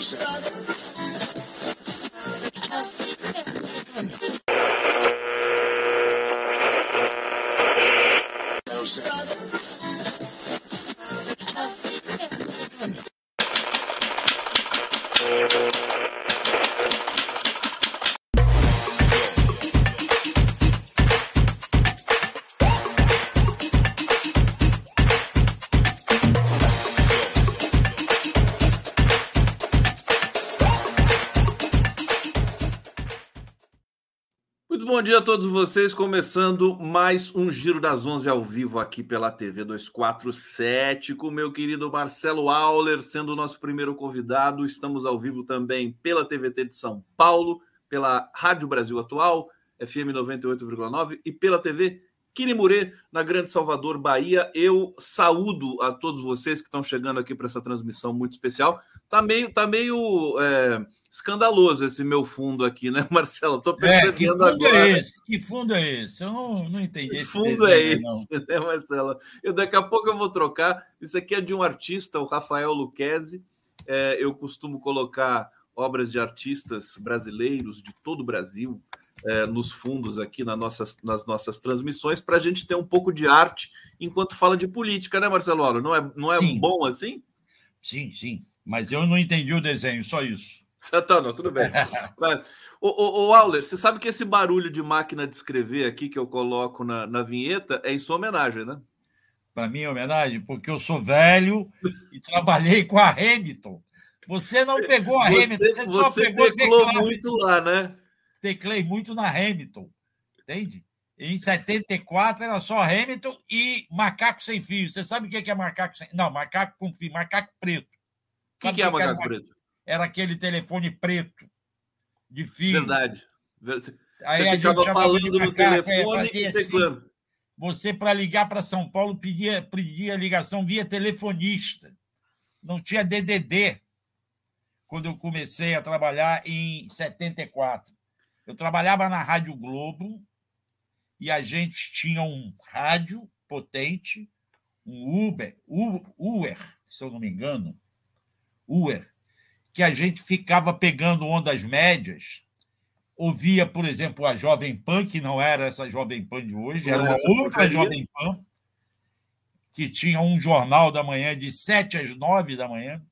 bom a todos vocês. Começando mais um Giro das Onze ao vivo aqui pela TV 247, com meu querido Marcelo Auler sendo o nosso primeiro convidado. Estamos ao vivo também pela TVT de São Paulo, pela Rádio Brasil Atual, FM 98,9 e pela TV Quirimurê, na Grande Salvador, Bahia. Eu saúdo a todos vocês que estão chegando aqui para essa transmissão muito especial. Tá meio, tá meio é, escandaloso esse meu fundo aqui, né, Marcelo? Estou percebendo é, que fundo agora. É esse? Que fundo é esse? Eu não, não entendi. Que fundo é esse, não. né, Marcelo? Eu, daqui a pouco eu vou trocar. Isso aqui é de um artista, o Rafael Luquezzi. É, eu costumo colocar obras de artistas brasileiros de todo o Brasil é, nos fundos aqui nas nossas, nas nossas transmissões para a gente ter um pouco de arte enquanto fala de política, né, Marcelo? Não é, não é bom assim? Sim, sim. Mas eu não entendi o desenho, só isso. Não, tudo bem. o, o, o Auler, você sabe que esse barulho de máquina de escrever aqui que eu coloco na, na vinheta é em sua homenagem, né? Para mim, é homenagem, porque eu sou velho e trabalhei com a Hamilton. Você não pegou a você, Hamilton, você, você só pegou muito lá, né? teclei muito na Hamilton, entende? Em 74 era só Hamilton e macaco sem fio. Você sabe o que é macaco sem Não, macaco com fio, macaco preto. O que, que, é macaco preto? Era aquele telefone preto, de fio. Verdade. Você Aí a ficava falando no telefone é, e teclando. Assim, você, para ligar para São Paulo, pedia, pedia ligação via telefonista. Não tinha DDD quando eu comecei a trabalhar em 74. Eu trabalhava na Rádio Globo e a gente tinha um rádio potente, um Uber, Uber, se eu não me engano, Uber, que a gente ficava pegando ondas médias, ouvia, por exemplo, a Jovem Pan, que não era essa Jovem Pan de hoje, era uma outra Jovem Pan, que tinha um jornal da manhã de 7 às 9 da manhã,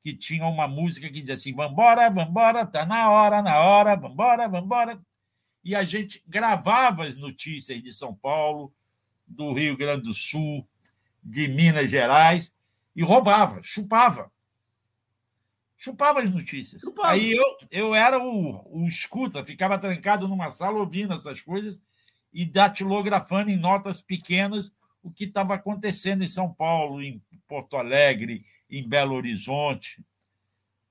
que tinha uma música que dizia assim: vambora, vambora, tá na hora, na hora, vambora, vambora. E a gente gravava as notícias de São Paulo, do Rio Grande do Sul, de Minas Gerais, e roubava, chupava. Chupava as notícias. Chupava. Aí eu, eu era o, o escuta, ficava trancado numa sala ouvindo essas coisas e datilografando em notas pequenas o que estava acontecendo em São Paulo, em Porto Alegre, em Belo Horizonte,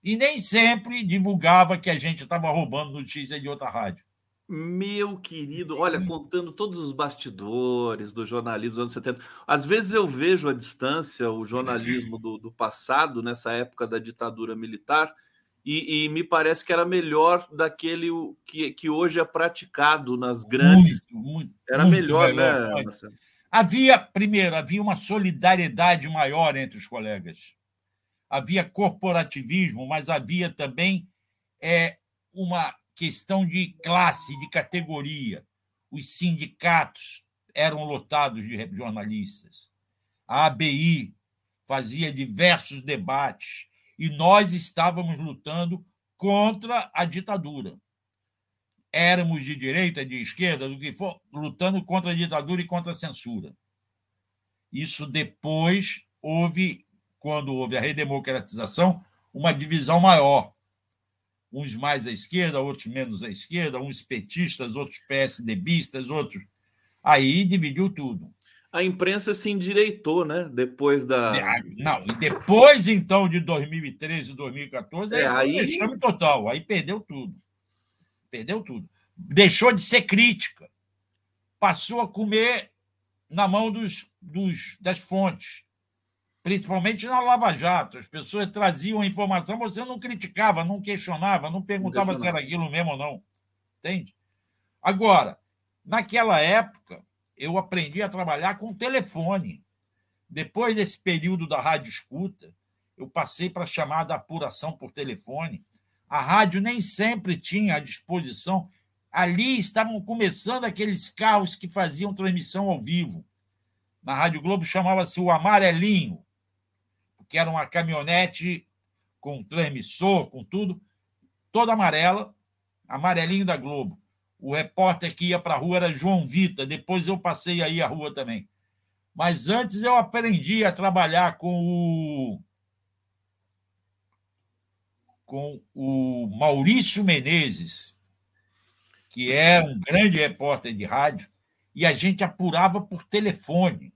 e nem sempre divulgava que a gente estava roubando notícia de outra rádio. Meu querido, olha, contando todos os bastidores do jornalismo dos anos 70. Às vezes eu vejo à distância o jornalismo do, do passado, nessa época da ditadura militar, e, e, me parece que era melhor daquele que, que hoje é praticado nas grandes. Muito, muito, era muito melhor, melhor, né, Marcelo? Havia, primeiro, havia uma solidariedade maior entre os colegas havia corporativismo, mas havia também é, uma questão de classe, de categoria. Os sindicatos eram lotados de jornalistas. A ABI fazia diversos debates e nós estávamos lutando contra a ditadura. Éramos de direita, de esquerda, do que for, lutando contra a ditadura e contra a censura. Isso depois houve quando houve a redemocratização, uma divisão maior. Uns mais à esquerda, outros menos à esquerda, uns petistas, outros PSDBistas, outros. Aí dividiu tudo. A imprensa se endireitou, né? Depois da. Não, e depois, então, de 2013 e 2014, é, aí, aí... total. Aí perdeu tudo. Perdeu tudo. Deixou de ser crítica. Passou a comer na mão dos, dos, das fontes principalmente na Lava Jato. As pessoas traziam a informação, você não criticava, não questionava, não perguntava não se era aquilo mesmo ou não. Entende? Agora, naquela época, eu aprendi a trabalhar com telefone. Depois desse período da rádio escuta, eu passei para chamada apuração por telefone. A rádio nem sempre tinha à disposição. Ali estavam começando aqueles carros que faziam transmissão ao vivo. Na Rádio Globo chamava-se o Amarelinho, que era uma caminhonete com transmissor, com tudo, toda amarela, amarelinho da Globo. O repórter que ia para a rua era João Vita, depois eu passei aí a rua também. Mas antes eu aprendi a trabalhar com o com o Maurício Menezes, que é um grande repórter de rádio, e a gente apurava por telefone.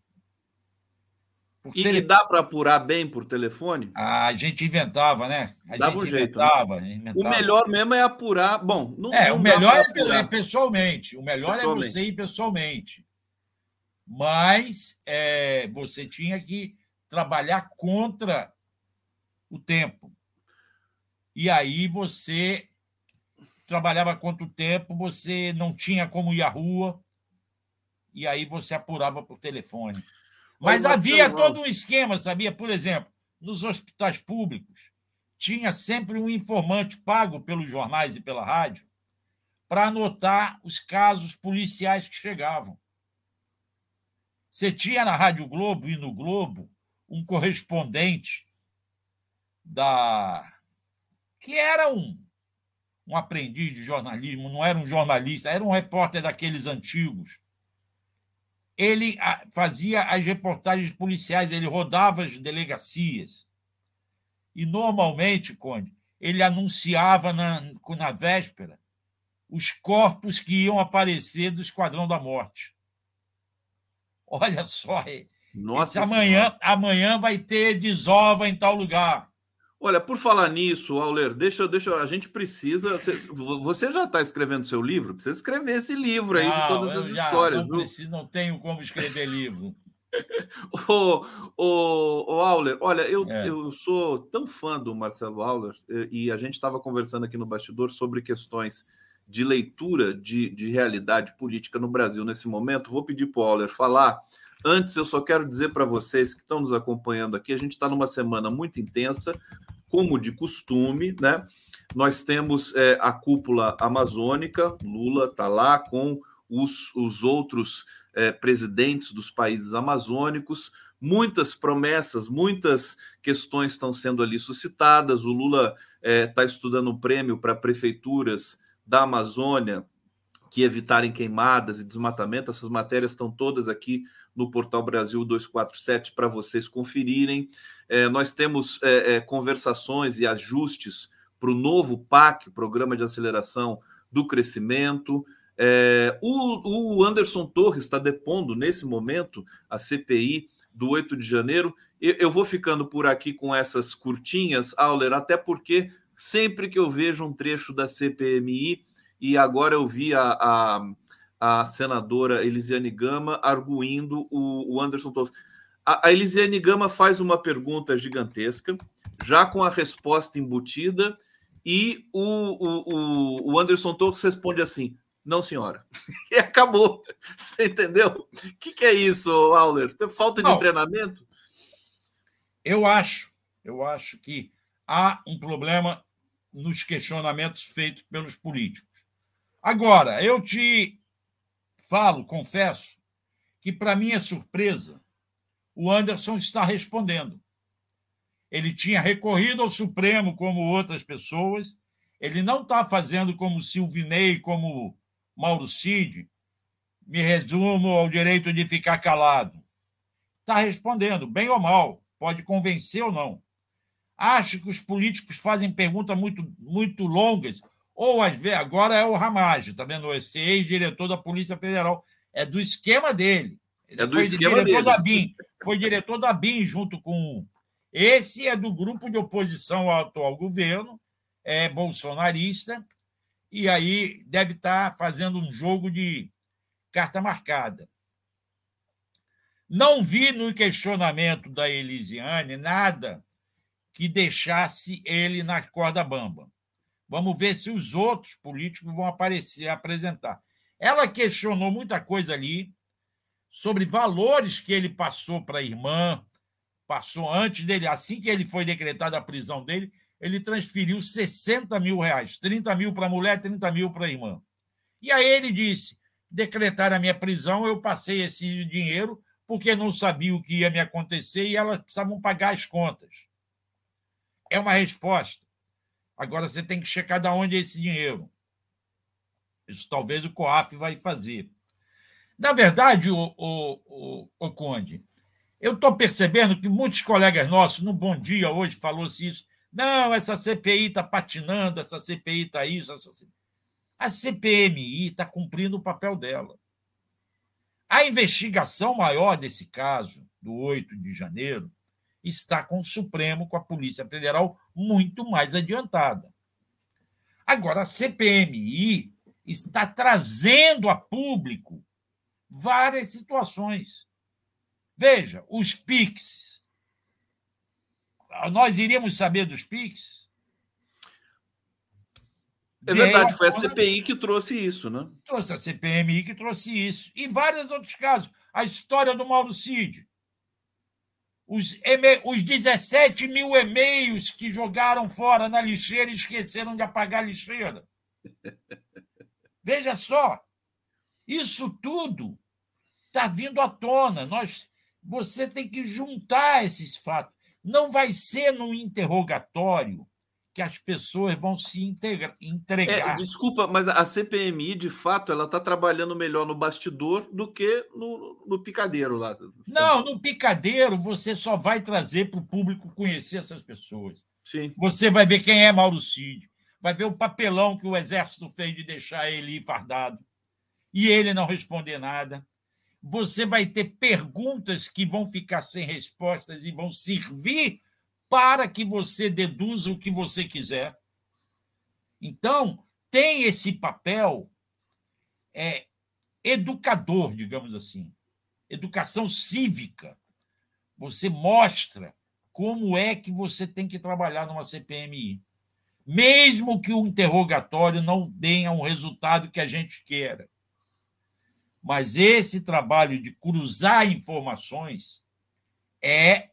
Por e, tele... dá para apurar bem por telefone? Ah, a gente inventava, né? A Dava gente um jeito. Inventava, né? inventava. O melhor mesmo é apurar. Bom, não, é, não o melhor é, é, pessoalmente. O melhor pessoalmente. é você ir pessoalmente. Mas é, você tinha que trabalhar contra o tempo. E aí você trabalhava contra o tempo, você não tinha como ir à rua, e aí você apurava por telefone. Mas havia todo um esquema, sabia? Por exemplo, nos hospitais públicos, tinha sempre um informante pago pelos jornais e pela rádio para anotar os casos policiais que chegavam. Você tinha na Rádio Globo e no Globo um correspondente da que era um, um aprendiz de jornalismo, não era um jornalista, era um repórter daqueles antigos, ele ah, fazia as reportagens policiais, ele rodava as delegacias. E, normalmente, Conde, ele anunciava na, na véspera os corpos que iam aparecer do Esquadrão da Morte. Olha só, Nossa amanhã, amanhã vai ter desova em tal lugar. Olha, por falar nisso, Auler, deixa, deixa, a gente precisa. Você já está escrevendo seu livro? Precisa escrever esse livro aí não, de todas as já, histórias. Não, preciso, não tenho como escrever livro. ô, ô, ô, Auler, olha, eu, é. eu sou tão fã do Marcelo Auler e a gente estava conversando aqui no bastidor sobre questões de leitura de, de realidade política no Brasil nesse momento. Vou pedir para o Auler falar. Antes, eu só quero dizer para vocês que estão nos acompanhando aqui, a gente está numa semana muito intensa, como de costume, né? Nós temos é, a cúpula amazônica, Lula está lá com os, os outros é, presidentes dos países amazônicos, muitas promessas, muitas questões estão sendo ali suscitadas. O Lula está é, estudando um prêmio para prefeituras da Amazônia que evitarem queimadas e desmatamento. Essas matérias estão todas aqui no Portal Brasil 247 para vocês conferirem. É, nós temos é, é, conversações e ajustes para o novo PAC, Programa de Aceleração do Crescimento. É, o, o, Anderson Torres está depondo nesse momento a CPI do 8 de janeiro. Eu, eu vou ficando por aqui com essas curtinhas, Auler, até porque sempre que eu vejo um trecho da CPMI, e agora eu vi a, a a senadora Elisiane Gama arguindo o, o Anderson Torres. A, a Elisiane Gama faz uma pergunta gigantesca, já com a resposta embutida, e o, o, o Anderson Torres responde assim: não, senhora. E acabou. Você entendeu? O que, que é isso, Auler? Falta de não, treinamento? Eu acho, eu acho que há um problema nos questionamentos feitos pelos políticos. Agora, eu te falo, confesso, que, para minha surpresa, o Anderson está respondendo. Ele tinha recorrido ao Supremo como outras pessoas, ele não está fazendo como Silvinei, como Mauro Cid, me resumo ao direito de ficar calado. Está respondendo, bem ou mal, pode convencer ou não. Acho que os políticos fazem perguntas muito, muito longas ou às vezes, agora é o Ramage, tá vendo? Esse ex-diretor da Polícia Federal. É do esquema dele. Ele é do foi esquema diretor dele. da BIM. Foi diretor da BIM junto com. Esse é do grupo de oposição ao atual governo, é bolsonarista, e aí deve estar tá fazendo um jogo de carta marcada. Não vi no questionamento da Elisiane nada que deixasse ele na corda bamba. Vamos ver se os outros políticos vão aparecer, apresentar. Ela questionou muita coisa ali sobre valores que ele passou para a irmã, passou antes dele, assim que ele foi decretada a prisão dele, ele transferiu 60 mil reais, 30 mil para a mulher, 30 mil para a irmã. E aí ele disse: decretar a minha prisão, eu passei esse dinheiro porque não sabia o que ia me acontecer e elas precisavam pagar as contas. É uma resposta. Agora você tem que checar de onde é esse dinheiro. Isso talvez o COAF vai fazer. Na verdade, o, o, o, o Conde, eu estou percebendo que muitos colegas nossos, no Bom Dia hoje, falou-se isso. Não, essa CPI está patinando, essa CPI está isso. Essa... A CPMI está cumprindo o papel dela. A investigação maior desse caso, do 8 de janeiro, está com o Supremo, com a Polícia Federal, muito mais adiantada. Agora, a CPMI está trazendo a público várias situações. Veja, os PIX. Nós iríamos saber dos PIX? É verdade, foi a CPI que trouxe isso, né? Trouxe a CPMI que trouxe isso. E vários outros casos. A história do Mauro Cid. Os, os 17 mil e-mails que jogaram fora na lixeira e esqueceram de apagar a lixeira. Veja só, isso tudo está vindo à tona. Nós, você tem que juntar esses fatos. Não vai ser no interrogatório que as pessoas vão se integra, entregar. É, desculpa, mas a CPMI, de fato, ela está trabalhando melhor no bastidor do que no, no picadeiro lá. Não, no picadeiro você só vai trazer para o público conhecer essas pessoas. Sim. Você vai ver quem é Mauro Cid, vai ver o papelão que o Exército fez de deixar ele fardado e ele não responder nada. Você vai ter perguntas que vão ficar sem respostas e vão servir para que você deduza o que você quiser. Então, tem esse papel é, educador, digamos assim, educação cívica. Você mostra como é que você tem que trabalhar numa CPMI. Mesmo que o interrogatório não tenha um resultado que a gente queira. Mas esse trabalho de cruzar informações é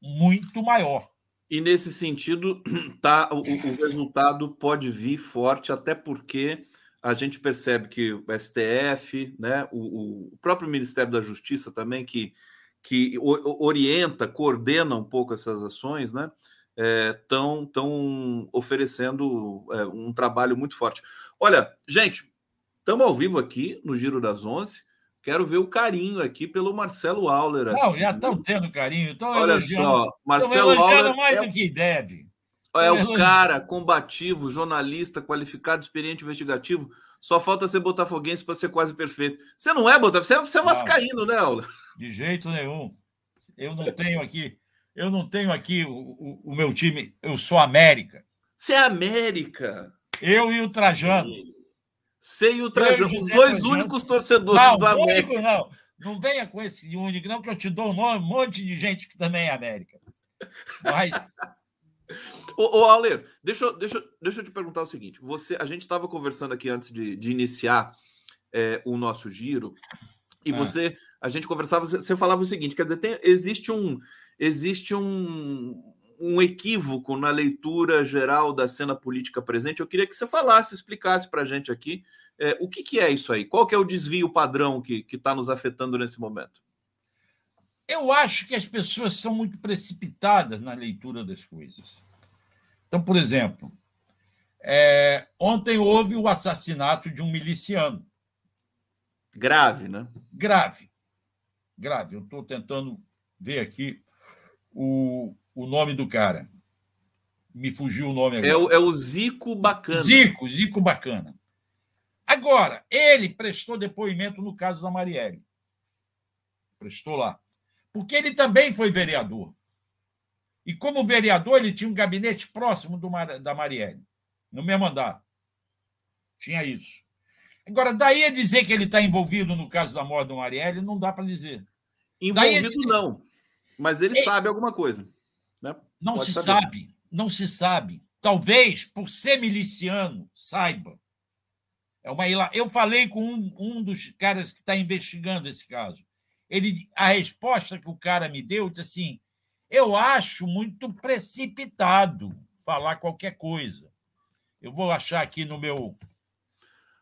muito maior. E nesse sentido, tá, o, o, resultado pode vir forte, até porque a gente percebe que o STF, né, o, o próprio Ministério da Justiça também, que, que orienta, coordena um pouco essas ações, né, estão é, tão oferecendo é, um trabalho muito forte. Olha, gente, estamos ao vivo aqui no Giro das Onze. Quero ver o carinho aqui pelo Marcelo Auler. Não, já estão tendo carinho. Estão Olha elogiando, só, Marcelo Auler mais é, do que deve. É o cara combativo, jornalista, qualificado, experiente, investigativo. Só falta ser botafoguense para ser quase perfeito. Você não é botafoguense, você é, você é vascaíno, né, Auler? De jeito nenhum. Eu não tenho aqui, eu não tenho aqui o, o, o meu time. Eu sou América. Você é América. Eu e o Trajano. Sem o Trajano, os dois únicos torcedores não, do América. Único, não, não venha com esse único, não, que eu te dou um, nome, um monte de gente que também é América. Mas. ô, ô Auler, deixa, deixa, deixa eu te perguntar o seguinte: você, a gente estava conversando aqui antes de, de iniciar é, o nosso giro, e ah. você, a gente conversava, você falava o seguinte: quer dizer, tem, existe um. Existe um, um equívoco na leitura geral da cena política presente. Eu queria que você falasse, explicasse para a gente aqui é, o que, que, é isso aí. Qual que é o desvio padrão que está nos afetando nesse momento? Eu acho que as pessoas são muito precipitadas na leitura das coisas. Então, por exemplo, é, ontem houve o assassinato de um miliciano. Grave, né? Grave. Grave. Eu estou tentando ver aqui o, o nome do cara. Me fugiu o nome agora. É o, é o Zico Bacana. Zico, Zico Bacana. Agora, ele prestou depoimento no caso da Marielle. Prestou lá. Porque ele também foi vereador. E como vereador, ele tinha um gabinete próximo do, da Marielle, no mesmo andar. Tinha isso. Agora, daí a dizer que ele está envolvido no caso da morte do Marielle, não dá para dizer. Envolvido dizer... não, mas ele, ele sabe alguma coisa. Não Pode se saber. sabe, não se sabe. Talvez, por ser miliciano, saiba. É uma Eu falei com um, um dos caras que está investigando esse caso. Ele, a resposta que o cara me deu disse assim: Eu acho muito precipitado falar qualquer coisa. Eu vou achar aqui no meu.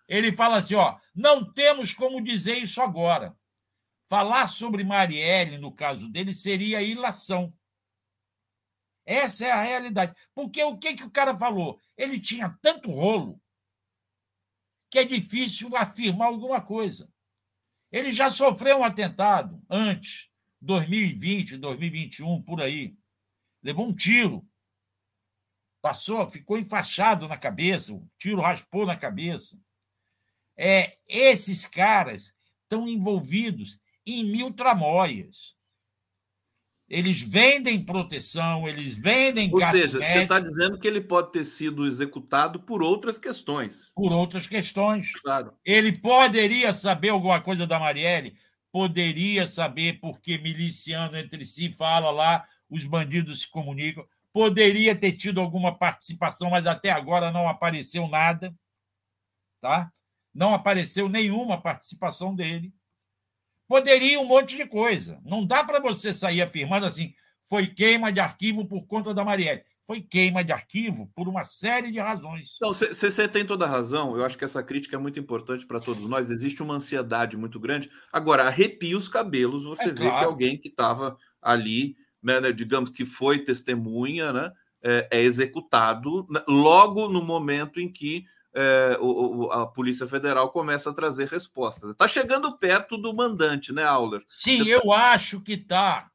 Ele fala assim: ó, não temos como dizer isso agora. Falar sobre Marielle, no caso dele, seria ilação. Essa é a realidade. Porque o que, que o cara falou? Ele tinha tanto rolo que é difícil afirmar alguma coisa. Ele já sofreu um atentado antes, 2020, 2021, por aí. Levou um tiro. Passou, ficou enfaixado na cabeça, o tiro raspou na cabeça. É, esses caras estão envolvidos em mil tramóias. Eles vendem proteção, eles vendem. Ou seja, você está dizendo que ele pode ter sido executado por outras questões. Por outras questões. Claro. Ele poderia saber alguma coisa da Marielle, poderia saber porque miliciano entre si fala lá, os bandidos se comunicam, poderia ter tido alguma participação, mas até agora não apareceu nada, tá? Não apareceu nenhuma participação dele. Poderia um monte de coisa. Não dá para você sair afirmando assim, foi queima de arquivo por conta da Marielle. Foi queima de arquivo por uma série de razões. Não, você tem toda a razão. Eu acho que essa crítica é muito importante para todos nós. Existe uma ansiedade muito grande. Agora, arrepia os cabelos você é vê claro. que alguém que estava ali, né, né, digamos que foi testemunha, né, é, é executado né, logo no momento em que é, o, a Polícia Federal começa a trazer respostas. Está chegando perto do mandante, né, Auler? Sim, Você... eu tá acho que está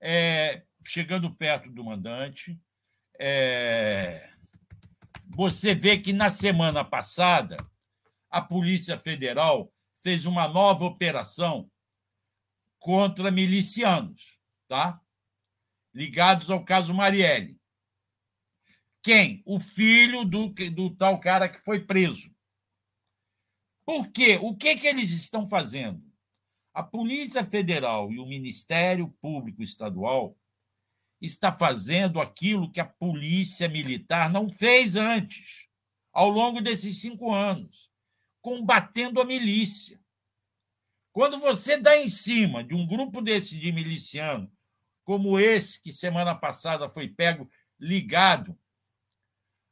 é, chegando perto do mandante. É... Você vê que na semana passada a Polícia Federal fez uma nova operação contra milicianos, tá? Ligados ao caso Marielle. Quem? O filho do, do tal cara que foi preso. Por quê? O que, que eles estão fazendo? A Polícia Federal e o Ministério Público Estadual está fazendo aquilo que a Polícia Militar não fez antes, ao longo desses cinco anos, combatendo a milícia. Quando você dá em cima de um grupo desse de miliciano, como esse que semana passada foi pego ligado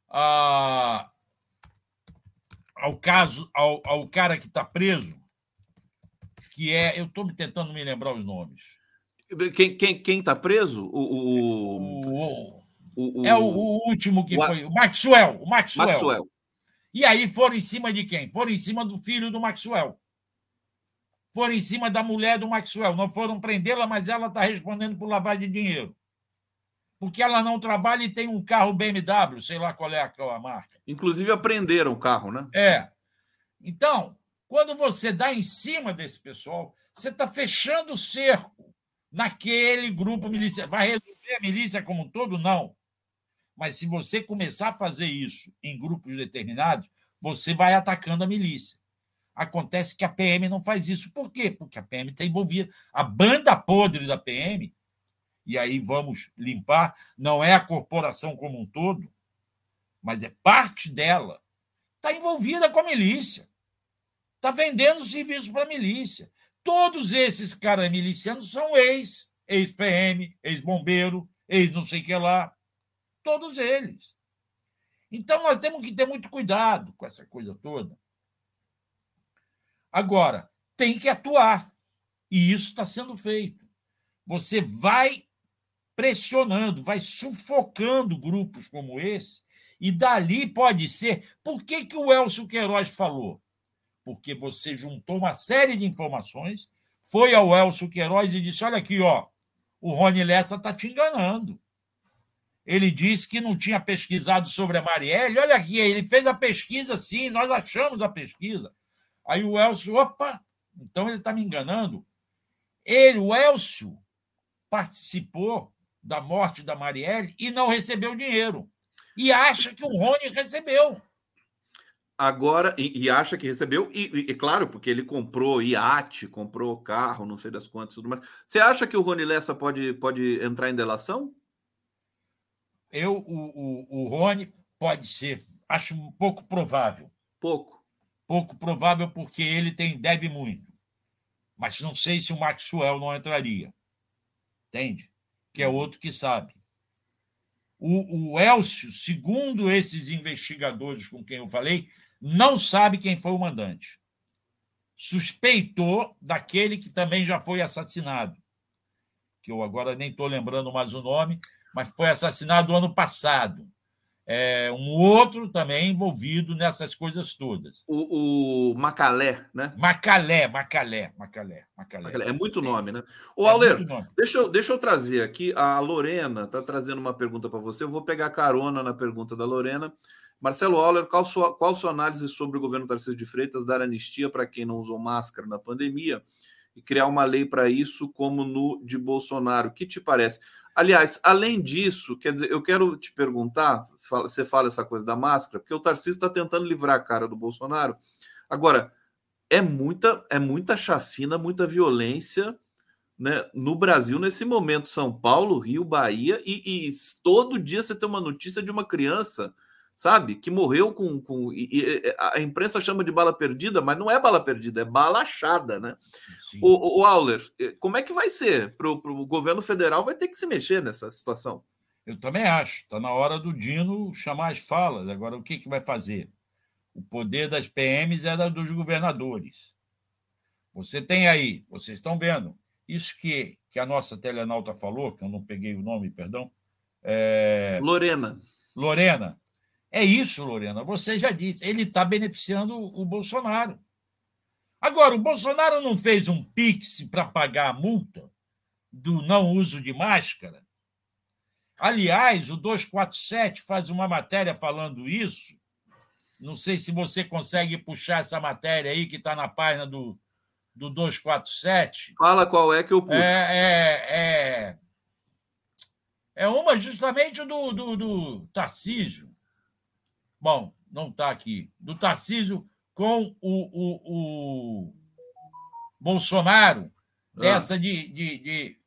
a, ao caso, ao, ao cara que está preso, que é. Eu estou tentando me lembrar os nomes. Quem está quem, quem tá preso? O, o, o, o, é o, último que foi. O Maxwell. O Maxwell. Maxwell. E aí foram em cima de quem? Foram em cima do filho do Maxwell. Foram em cima da mulher do Maxwell. Não foram prendê-la, mas ela está respondendo por lavagem de dinheiro porque ela não trabalha e tem um carro BMW, sei lá qual é a, marca. Inclusive aprenderam o carro, né? É. Então, quando você dá em cima desse pessoal, você está fechando o cerco naquele grupo milícia. Vai resolver a milícia como um todo? Não. Mas se você começar a fazer isso em grupos determinados, você vai atacando a milícia. Acontece que a PM não faz isso. Por quê? Porque a PM está envolvida. A banda podre da PM e aí vamos limpar, não é a corporação como um todo, mas é parte dela, está envolvida com a milícia, está vendendo serviços para a milícia. Todos esses caras milicianos são ex, ex-PM, ex-bombeiro, ex-não sei o que lá. Todos eles. Então nós temos que ter muito cuidado com essa coisa toda. Agora, tem que atuar. E isso está sendo feito. Você vai pressionando, vai sufocando grupos como esse, e dali pode ser. Por que, que o Elcio Queiroz falou? Porque você juntou uma série de informações, foi ao Elcio Queiroz e disse: olha aqui, ó, o Rony Lessa está te enganando. Ele disse que não tinha pesquisado sobre a Marielle. Olha aqui, ele fez a pesquisa sim, nós achamos a pesquisa. Aí o Elcio, opa, então ele está me enganando. Ele, o Elcio, participou da morte da Marielle e não recebeu dinheiro. E acha que o Rony recebeu. Agora, e, e acha que recebeu, e, e, claro, porque ele comprou iate, comprou carro, não sei das quantas tudo mais. Você acha que o Rony Lessa pode, pode entrar em delação? Eu, o, o, o Rony pode ser, acho um pouco provável. Pouco. Pouco provável porque ele tem deve muito. Mas não sei se o Maxwell não entraria. Entende? Que é outro que sabe. O, o Elcio, segundo esses investigadores com quem eu falei, não sabe quem foi o mandante. Suspeitou daquele que também já foi assassinado, que eu agora nem estou lembrando mais o nome, mas foi assassinado ano passado é, um outro também envolvido nessas coisas todas. O, o Macalé, né? Macalé, Macalé, Macalé, Macalé. É muito nome, né? O é Auler, deixa eu, deixa eu trazer aqui. A Lorena está trazendo uma pergunta para você. Eu vou pegar carona na pergunta da Lorena. Marcelo Auler, qual sua, qual sua análise sobre o governo Tarcísio de Freitas dar anistia para quem não usou máscara na pandemia e criar uma lei para isso, como no de Bolsonaro? O que te parece? Aliás, além disso, quer dizer, eu quero te perguntar, você fala essa coisa da máscara, porque o Tarcísio está tentando livrar a cara do Bolsonaro. Agora, é muita, é muita chacina, muita violência né, no Brasil nesse momento. São Paulo, Rio, Bahia, e, e todo dia você tem uma notícia de uma criança sabe? Que morreu com. com e, e, a imprensa chama de bala perdida, mas não é bala perdida, é bala achada, né? O, o, Auler, eh, como é que vai ser? Para o governo federal vai ter que se mexer nessa situação. Eu também acho. Está na hora do Dino chamar as falas. Agora, o que, que vai fazer? O poder das PMs era dos governadores. Você tem aí, vocês estão vendo, isso que, que a nossa telenauta falou, que eu não peguei o nome, perdão. É... Lorena. Lorena, é isso, Lorena. Você já disse. Ele está beneficiando o Bolsonaro. Agora, o Bolsonaro não fez um pix para pagar a multa do não uso de máscara? Aliás, o 247 faz uma matéria falando isso. Não sei se você consegue puxar essa matéria aí que está na página do, do 247. Fala qual é que eu puxo. É, é, é, é uma justamente do, do, do Tarcísio. Bom, não está aqui. Do Tarcísio com o, o, o Bolsonaro, ah. dessa de, de, de,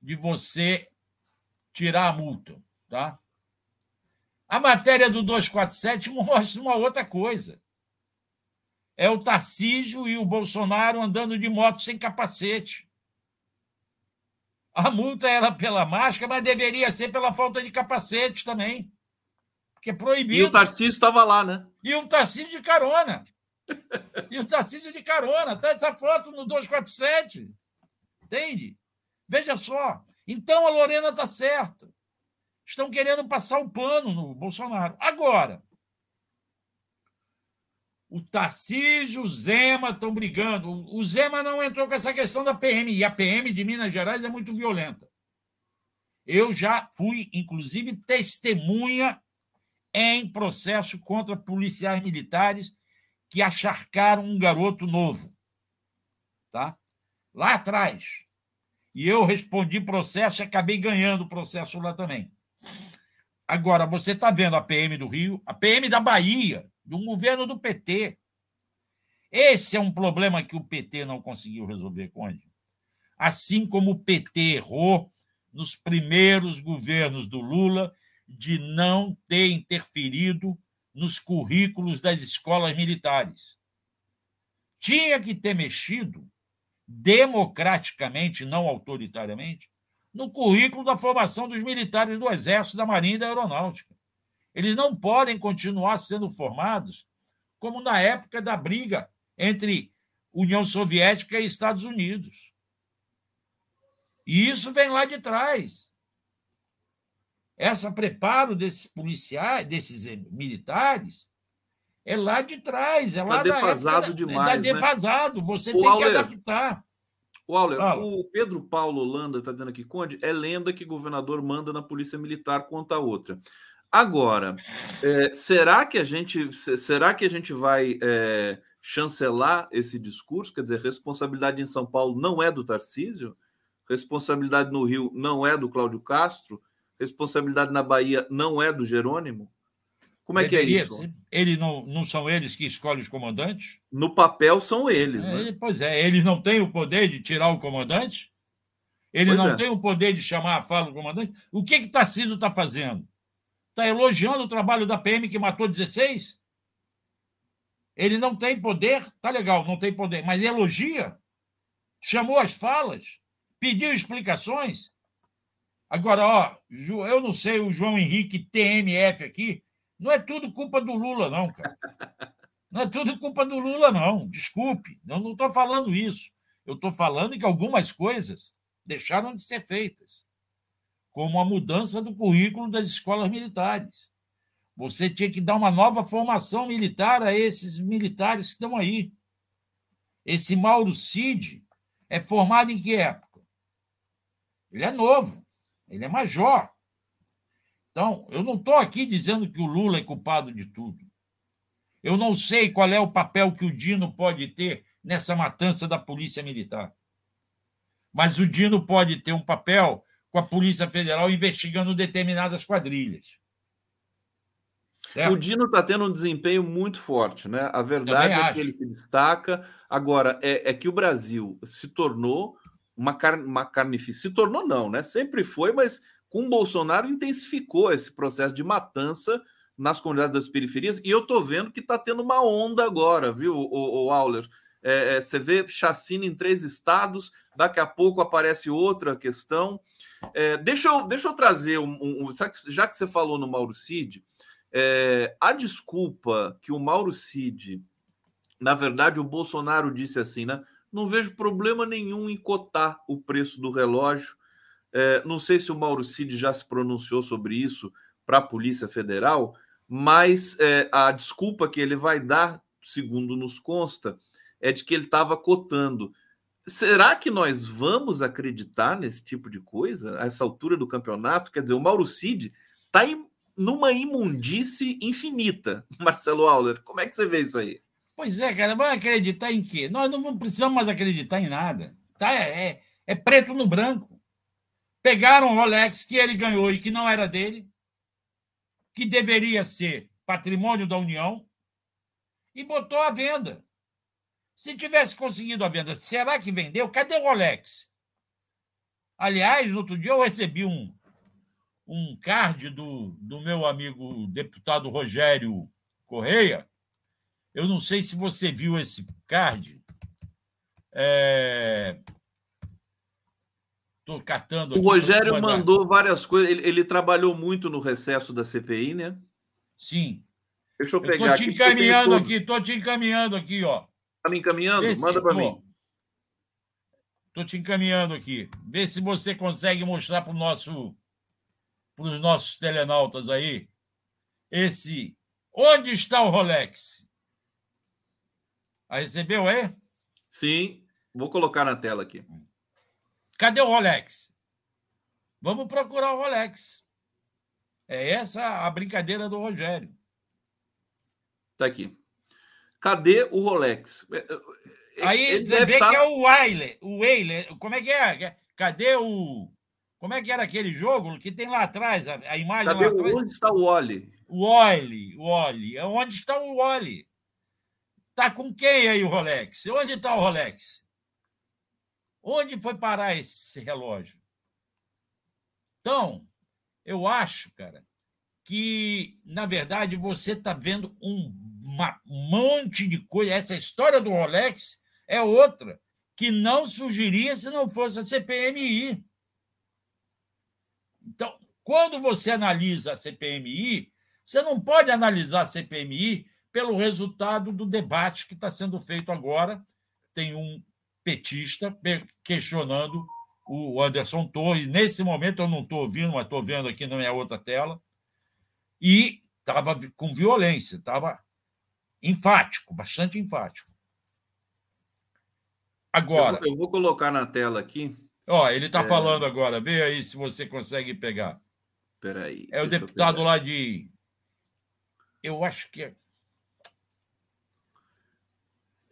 de você tirar a multa. Tá? A matéria do 247 mostra uma outra coisa. É o Tarcísio e o Bolsonaro andando de moto sem capacete. A multa era pela máscara, mas deveria ser pela falta de capacete também que é proibido. E o Tarcísio estava lá, né? E o Tarcísio de carona. e o Tarcísio de carona. Tá essa foto no 247. Entende? Veja só. Então a Lorena está certa. Estão querendo passar o pano no Bolsonaro. Agora, o Tarcísio, o Zema estão brigando. O Zema não entrou com essa questão da PM, e a PM de Minas Gerais é muito violenta. Eu já fui, inclusive, testemunha em processo contra policiais militares que acharcaram um garoto novo. Tá? Lá atrás. E eu respondi processo e acabei ganhando o processo lá também. Agora, você está vendo a PM do Rio, a PM da Bahia, do governo do PT. Esse é um problema que o PT não conseguiu resolver, Conde. Assim como o PT errou nos primeiros governos do Lula de não ter interferido nos currículos das escolas militares. Tinha que ter mexido democraticamente, não autoritariamente, no currículo da formação dos militares do Exército, da Marinha e da Aeronáutica. Eles não podem continuar sendo formados como na época da briga entre União Soviética e Estados Unidos. E isso vem lá de trás essa preparo desses policiais, desses militares, é lá de trás, é lá tá defasado da demais, tá defasado, né? você o tem Auler, que adaptar. O Auler, o Pedro Paulo Holanda está dizendo aqui, Conde, é lenda que governador manda na polícia militar contra a outra. Agora, é, será que a gente será que a gente vai é, chancelar esse discurso? Quer dizer, responsabilidade em São Paulo não é do Tarcísio, responsabilidade no Rio não é do Cláudio Castro, responsabilidade na Bahia não é do Jerônimo? Como é Deveria que é isso? Ser. Ele não, não são eles que escolhem os comandantes? No papel são eles. É, né? Pois é, eles não têm o poder de tirar o comandante? Ele pois não é. tem o poder de chamar a fala do comandante? O que que Tarcísio está fazendo? Está elogiando o trabalho da PM que matou 16? Ele não tem poder? Tá legal, não tem poder, mas elogia? Chamou as falas? Pediu explicações? Agora, ó, eu não sei, o João Henrique TMF aqui, não é tudo culpa do Lula, não, cara. Não é tudo culpa do Lula, não. Desculpe, eu não estou falando isso. Eu estou falando que algumas coisas deixaram de ser feitas, como a mudança do currículo das escolas militares. Você tinha que dar uma nova formação militar a esses militares que estão aí. Esse Mauro Cid é formado em que época? Ele é novo, ele é major. Então, eu não estou aqui dizendo que o Lula é culpado de tudo. Eu não sei qual é o papel que o Dino pode ter nessa matança da Polícia Militar. Mas o Dino pode ter um papel com a Polícia Federal investigando determinadas quadrilhas. Certo? O Dino está tendo um desempenho muito forte, né? A verdade é que ele se destaca. Agora, é, é, que o Brasil se tornou uma, car uma carnificina. Se tornou, não, né? Sempre foi, mas com Bolsonaro intensificou esse processo de matança nas comunidades das periferias, e eu estou vendo que está tendo uma onda agora, viu, o, o Auler? É, é, você vê chacina em três estados, daqui a pouco aparece outra questão. É, deixa, eu, deixa eu trazer um, um, já que você falou no Mauro Cid, é, a desculpa que o Mauro Cid, na verdade, o Bolsonaro disse assim, né? Não vejo problema nenhum em cotar o preço do relógio. É, não sei se o Mauro Cid já se pronunciou sobre isso para a Polícia Federal, mas é, a desculpa que ele vai dar, segundo nos consta, é de que ele estava cotando. Será que nós vamos acreditar nesse tipo de coisa a essa altura do campeonato? Quer dizer, o Mauro Cid está numa imundice infinita. Marcelo Auler, como é que você vê isso aí? Pois é, cara, vai acreditar em quê? Nós não precisamos mais acreditar em nada. Tá? É, é, é preto no branco. Pegaram o Rolex que ele ganhou e que não era dele, que deveria ser patrimônio da União, e botou à venda. Se tivesse conseguido a venda, será que vendeu? Cadê o Rolex? Aliás, no outro dia eu recebi um, um card do, do meu amigo deputado Rogério Correia. Eu não sei se você viu esse card. É... Estou catando. O Rogério mandou várias coisas. Ele, ele, trabalhou muito no recesso da CPI, né? Sim. Deixa eu pegar. Estou te encaminhando aqui, estou te encaminhando aqui, ó. Está me encaminhando? Esse, Manda para mim. Estou te encaminhando aqui. Vê se você consegue mostrar para nosso, os nossos telenautas aí esse. Onde está o Rolex? A recebeu aí? Sim, vou colocar na tela aqui. Cadê o Rolex? Vamos procurar o Rolex. É essa a brincadeira do Rogério. Está aqui. Cadê o Rolex? É, é, Aí você vê estar... que é o Weiler. O Weiler. Como é que é? Cadê o. Como é que era aquele jogo que tem lá atrás? A, a imagem Cadê lá atrás? Onde está o Oli? O Oli, o Oli. Onde está o Oli? Tá com quem aí o Rolex? Onde está o Rolex? Onde foi parar esse relógio? Então, eu acho, cara, que, na verdade, você está vendo um monte de coisa. Essa história do Rolex é outra que não surgiria se não fosse a CPMI. Então, quando você analisa a CPMI, você não pode analisar a CPMI pelo resultado do debate que está sendo feito agora. Tem um petista questionando o Anderson Torres. Nesse momento eu não estou ouvindo, mas estou vendo aqui na minha outra tela. E estava com violência, estava enfático, bastante enfático. Agora. Eu, eu vou colocar na tela aqui. Ó, ele está é... falando agora. Vê aí se você consegue pegar. Espera aí. É o deputado lá de. Eu acho que é.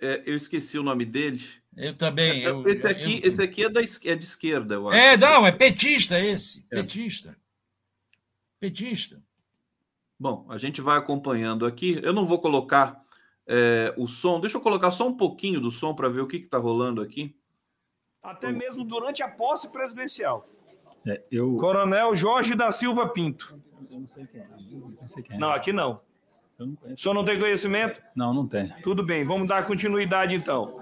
é. Eu esqueci o nome dele. Eu também. Eu, esse, aqui, eu... esse aqui é, da, é de esquerda, eu acho. É, não, é petista esse. É. Petista. Petista. Bom, a gente vai acompanhando aqui. Eu não vou colocar é, o som. Deixa eu colocar só um pouquinho do som para ver o que está rolando aqui. Até mesmo durante a posse presidencial. É, eu... Coronel Jorge da Silva Pinto. Eu não sei quem é. Não, sei quem é. não aqui não. Eu não conheço. O senhor não tem conhecimento? Não, não tem. Tudo bem, vamos dar continuidade então.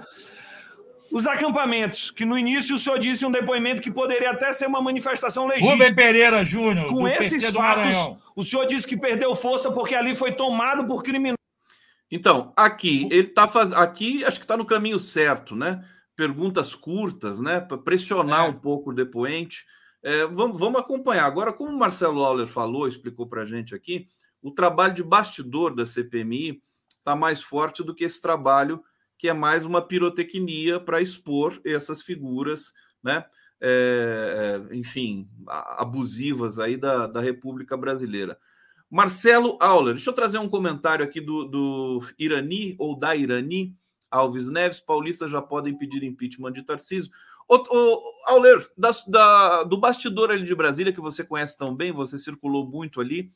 Os acampamentos, que no início o senhor disse um depoimento que poderia até ser uma manifestação legítima. Rubem Pereira Júnior, Com do esses PT do fatos, Maranhão. o senhor disse que perdeu força porque ali foi tomado por criminosos. Então, aqui, ele tá fazendo. Aqui acho que está no caminho certo, né? Perguntas curtas, né? Para pressionar É. um pouco o depoente. É, vamos, vamos acompanhar. Agora, como o Marcelo Auler falou, explicou para a gente aqui, o trabalho de bastidor da CPMI está mais forte do que esse trabalho, que é mais uma pirotecnia para expor essas figuras, né? é, é, enfim, abusivas aí da, da República Brasileira. Marcelo Auler, deixa eu trazer um comentário aqui do, do Irani, ou da Irani, Alves Neves, paulistas já podem pedir impeachment de Tarcísio. Ô, ô, Auler, da, da- do bastidor ali de Brasília, que você conhece tão bem, você circulou muito ali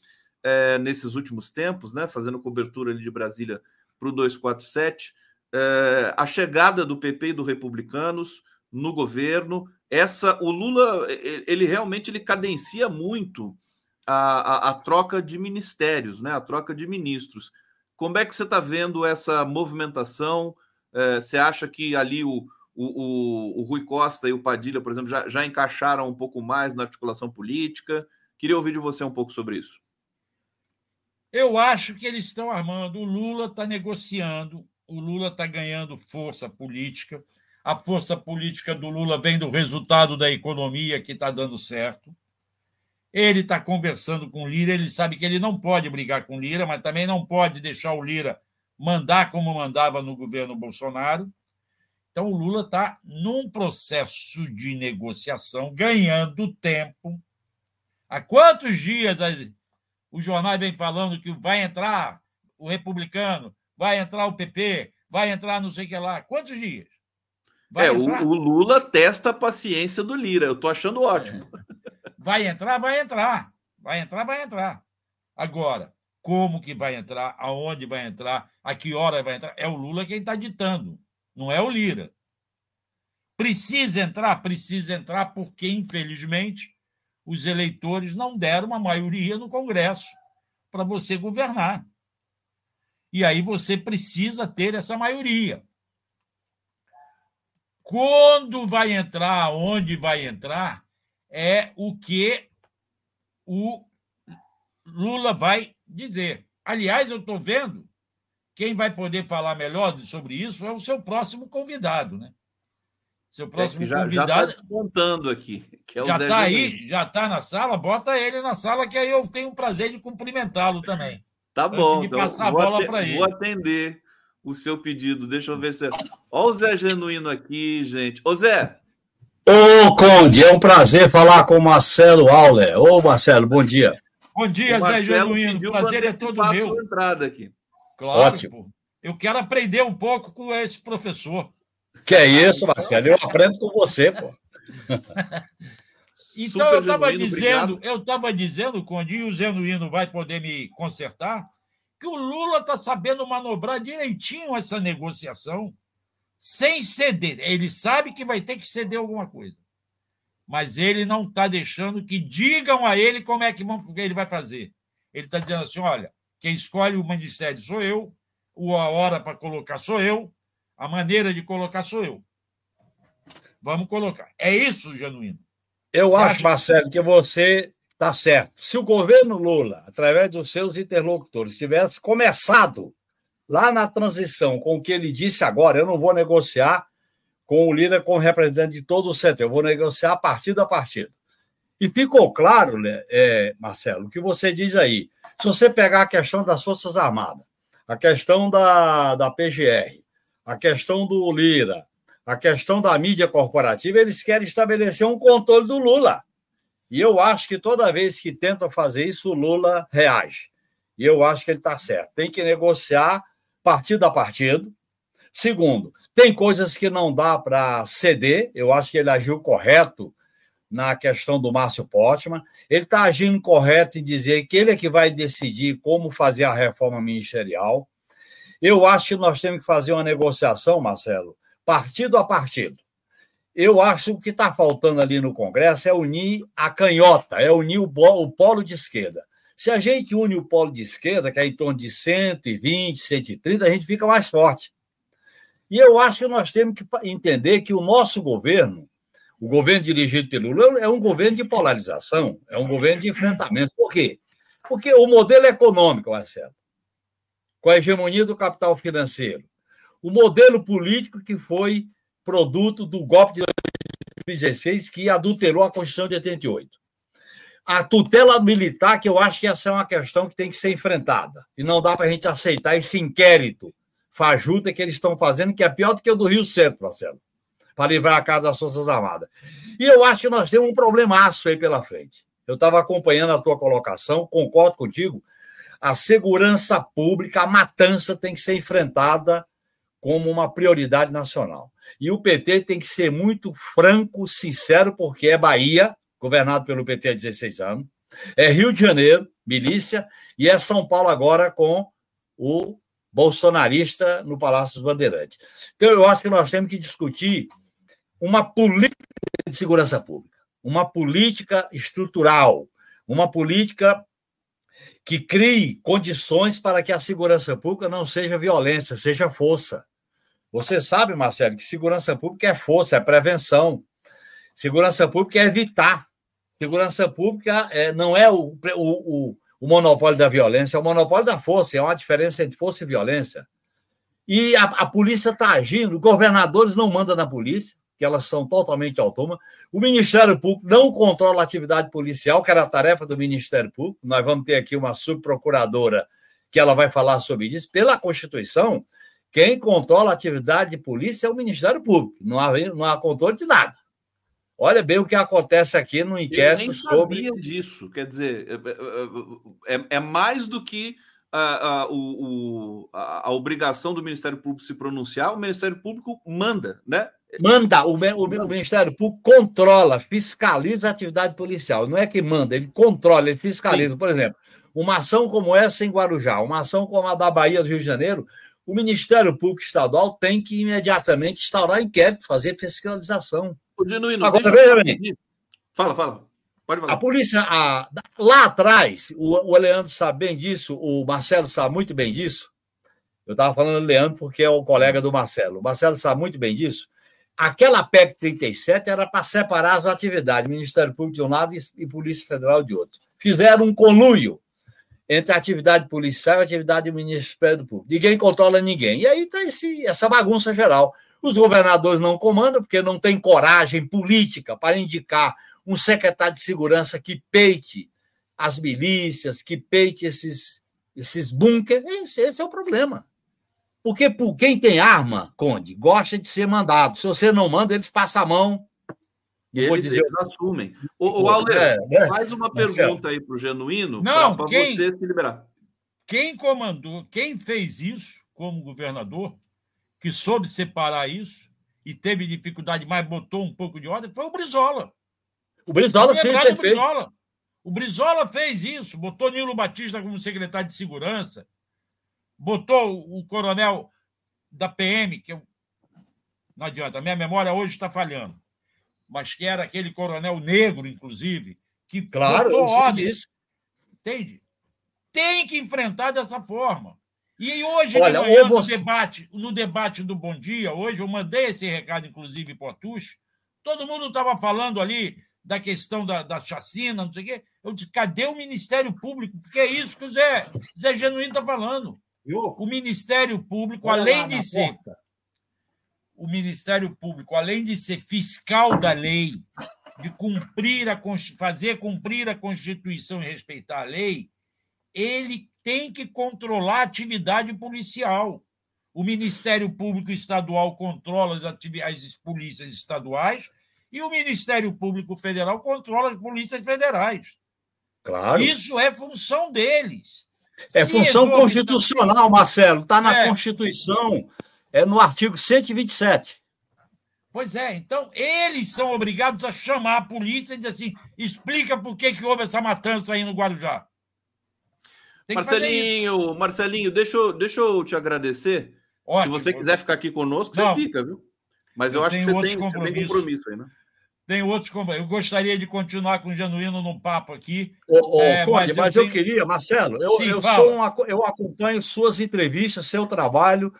é, nesses últimos tempos, né, fazendo cobertura ali de Brasília para o 247, é, a chegada do PP e do Republicanos no governo, essa, o Lula, ele realmente ele cadencia muito a, a, a troca de ministérios, né? A troca de ministros. Como é que você está vendo essa movimentação? Eh, você acha que ali o, o, o, o Rui Costa e o Padilha, por exemplo, já, já encaixaram um pouco mais na articulação política? Queria ouvir de você um pouco sobre isso. Eu acho que eles estão armando. O Lula está negociando, o Lula está ganhando força política. A força política do Lula vem do resultado da economia que está dando certo. Ele está conversando com o Lira, ele sabe que ele não pode brigar com o Lira, mas também não pode deixar o Lira mandar como mandava no governo Bolsonaro. Então, o Lula está num processo de negociação, ganhando tempo. Há quantos dias as, os jornais vêm falando que vai entrar o republicano, vai entrar o PP, vai entrar não sei o que lá? Quantos dias? Vai é, o, entrar? o Lula testa a paciência do Lira. Eu estou achando ótimo. Vai entrar, vai entrar. Vai entrar, vai entrar. Agora, como que vai entrar, aonde vai entrar, a que hora vai entrar, é o Lula quem está ditando, não é o Lira. Precisa entrar? Precisa entrar porque, infelizmente, os eleitores não deram uma maioria no Congresso para você governar. E aí você precisa ter essa maioria. Quando vai entrar, onde vai entrar, é o que o Lula vai dizer. Aliás, eu estou vendo, quem vai poder falar melhor sobre isso é o seu próximo convidado, né? Seu próximo é, já, convidado. Já está descontando aqui. É já está aí, já está na sala, bota ele na sala, que aí eu tenho o prazer de cumprimentá-lo também. Tá bom, então passar a vou bola ate- pra ele. Vou atender o seu pedido. Deixa eu ver se. Olha o Zé Genuíno aqui, gente. Ô, Zé, Ô, Conde, é um prazer falar com o Marcelo Auler. Ô, Marcelo, bom dia. Bom dia, Zé Genuíno. O prazer pra é todo meu. sua entrada aqui. Claro, Ótimo. pô. Eu quero aprender um pouco com esse professor. Que é isso, Marcelo? Eu aprendo com você, pô. Então, eu estava dizendo, eu estava dizendo, Conde, e o Genuíno vai poder me consertar, que o Lula está sabendo manobrar direitinho essa negociação, sem ceder. Ele sabe que vai ter que ceder alguma coisa. Mas ele não está deixando que digam a ele como é que ele vai fazer. Ele está dizendo assim: olha, quem escolhe o ministério sou eu, a hora para colocar sou eu, a maneira de colocar sou eu. Vamos colocar. É isso, Genuíno. Eu Você acho, acha- Marcelo, que você está certo. Se o governo Lula, através dos seus interlocutores, tivesse começado lá na transição com o que ele disse agora, eu não vou negociar com o Lira como representante de todo o setor, eu vou negociar partido a partido. E ficou claro, né, é, Marcelo, o que você diz aí. Se você pegar a questão das Forças Armadas, a questão da, da PGR, a questão do Lira, a questão da mídia corporativa, eles querem estabelecer um controle do Lula. E eu acho que toda vez que tentam fazer isso, o Lula reage. E eu acho que ele está certo. Tem que negociar partido a partido. Segundo, tem coisas que não dá para ceder. Eu acho que ele agiu correto na questão do Márcio Postman. Ele está agindo correto em dizer que ele é que vai decidir como fazer a reforma ministerial. Eu acho que nós temos que fazer uma negociação, Marcelo, partido a partido. Eu acho que o que está faltando ali no Congresso é unir a canhota, é unir o, o polo de esquerda. Se a gente une o polo de esquerda, que é em torno de 120, 130, a gente fica mais forte. E eu acho que nós temos que entender que o nosso governo, o governo dirigido pelo Lula, é um governo de polarização, é um governo de enfrentamento. Por quê? Porque o modelo econômico, Marcelo, com a hegemonia do capital financeiro, o modelo político que foi produto do golpe de 2016, que adulterou a Constituição de 88. A tutela militar, que eu acho que essa é uma questão que tem que ser enfrentada. E não dá para a gente aceitar esse inquérito fajuta que eles estão fazendo, que é pior do que o do Rio Centro, Marcelo, para livrar a casa das Forças Armadas. E eu acho que nós temos um problemaço aí pela frente. Eu estava acompanhando a tua colocação, concordo contigo. A segurança pública, a matança tem que ser enfrentada como uma prioridade nacional. E o PT tem que ser muito franco, sincero, porque é Bahia, governado pelo PT há 16 anos, é Rio de Janeiro, milícia, e é São Paulo agora com o bolsonarista no Palácio dos Bandeirantes. Então, eu acho que nós temos que discutir uma política de segurança pública, uma política estrutural, uma política que crie condições para que a segurança pública não seja violência, seja força. Você sabe, Marcelo, que segurança pública é força, é prevenção. Segurança pública é evitar. Segurança pública é, não é o, o, o, o, monopólio da violência, é o monopólio da força. É uma diferença entre força e violência. E a, a polícia está agindo, governadores não mandam na polícia, que elas são totalmente autônomas. O Ministério Público não controla a atividade policial, que era a tarefa do Ministério Público. Nós vamos ter aqui uma subprocuradora que ela vai falar sobre isso. Pela Constituição, quem controla a atividade de polícia é o Ministério Público. Não há, não há controle de nada. Olha bem o que acontece aqui no inquérito Eu nem sobre. sabia disso. Quer dizer, é, é, é mais do que a, a, o, a, a, obrigação do Ministério Público se pronunciar, o Ministério Público manda, né? Manda, o, o, o, Ministério Público controla, fiscaliza a atividade policial. Não é que manda, ele controla, ele fiscaliza. Sim. Por exemplo, uma ação como essa em Guarujá, uma ação como a da Bahia do Rio de Janeiro, o Ministério Público Estadual tem que imediatamente instaurar inquérito, fazer fiscalização. Genuíno, Agora, veja bem. Fala, fala. Pode falar. A polícia, a, lá atrás, o, o Leandro sabe bem disso, o Marcelo sabe muito bem disso. Eu estava falando do Leandro porque é o colega do Marcelo. O Marcelo sabe muito bem disso. Aquela PEC 37 era para separar as atividades, Ministério Público de um lado e Polícia Federal de outro. Fizeram um conluio entre a atividade policial e a atividade do Ministério Público. Ninguém controla ninguém. E aí está essa bagunça geral. Os governadores não comandam, porque não têm coragem política para indicar um secretário de segurança que peite as milícias, que peite esses, esses bunkers. Esse, esse é o problema. Porque por quem tem arma, Conde, gosta de ser mandado. Se você não manda, eles passam a mão eles, dizer... eles assumem. O, o Auler, é, né? faz uma pergunta aí para o Genuíno para você se liberar. Quem comandou, quem fez isso como governador, que soube separar isso e teve dificuldade, mas botou um pouco de ordem, foi o Brizola. O Brizola sim, o Brizola. O Brizola fez isso, botou Nilo Batista como secretário de segurança, botou o coronel da PM, que eu... não adianta, a minha memória hoje está falhando mas que era aquele coronel negro, inclusive, que claro, botou ordem. Isso. Entende? Tem que enfrentar dessa forma. E hoje, Olha, de manhã, no, debate, no debate do Bom Dia, hoje eu mandei esse recado, inclusive, para o Atush, todo mundo estava falando ali da questão da, da chacina, não sei o quê. Eu disse, cadê o Ministério Público? Porque é isso que o Zé, Zé Genuíno está falando. O Ministério Público, Olha além de ser porta o Ministério Público, além de ser fiscal da lei, de cumprir a fazer cumprir a Constituição e respeitar a lei, ele tem que controlar a atividade policial. O Ministério Público Estadual controla as, as polícias estaduais e o Ministério Público Federal controla as polícias federais. Claro. Isso é função deles. É Se função constitucional, Marcelo. Está na é. Constituição é no artigo 127. Pois é, então eles são obrigados a chamar a polícia e dizer assim: explica por que, que houve essa matança aí no Guarujá. Marcelinho, Marcelinho, deixa eu, deixa eu te agradecer. Ótimo. Se você quiser ficar aqui conosco, Não, você fica, viu? Mas eu, eu acho que você tem, você tem compromisso aí, né? Tem outros compromissos. Eu gostaria de continuar com o Genuíno no papo aqui. Ô, ô, é, Conde, mas, eu, mas tenho... eu, queria, Marcelo, eu, Sim, eu, sou um, eu acompanho suas entrevistas, seu trabalho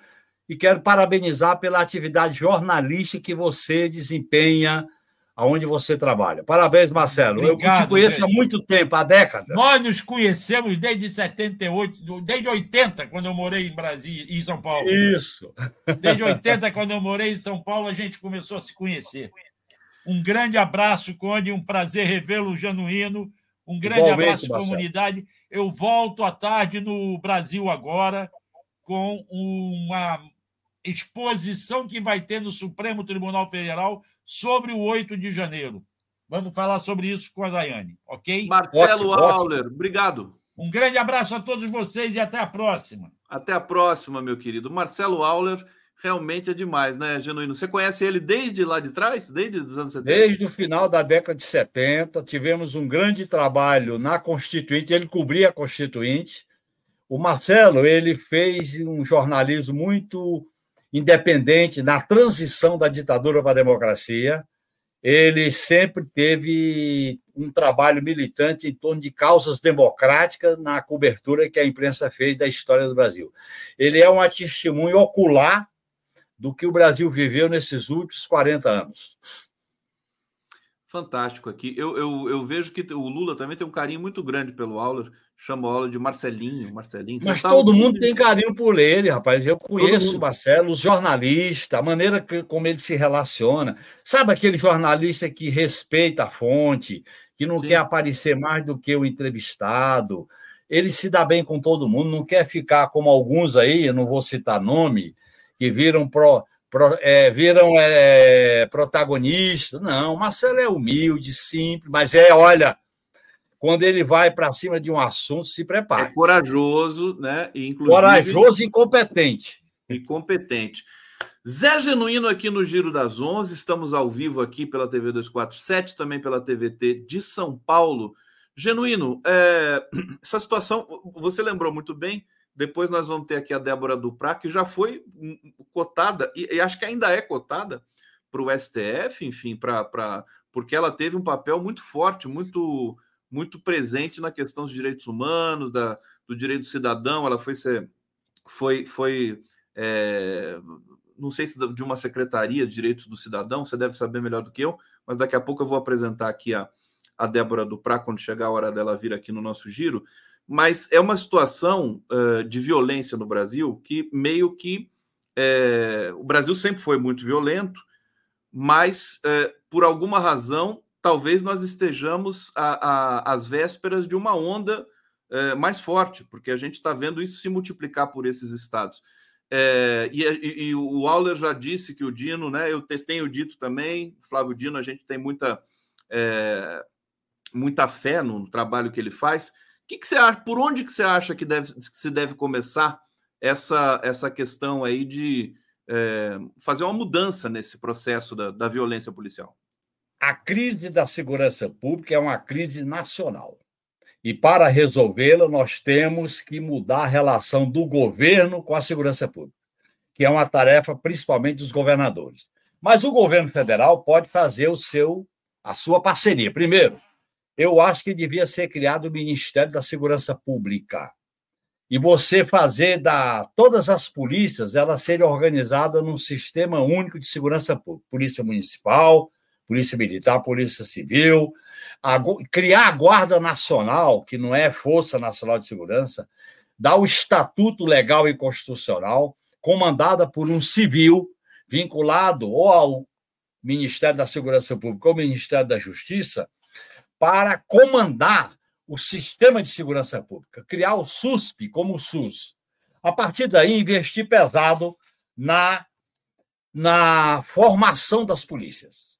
e quero parabenizar pela atividade jornalística que você desempenha aonde você trabalha. Parabéns, Marcelo. Obrigado, eu te conheço gente. há muito tempo, há décadas. Nós nos conhecemos desde 78, desde 80, quando eu morei em Brasília, em São Paulo. Isso. Desde 80, quando eu morei em São Paulo, a gente começou a se conhecer. Um grande abraço, Conde, um prazer revê-lo genuíno. Um grande Igualmente, abraço, Marcelo. comunidade. Eu volto à tarde no Brasil agora com uma exposição que vai ter no Supremo Tribunal Federal sobre o 8 de janeiro. Vamos falar sobre isso com a Daiane, ok? Marcelo ótimo, Auler, ótimo. obrigado. Um grande abraço a todos vocês e até a próxima. Até a próxima, meu querido. Marcelo Auler realmente é demais, né, Genuíno? Você conhece ele desde lá de trás? Desde os anos 70? Desde o final da década de 70. Tivemos um grande trabalho na Constituinte, ele cobria a Constituinte. O Marcelo, ele fez um jornalismo muito independente na transição da ditadura para a democracia. Ele sempre teve um trabalho militante em torno de causas democráticas na cobertura que a imprensa fez da história do Brasil. Ele é uma testemunha ocular do que o Brasil viveu nesses últimos 40 anos. Fantástico aqui. Eu, eu, eu vejo que o Lula também tem um carinho muito grande pelo Auler chama o de Marcelinho, Marcelinho. Mas todo mundo tem carinho por ele, rapaz. Eu conheço o Marcelo, os jornalistas, a maneira que, como ele se relaciona. Sabe aquele jornalista que respeita a fonte, que não Sim. quer aparecer mais do que o entrevistado. Ele se dá bem com todo mundo, não quer ficar como alguns aí, eu não vou citar nome, que viram pro, pro é, viram é, protagonista. Não, Marcelo é humilde, simples, mas é, olha, quando ele vai para cima de um assunto, se prepara. É corajoso, né? E, inclusive, corajoso e competente. E competente. Zé Genuíno aqui no Giro das Onze, estamos ao vivo aqui pela TV 247, também pela TVT de São Paulo. Genuíno, é, essa situação, você lembrou muito bem, depois nós vamos ter aqui a Débora Duprá, que já foi cotada, e, e acho que ainda é cotada para o STF, enfim, pra, pra, porque ela teve um papel muito forte, muito muito presente na questão dos direitos humanos, da, do direito do cidadão. Ela foi ser, foi, foi é, não sei se de uma secretaria de direitos do cidadão, você deve saber melhor do que eu, mas daqui a pouco eu vou apresentar aqui a, a Débora Duprá quando chegar a hora dela vir aqui no nosso giro. Mas é uma situação uh, de violência no Brasil que meio que é, o Brasil sempre foi muito violento, mas é, por alguma razão talvez nós estejamos às vésperas de uma onda é, mais forte, porque a gente está vendo isso se multiplicar por esses estados. É, e, e, o Auler já disse que o Dino, né? Eu te, tenho dito também, Flávio Dino, a gente tem muita, é, muita fé no trabalho que ele faz. Que, que você acha? Por onde que você acha que, deve, que se deve começar essa, essa questão aí de é, fazer uma mudança nesse processo da, da violência policial? A crise da segurança pública é uma crise nacional. E para resolvê-la, nós temos que mudar a relação do governo com a segurança pública, que é uma tarefa principalmente dos governadores. Mas o governo federal pode fazer o seu a sua parceria. Primeiro, eu acho que devia ser criado o Ministério da Segurança Pública. E você fazer da todas as polícias elas serem organizadas num sistema único de segurança pública, polícia municipal, Polícia Militar, Polícia Civil, a, criar a Guarda Nacional, que não é Força Nacional de Segurança, dar o estatuto legal e constitucional, comandada por um civil vinculado ou ao Ministério da Segurança Pública ou ao Ministério da Justiça, para comandar o sistema de segurança pública, criar o SUSP como o SUS. A partir daí, investir pesado na, na formação das polícias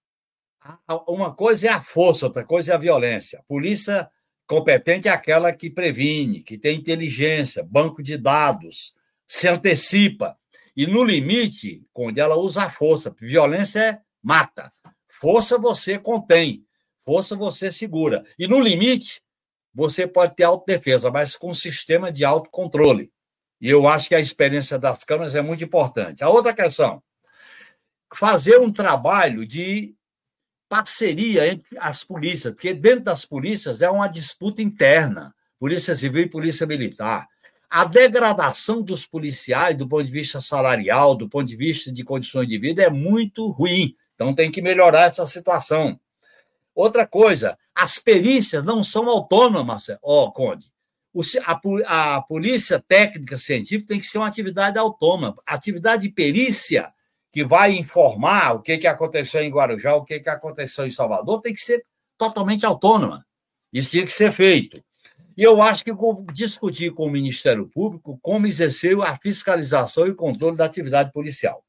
uma coisa é a força, outra coisa é a violência. A polícia competente é aquela que previne, que tem inteligência, banco de dados, se antecipa. E no limite, quando ela usa a força, violência é mata. Força você contém, força você segura. E no limite, você pode ter autodefesa, mas com um sistema de autocontrole. E eu acho que a experiência das câmaras é muito importante. A outra questão, fazer um trabalho de parceria entre as polícias, porque dentro das polícias é uma disputa interna, polícia civil e polícia militar. a degradação dos policiais, do ponto de vista salarial, do ponto de vista de condições de vida, é muito ruim. Então, tem que melhorar essa situação. Outra coisa, as perícias não são autônomas, ó, oh, Conde. A, polícia técnica científica tem que ser uma atividade autônoma. Atividade de perícia, que vai informar o que, que aconteceu em Guarujá, o que, que aconteceu em Salvador, tem que ser totalmente autônoma. Isso tinha que ser feito. E eu acho que discutir com o Ministério Público como exercer a fiscalização e controle da atividade policial.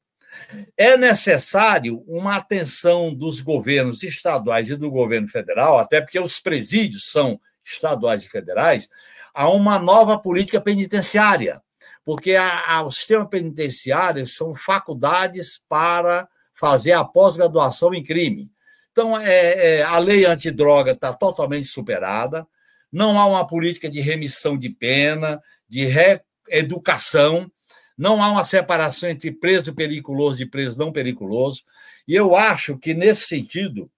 É necessário uma atenção dos governos estaduais e do governo federal, até porque os presídios são estaduais e federais, a uma nova política penitenciária, porque a, a, o sistema penitenciário são faculdades para fazer a pós-graduação em crime. Então, é, é, a lei antidroga está totalmente superada, não há uma política de remissão de pena, de reeducação, não há uma separação entre preso periculoso e preso não periculoso. E eu acho que, nesse sentido,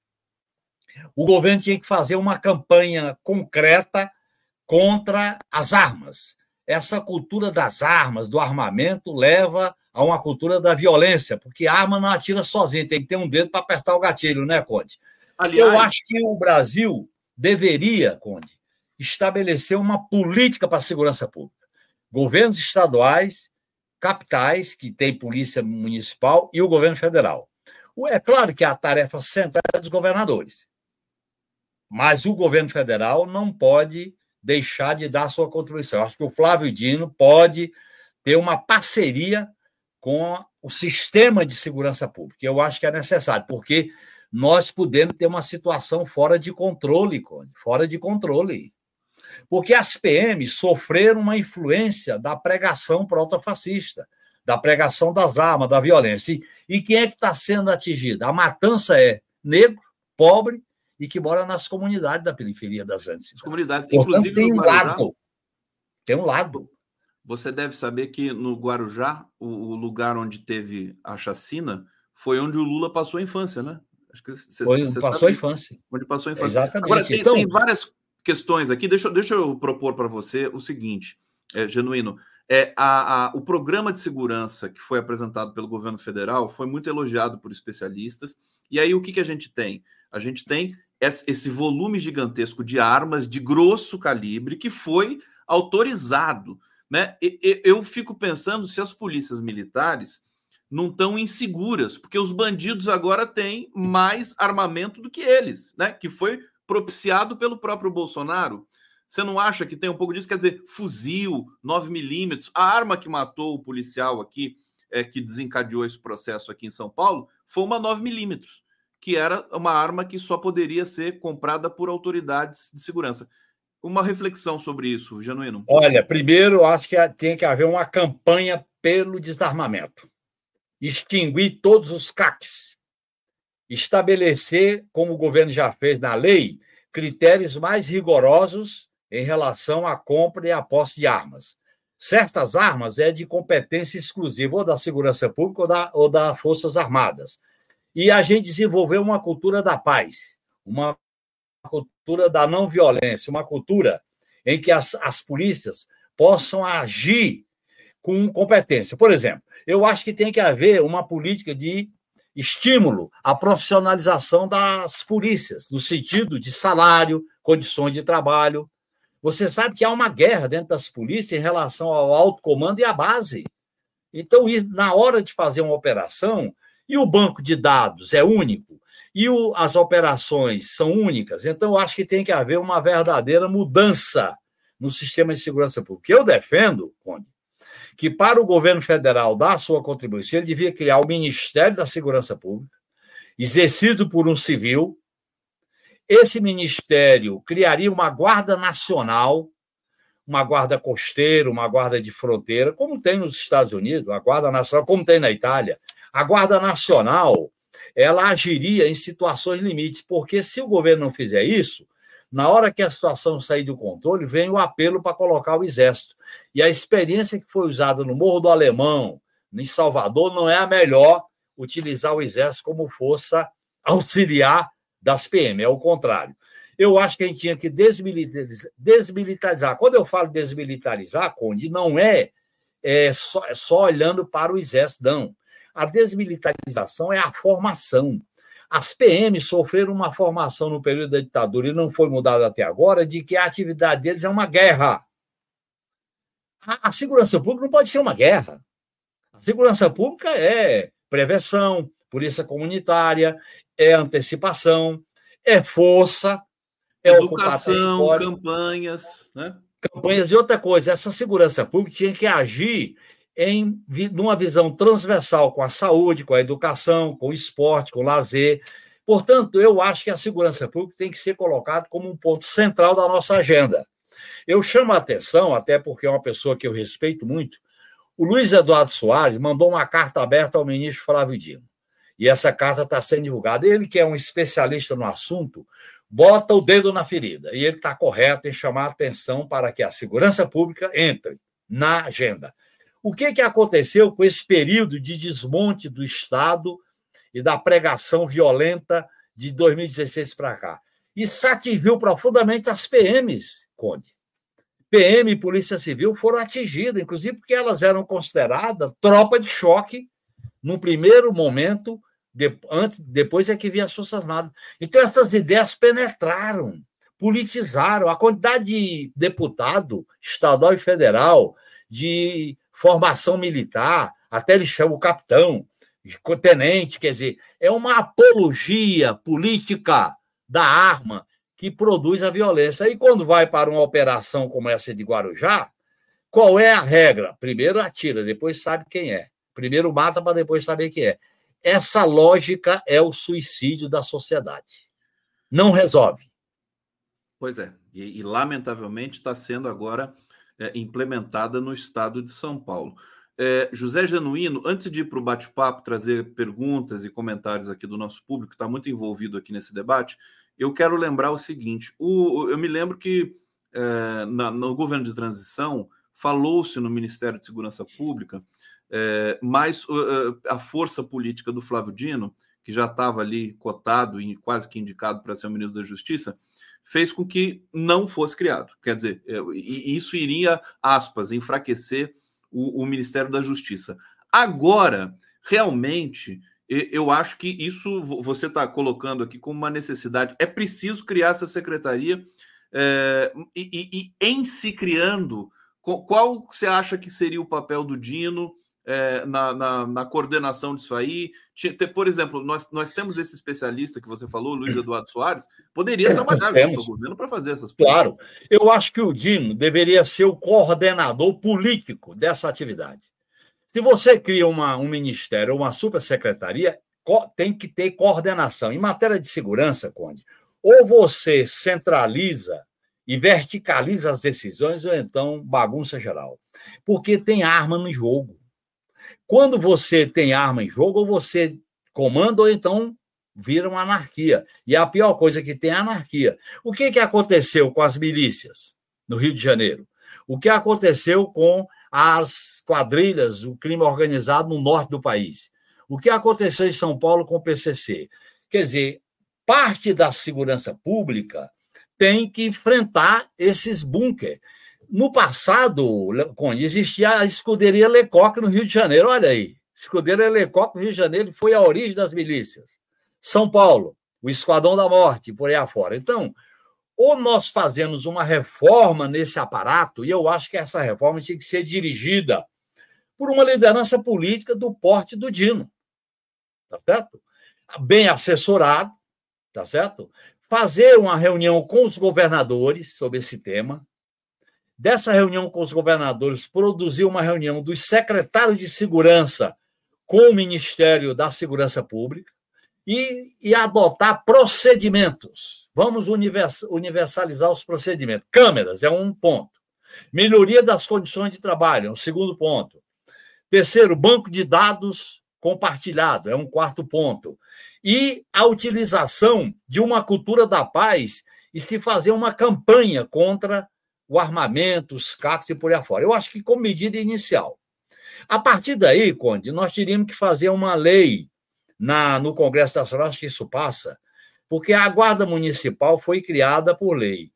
o governo tinha que fazer uma campanha concreta contra as armas. Essa cultura das armas, do armamento, leva a uma cultura da violência, porque a arma não atira sozinha, tem que ter um dedo para apertar o gatilho, né, Conde? Aliás... Eu acho que o Brasil deveria, Conde, estabelecer uma política para a segurança pública. Governos estaduais, capitais, que tem polícia municipal, e o governo federal. É claro que a tarefa central é dos governadores, mas o governo federal não pode deixar de dar sua contribuição. Acho que o Flávio Dino pode ter uma parceria com o sistema de segurança pública. Eu acho que é necessário, porque nós podemos ter uma situação fora de controle, fora de controle. Porque as PMs sofreram uma influência da pregação protofascista, da pregação das armas, da violência. E, quem é que está sendo atingida? A matança é negro, pobre e que mora nas comunidades da periferia das grandes cidades. Comunidades, Portanto, inclusive tem um lado. Tem um lado. Você deve saber que no Guarujá, o, o, lugar onde teve a chacina, foi onde o Lula passou a infância, né? Acho que você, foi, você passou a infância. Onde passou a infância. Exatamente. Agora, tem, então... tem várias questões aqui. Deixa, deixa eu propor para você o seguinte, é, Genuíno. É, a, a, o programa de segurança que foi apresentado pelo governo federal foi muito elogiado por especialistas. E aí, o que, que a gente tem? A gente tem esse volume gigantesco de armas de grosso calibre que foi autorizado. Né? Eu fico pensando se as polícias militares não estão inseguras, porque os bandidos agora têm mais armamento do que eles, né? que foi propiciado pelo próprio Bolsonaro. Você não acha que tem um pouco disso? Quer dizer, fuzil, 9 milímetros, a arma que matou o policial aqui, é, que desencadeou esse processo aqui em São Paulo, foi uma 9 milímetros que era uma arma que só poderia ser comprada por autoridades de segurança. Uma reflexão sobre isso, Genuíno. Olha, primeiro, acho que tem que haver uma campanha pelo desarmamento. Extinguir todos os CACs. Estabelecer, como o governo já fez na lei, critérios mais rigorosos em relação à compra e à posse de armas. Certas armas é de competência exclusiva ou da segurança pública ou da, ou das Forças Armadas. E a gente desenvolveu uma cultura da paz, uma cultura da não violência, uma cultura em que as, as polícias possam agir com competência. Por exemplo, eu acho que tem que haver uma política de estímulo à profissionalização das polícias, no sentido de salário, condições de trabalho. Você sabe que há uma guerra dentro das polícias em relação ao alto comando e à base. Então, na hora de fazer uma operação, e o banco de dados é único, e o, as operações são únicas, então acho que tem que haver uma verdadeira mudança no sistema de segurança pública. Eu defendo, Conde, que para o governo federal dar a sua contribuição, ele devia criar o Ministério da Segurança Pública, exercido por um civil. Esse ministério criaria uma Guarda Nacional, uma guarda costeira, uma guarda de fronteira, como tem nos Estados Unidos, a Guarda Nacional, como tem na Itália. A Guarda Nacional, ela agiria em situações limites, porque se o governo não fizer isso, na hora que a situação sair do controle, vem o apelo para colocar o exército. E a experiência que foi usada no Morro do Alemão, em Salvador, não é a melhor utilizar o exército como força auxiliar das PM, é o contrário. Eu acho que a gente tinha que desmilitarizar. Quando eu falo desmilitarizar, Conde, não é, é só, é só olhando para o exército, não. A desmilitarização é a formação. As PMs sofreram uma formação no período da ditadura e não foi mudada até agora, de que a atividade deles é uma guerra. A, a segurança pública não pode ser uma guerra. A segurança pública é prevenção, polícia comunitária, é antecipação, é força, é educação, campanhas, né? Campanhas e outra coisa, essa segurança pública tinha que agir em numa visão transversal com a saúde, com a educação, com o esporte, com o lazer. Portanto, eu acho que a segurança pública tem que ser colocada como um ponto central da nossa agenda. Eu chamo a atenção, até porque é uma pessoa que eu respeito muito, o Luiz Eduardo Soares mandou uma carta aberta ao ministro Flávio Dino. E essa carta está sendo divulgada. Ele, que é um especialista no assunto, bota o dedo na ferida. E ele está correto em chamar a atenção para que a segurança pública entre na agenda. O que, que aconteceu com esse período de desmonte do Estado e da pregação violenta de 2016 para cá? Isso atingiu profundamente as PMs, Conde. PM e Polícia Civil foram atingidas, inclusive porque elas eram consideradas tropa de choque no primeiro momento, de, antes, depois é que vinha as Forças Armadas. Então, essas ideias penetraram, politizaram. A quantidade de deputado estadual e federal, de formação militar, até ele chama o capitão, tenente, quer dizer, é uma apologia política da arma que produz a violência. E quando vai para uma operação como essa de Guarujá, qual é a regra? Primeiro atira, depois sabe quem é. Primeiro mata para depois saber quem é. Essa lógica é o suicídio da sociedade. Não resolve. Pois é, e, e lamentavelmente está sendo agora é, implementada no estado de São Paulo. É, José Genuíno, antes de ir para o bate-papo, trazer perguntas e comentários aqui do nosso público, que está muito envolvido aqui nesse debate, eu quero lembrar o seguinte: o, eu me lembro que é, na, no governo de transição falou-se no Ministério de Segurança Pública, é, mas uh, a força política do Flávio Dino, que já estava ali cotado e quase que indicado para ser o ministro da Justiça, fez com que não fosse criado. Quer dizer, é, isso iria, aspas, enfraquecer o, o Ministério da Justiça. Agora, realmente, eu acho que isso você está colocando aqui como uma necessidade. É preciso criar essa secretaria é, e, e, e, em se criando, qual você acha que seria o papel do Dino? É, na, na, na, coordenação disso aí. Por exemplo, nós, nós temos esse especialista que você falou, Luiz Eduardo Soares, poderia trabalhar junto ao governo para fazer essas coisas. Claro, eu acho que o Dino deveria ser o coordenador político dessa atividade. Se você cria uma, um ministério ou uma supersecretaria, tem que ter coordenação. Em matéria de segurança, Conde, ou você centraliza e verticaliza as decisões, ou então bagunça geral. Porque tem arma no jogo. Quando você tem arma em jogo, ou você comanda, ou então vira uma anarquia. E a pior coisa que tem é a anarquia. O que, que aconteceu com as milícias no Rio de Janeiro? O que aconteceu com as quadrilhas, o crime organizado no norte do país? O que aconteceu em São Paulo com o PCC? Quer dizer, parte da segurança pública tem que enfrentar esses bunkers. No passado, Conde, existia a escuderia Lecoque no Rio de Janeiro. Olha aí, escuderia Lecoque no Rio de Janeiro foi a origem das milícias. São Paulo, o Esquadrão da Morte, por aí afora. Então, ou nós fazemos uma reforma nesse aparato, e eu acho que essa reforma tinha que ser dirigida por uma liderança política do porte do Dino. Tá certo? Bem assessorado, tá certo? Fazer uma reunião com os governadores sobre esse tema, Dessa reunião com os governadores, produziu uma reunião dos secretários de segurança com o Ministério da Segurança Pública e, e adotar procedimentos. Vamos universalizar os procedimentos. Câmeras é um ponto. Melhoria das condições de trabalho é um segundo ponto. Terceiro, banco de dados compartilhado é um quarto ponto. E a utilização de uma cultura da paz e se fazer uma campanha contra o armamento, os CACs e por aí afora. Eu acho que como medida inicial. A partir daí, Conde, nós teríamos que fazer uma lei na, no Congresso Nacional, acho que isso passa, Porque a Guarda Municipal foi criada por lei.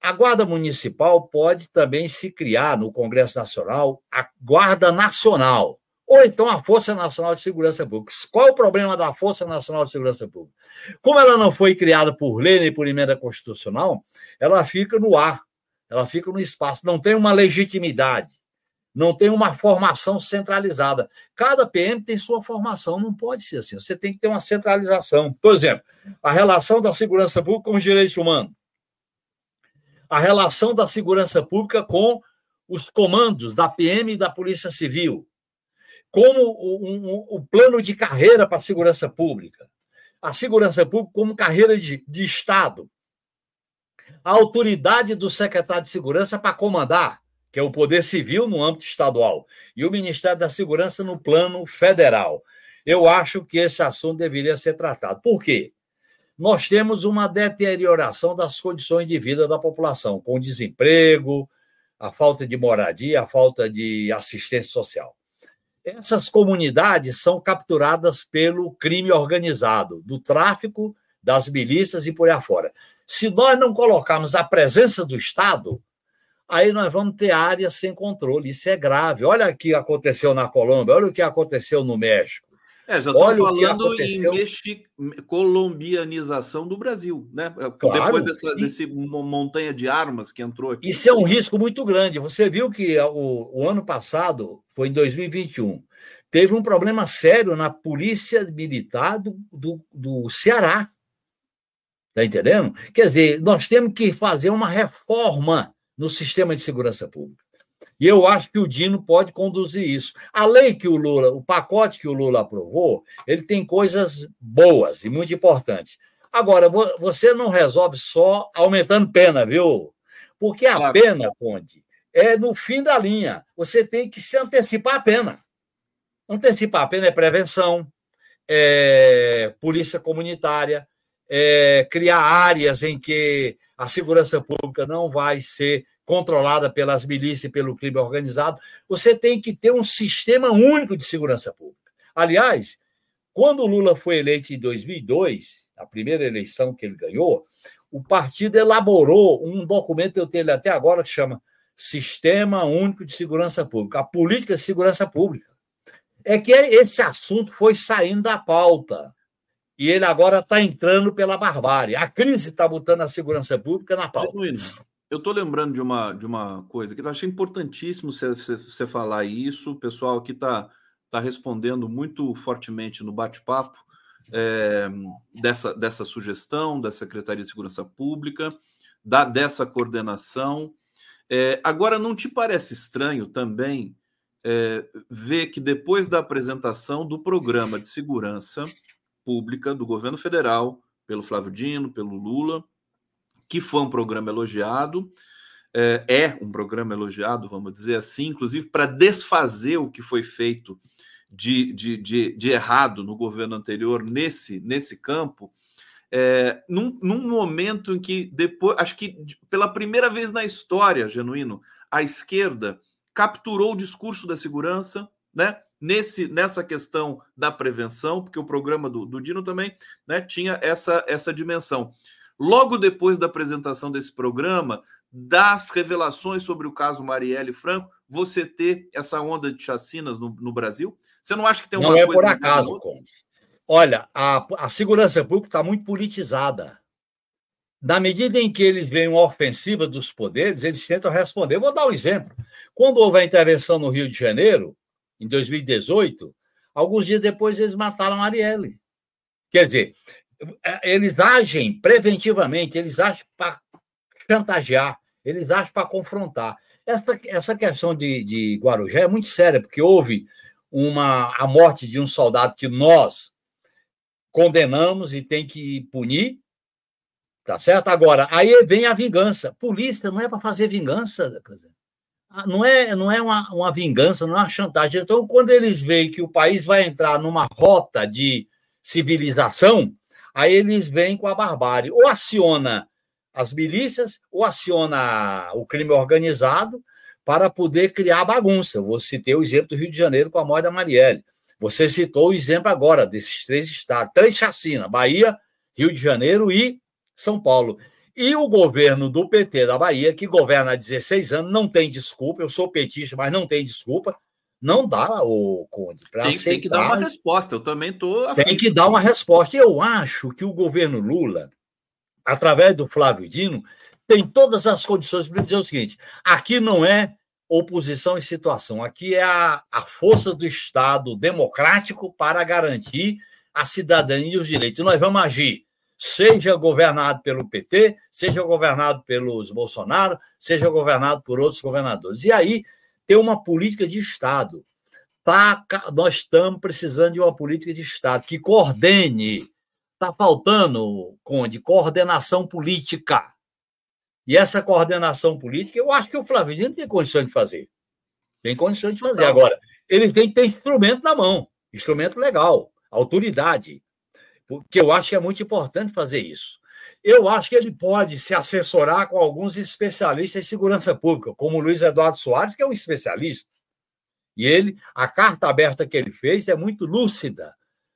A Guarda Municipal pode também se criar no Congresso Nacional a Guarda Nacional, ou então a Força Nacional de Segurança Pública. Qual é o problema da Força Nacional de Segurança Pública? Como ela não foi criada por lei nem por emenda constitucional, ela fica no ar, ela fica no espaço, não tem uma legitimidade, não tem uma formação centralizada. Cada PM tem sua formação, não pode ser assim. Você tem que ter uma centralização. Por exemplo, a relação da segurança pública com os direitos humanos a relação da segurança pública com os comandos da PM e da Polícia Civil, como o, um, um, plano de carreira para a segurança pública, a segurança pública como carreira de, de Estado, a autoridade do secretário de segurança para comandar, que é o Poder Civil no âmbito estadual, e o Ministério da Segurança no plano federal. Eu acho que esse assunto deveria ser tratado. Por quê? nós temos uma deterioração das condições de vida da população, com desemprego, a falta de moradia, a falta de assistência social. Essas comunidades são capturadas pelo crime organizado, do tráfico, das milícias e por aí afora. Se nós não colocarmos a presença do Estado, aí nós vamos ter áreas sem controle. Isso é grave. Olha o que aconteceu na Colômbia, olha o que aconteceu no México. É, já estou falando em mexi... colombianização do Brasil, né? Claro. Depois dessa e... desse montanha de armas que entrou aqui. Isso é um risco muito grande. Você viu que o, o ano passado, foi em 2021, teve um problema sério na polícia militar do, do, do Ceará. Está entendendo? Quer dizer, nós temos que fazer uma reforma no sistema de segurança pública. E eu acho que o Dino pode conduzir isso. A lei que o Lula, o pacote que o Lula aprovou, ele tem coisas boas e muito importantes. Agora, você não resolve só aumentando pena, viu? Porque a claro. pena, Conde, é no fim da linha. Você tem que se antecipar a pena. Antecipar a pena é prevenção, é polícia comunitária, é criar áreas em que a segurança pública não vai ser controlada pelas milícias e pelo crime organizado. Você tem que ter um sistema único de segurança pública. Aliás, quando Lula foi eleito em 2002, a primeira eleição que ele ganhou, o partido elaborou um documento, eu tenho ele até agora, que chama Sistema Único de Segurança Pública, a política de segurança pública. É que esse assunto foi saindo da pauta. E ele agora está entrando pela barbárie. A crise está botando a segurança pública na pauta. Eu estou lembrando de uma, de uma coisa que eu achei importantíssimo você, você falar isso. O pessoal aqui está tá respondendo muito fortemente no bate-papo é, dessa, dessa sugestão da Secretaria de Segurança Pública, da, dessa coordenação. É, agora, não te parece estranho também é, ver que depois da apresentação do programa de segurança pública do governo federal, pelo Flávio Dino, pelo Lula, que foi um programa elogiado, é, é um programa elogiado, vamos dizer assim, inclusive para desfazer o que foi feito de, de, de, de, errado no governo anterior nesse, nesse campo, é, num, num momento em que depois, acho que pela primeira vez na história, genuíno, a esquerda capturou o discurso da segurança, né? Nesse, nessa questão da prevenção, porque o programa do, do Dino também né, tinha essa, essa dimensão logo depois da apresentação desse programa, das revelações sobre o caso Marielle Franco, você ter essa onda de chacinas no, no Brasil? Você não acha que tem uma Não é por acaso, Conde. Olha, a, a segurança pública está muito politizada. Na medida em que eles veem uma ofensiva dos poderes, eles tentam responder. vou dar um exemplo. Quando houve a intervenção no Rio de Janeiro, em 2018, alguns dias depois eles mataram a Marielle. Quer dizer, eles agem preventivamente, eles agem para chantagear, eles agem para confrontar. Essa, essa questão de, de Guarujá é muito séria, porque houve uma, a morte de um soldado que nós condenamos e tem que punir, tá certo? Agora, aí vem a vingança. Polícia não é para fazer vingança, ah, não é, não é uma, uma vingança, não é uma chantagem. Então, quando eles veem que o país vai entrar numa rota de civilização, Aí eles vêm com a barbárie. Ou aciona as milícias, ou aciona o crime organizado para poder criar bagunça. Eu vou citar o exemplo do Rio de Janeiro com a morte da Marielle. Você citou o exemplo agora desses três estados, três chacinas, Bahia, Rio de Janeiro e São Paulo. E o governo do PT da Bahia, que governa há 16 anos, não tem desculpa. Eu sou petista, mas não tem desculpa. Não dá, o Conde, para aceitar. Tem que dar uma resposta. Eu também estou. Tem que dar uma resposta. Eu acho que o governo Lula, através do Flávio Dino, tem todas as condições para dizer o seguinte: aqui não é oposição em situação, aqui é a, a força do Estado democrático para garantir a cidadania e os direitos. Nós vamos agir, seja governado pelo PT, seja governado pelos Bolsonaro, seja governado por outros governadores. E aí tem uma política de Estado. Tá, nós estamos precisando de uma política de Estado que coordene. Está faltando, Conde, coordenação política. E essa coordenação política, eu acho que o Flávio Dino tem condições de fazer. Tem condições de fazer. Agora, ele tem que ter instrumento na mão, instrumento legal, autoridade. Porque eu acho que é muito importante fazer isso. Eu acho que ele pode se assessorar com alguns especialistas em segurança pública, como o Luiz Eduardo Soares, que é um especialista. E ele, a carta aberta que ele fez é muito lúcida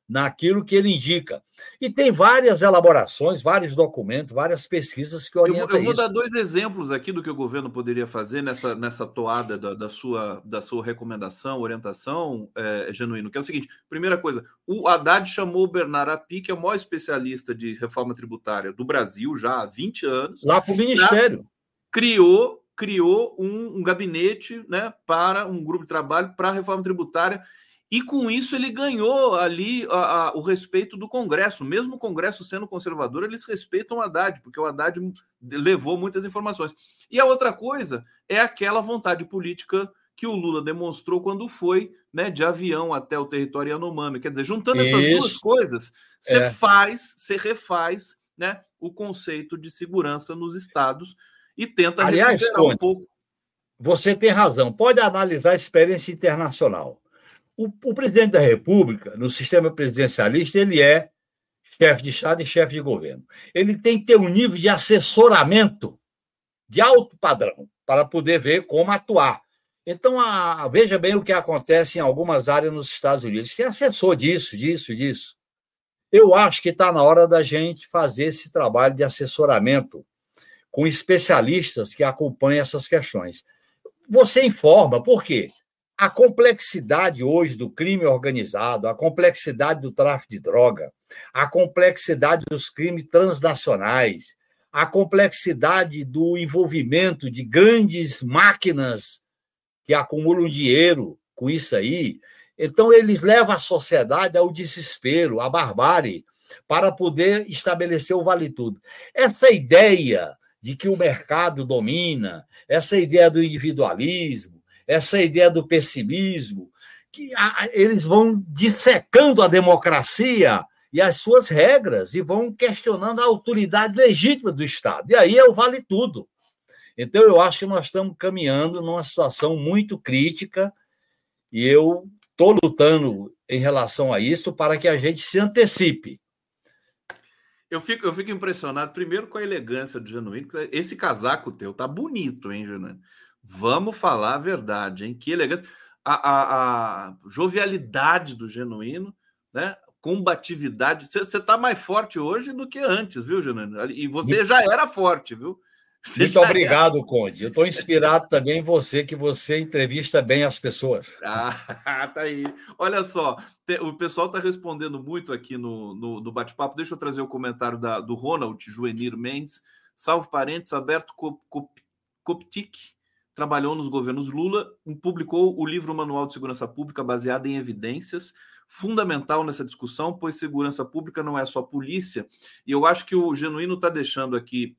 naquilo que ele indica. E tem várias elaborações, vários documentos, várias pesquisas que orientam eu, eu vou isso. dar dois exemplos aqui do que o governo poderia fazer nessa, nessa toada da, da sua, da sua recomendação, orientação, é, Genuíno, que é o seguinte: primeira coisa, o Haddad chamou o Bernardo Api, que é o maior especialista de reforma tributária do Brasil já há 20 anos. Lá para o Ministério. Criou criou um, um, gabinete né, para um grupo de trabalho para a reforma tributária e com isso ele ganhou ali a, a, o respeito do Congresso. Mesmo o Congresso sendo conservador, eles respeitam o Haddad, porque o Haddad levou muitas informações. E a outra coisa é aquela vontade política que o Lula demonstrou quando foi né, de avião até o território Yanomami. Quer dizer, juntando essas isso. duas coisas, você é. faz, você refaz né, o conceito de segurança nos estados e tenta Aliás, um pouco. Você tem razão. Pode analisar a experiência internacional. O, o, presidente da República, no sistema presidencialista, ele é chefe de Estado e chefe de governo. Ele tem que ter um nível de assessoramento de alto padrão para poder ver como atuar. Então, a, veja bem o que acontece em algumas áreas nos Estados Unidos. Tem assessor disso, disso, disso. Eu acho que está na hora da gente fazer esse trabalho de assessoramento com especialistas que acompanham essas questões. Você informa, por quê? A complexidade hoje do crime organizado, a complexidade do tráfico de droga, a complexidade dos crimes transnacionais, a complexidade do envolvimento de grandes máquinas que acumulam dinheiro com isso aí. Então, eles levam a sociedade ao desespero, à barbárie, para poder estabelecer o vale tudo. Essa ideia de que o mercado domina, essa ideia do individualismo, essa ideia do pessimismo, que eles vão dissecando a democracia e as suas regras e vão questionando a autoridade legítima do Estado. E aí é o vale tudo. Então, eu acho que nós estamos caminhando numa situação muito crítica e eu estou lutando em relação a isso para que a gente se antecipe. Eu fico, eu fico impressionado, primeiro, com a elegância do Genuíno. Esse casaco teu tá bonito, hein, Genuíno? Vamos falar a verdade, hein? Que elegância. A, a, a jovialidade do genuíno, né? Combatividade. Você está mais forte hoje do que antes, viu, Genuíno? E você já era forte, viu? Você Muito obrigado, era... Conde. Eu estou inspirado também em você, que você entrevista bem as pessoas. Ah, tá aí. Olha só, o pessoal está respondendo muito aqui no, no, no bate-papo. Deixa eu trazer o comentário da, do Ronald Juenir Mendes. Salve parentes, Alberto Coptic trabalhou nos governos Lula, publicou o livro Manual de Segurança Pública baseado em evidências, fundamental nessa discussão, pois segurança pública não é só polícia. E eu acho que o Genuíno está deixando aqui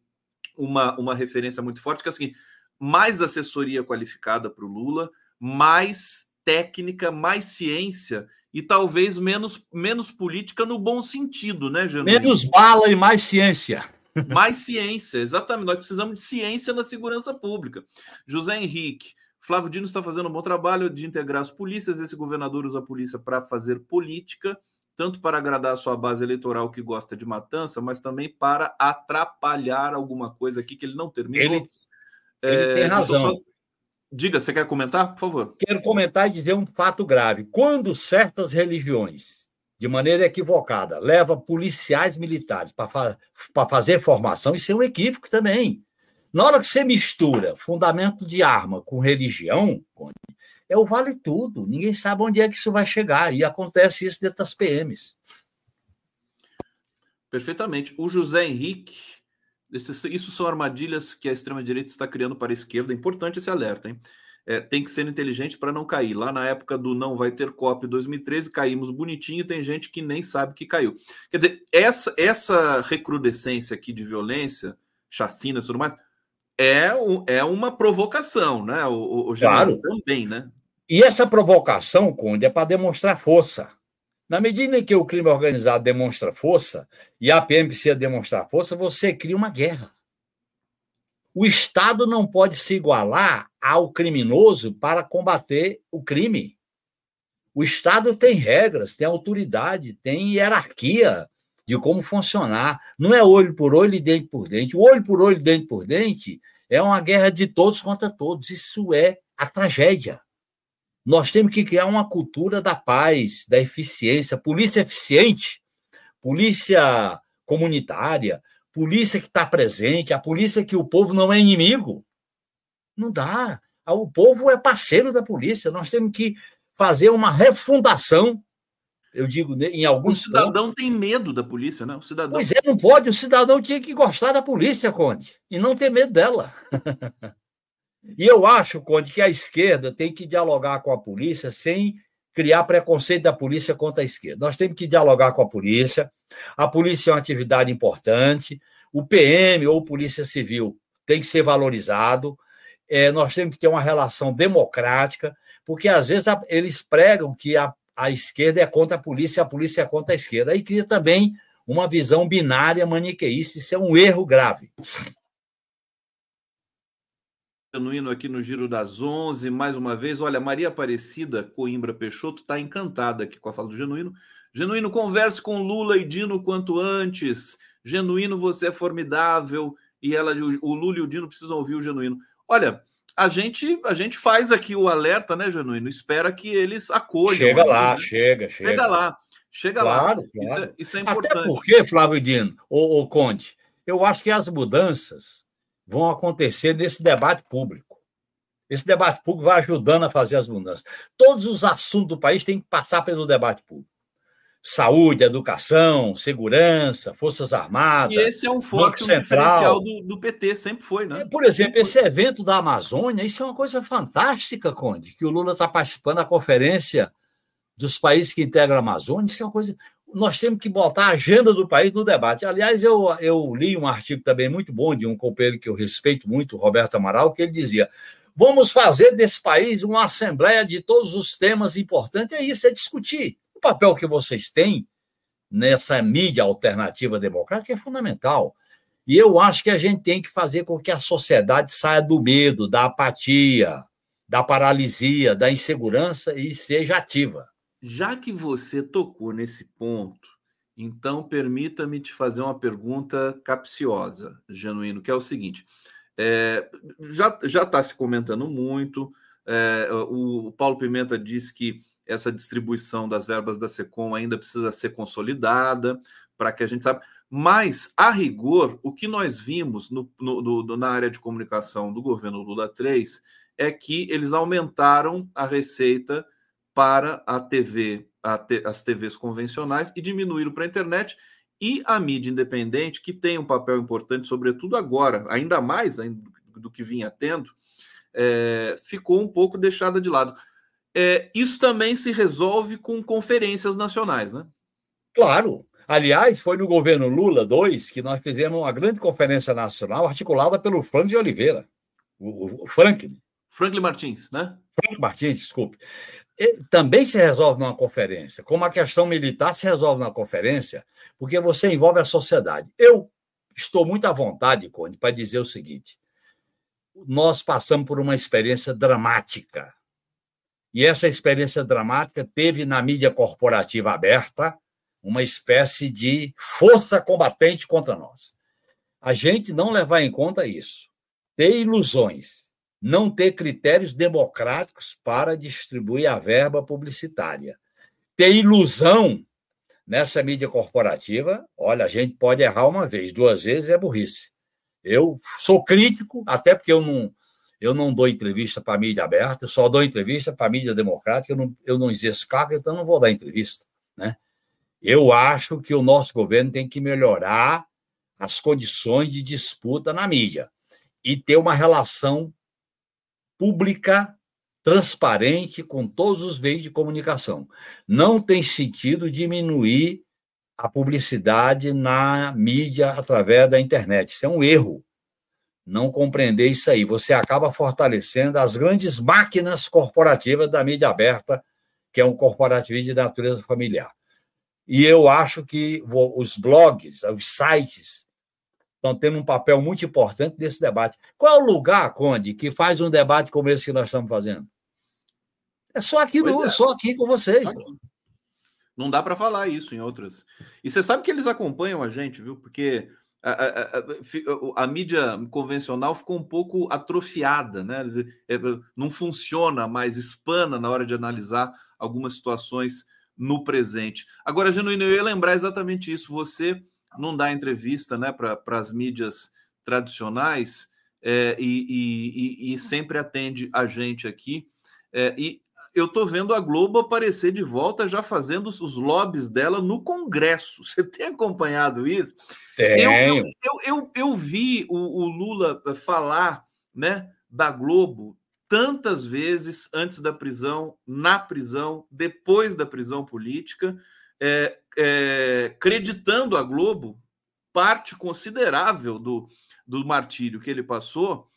uma, uma referência muito forte, que é seguinte: mais assessoria qualificada para o Lula, mais técnica, mais ciência e talvez menos, menos política no bom sentido, né, Genuíno? Menos bala e mais ciência. Mais ciência, exatamente. Nós precisamos de ciência na segurança pública. José Henrique, Flávio Dino está fazendo um bom trabalho de integrar as polícias. Esse governador usa a polícia para fazer política, tanto para agradar a sua base eleitoral que gosta de matança, mas também para atrapalhar alguma coisa aqui que ele não terminou. Ele, ele é, tem razão. Só... Diga, você quer comentar, por favor? Quero comentar e dizer um fato grave. Quando certas religiões de maneira equivocada, leva policiais militares para fa fazer formação, isso é um equívoco também. Na hora que você mistura fundamento de arma com religião, é o vale tudo. Ninguém sabe onde é que isso vai chegar. E acontece isso dentro das PMs. Perfeitamente. O José Henrique, isso são armadilhas que a extrema-direita está criando para a esquerda. É importante esse alerta, hein? É, tem que ser inteligente para não cair. Lá na época do não vai ter COP 2013, caímos bonitinho, tem gente que nem sabe que caiu. Quer dizer, essa, essa recrudescência aqui de violência, chacinas e tudo mais, é, é uma provocação, né? O, o, claro. também, né? E essa provocação, Conde, é para demonstrar força. Na medida em que o crime organizado demonstra força e a PM precisa demonstrar força, você cria uma guerra. O Estado não pode se igualar ao criminoso para combater o crime. O Estado tem regras, tem autoridade, tem hierarquia de como funcionar. Não é olho por olho e dente por dente. O olho por olho e dente por dente é uma guerra de todos contra todos. Isso é a tragédia. Nós temos que criar uma cultura da paz, da eficiência, polícia eficiente, polícia comunitária, polícia que está presente, a polícia que o povo não é inimigo. Não dá. O povo é parceiro da polícia. Nós temos que fazer uma refundação. Eu digo, em alguns. O cidadão pontos. tem medo da polícia, né? O cidadão... Pois é, não pode. O cidadão tinha que gostar da polícia, Conde, e não ter medo dela. E eu acho, Conde, que a esquerda tem que dialogar com a polícia sem criar preconceito da polícia contra a esquerda. Nós temos que dialogar com a polícia. A polícia é uma atividade importante. O PM ou Polícia Civil tem que ser valorizado. É, nós temos que ter uma relação democrática, porque às vezes a, eles pregam que a, a esquerda é contra a polícia e a polícia é contra a esquerda. Aí cria também uma visão binária maniqueísta. Isso é um erro grave. Genuíno aqui no Giro das Onze, mais uma vez. Olha, Maria Aparecida Coimbra Peixoto está encantada aqui com a fala do Genuíno. Genuíno, converse com Lula e Dino quanto antes. Genuíno, você é formidável. E ela, o Lula e o Dino precisam ouvir o Genuíno. Olha, a gente, a gente faz aqui o alerta, né, Genuíno? Espera que eles acolham. Chega lá, né? chega, chega. Chega lá, chega claro, lá. Claro. Isso, é, isso é importante. Até porque, Flávio Dino, o, o Conde, eu acho que as mudanças vão acontecer nesse debate público. Esse debate público vai ajudando a fazer as mudanças. Todos os assuntos do país têm que passar pelo debate público. Saúde, educação, segurança, Forças Armadas. E esse é um um diferencial do, do, PT, sempre foi, né? Por exemplo, esse evento da Amazônia, isso é uma coisa fantástica, Conde, que o Lula está participando da conferência dos países que integram a Amazônia, isso é uma coisa nós temos que botar a agenda do país no debate. Aliás, eu, eu li um artigo também muito bom de um companheiro que eu respeito muito, Roberto Amaral, que ele dizia: vamos fazer desse país uma assembleia de todos os temas importantes. É isso, é discutir. O papel que vocês têm nessa mídia alternativa democrática é fundamental. E eu acho que a gente tem que fazer com que a sociedade saia do medo, da apatia, da paralisia, da insegurança e seja ativa. Já que você tocou nesse ponto, então permita-me te fazer uma pergunta capciosa, Genuíno, que é o seguinte: é, já está se comentando muito. É, o, Paulo Pimenta disse que essa distribuição das verbas da SECOM ainda precisa ser consolidada para que a gente saiba. Mas, a rigor, o que nós vimos no, no, no, na área de comunicação do governo Lula 3 é que eles aumentaram a receita para a TV, a te, as TVs convencionais e diminuíram para a internet e a mídia independente, que tem um papel importante, sobretudo agora, ainda mais do que vinha tendo, é, ficou um pouco deixada de lado. É, isso também se resolve com conferências nacionais, né? Claro. Aliás, foi no governo Lula II que nós fizemos uma grande conferência nacional articulada pelo Frank de Oliveira. O, o Franklin. Franklin Martins, né? Franklin Martins, desculpe também se resolve numa conferência, como a questão militar se resolve na conferência, porque você envolve a sociedade. Eu estou muito à vontade, Cone, para dizer o seguinte: nós passamos por uma experiência dramática. E essa experiência dramática teve na mídia corporativa aberta uma espécie de força combatente contra nós. A gente não levar em conta isso, ter ilusões, não ter critérios democráticos para distribuir a verba publicitária, ter ilusão nessa mídia corporativa, olha, a gente pode errar uma vez, duas vezes é burrice. Eu sou crítico, até porque eu não, eu não dou entrevista para mídia aberta, eu só dou entrevista para mídia democrática, eu não, eu não exerço cargo, então não vou dar entrevista. Né? Eu acho que o nosso governo tem que melhorar as condições de disputa na mídia e ter uma relação pública transparente com todos os meios de comunicação. Não tem sentido diminuir a publicidade na mídia através da internet. Isso é um erro. Não compreender isso aí. Você acaba fortalecendo as grandes máquinas corporativas da mídia aberta, que é um corporativismo de natureza familiar. E eu acho que os blogs, os sites, estão tendo um papel muito importante nesse debate. Qual é o lugar, Conde, que faz um debate como esse que nós estamos fazendo? É só aqui, no, é. só aqui com vocês. Aqui. Não dá para falar isso em outras. E você sabe que eles acompanham a gente, viu? Porque a, a, a, a, mídia convencional ficou um pouco atrofiada, né? É, não funciona mais, espana na hora de analisar algumas situações no presente. Agora, Genuíno, eu ia lembrar exatamente isso. Você não dá entrevista né, para as mídias tradicionais é, e, e, e, sempre atende a gente aqui. É, e eu estou vendo a Globo aparecer de volta, já fazendo os lobbies dela no Congresso. Você tem acompanhado isso? Tenho. Eu, eu, eu, eu, vi o, o, Lula falar né, da Globo tantas vezes antes da prisão, na prisão, depois da prisão política, é, é, creditando a Globo parte considerável do, do martírio que ele passou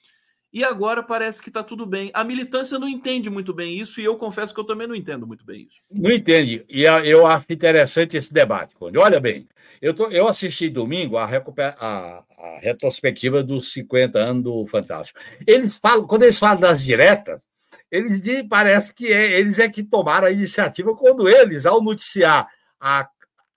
e agora parece que está tudo bem. A militância não entende muito bem isso, e eu confesso que eu também não entendo muito bem isso. Não entende. E eu acho interessante esse debate, Conde. Olha bem, eu, tô, eu assisti domingo a, a, a, retrospectiva dos 50 anos do Fantástico. Eles falam, quando eles falam das diretas, eles parece que é, eles é que tomaram a iniciativa quando eles, ao noticiar a,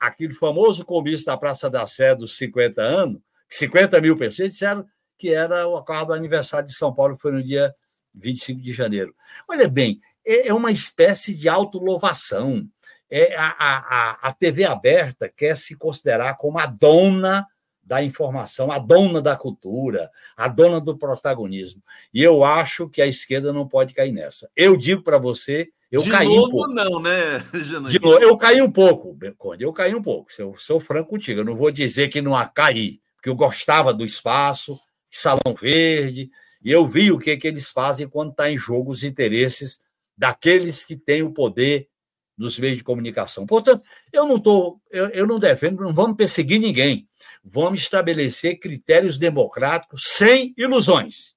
aquele famoso comício da Praça da Sé dos 50 anos, 50 mil pessoas, disseram que era o carro do aniversário de São Paulo, que foi no dia 25 de janeiro. Olha bem, é, é uma espécie de autolouvação. É, a, a, a TV aberta quer se considerar como a dona da informação, a dona da cultura, a dona do protagonismo. E eu acho que a esquerda não pode cair nessa. Eu digo para você, eu de caí novo, um pouco. não, né, De novo, eu caí um pouco, Conde, eu caí um pouco. Eu sou franco contigo, eu não vou dizer que não a caí, porque eu gostava do espaço, Salão Verde, e eu vi o que, que eles fazem quando está em jogo os interesses daqueles que têm o poder nos meios de comunicação. Portanto, eu não estou, eu, eu não defendo, não vamos perseguir ninguém. Vamos estabelecer critérios democráticos sem ilusões.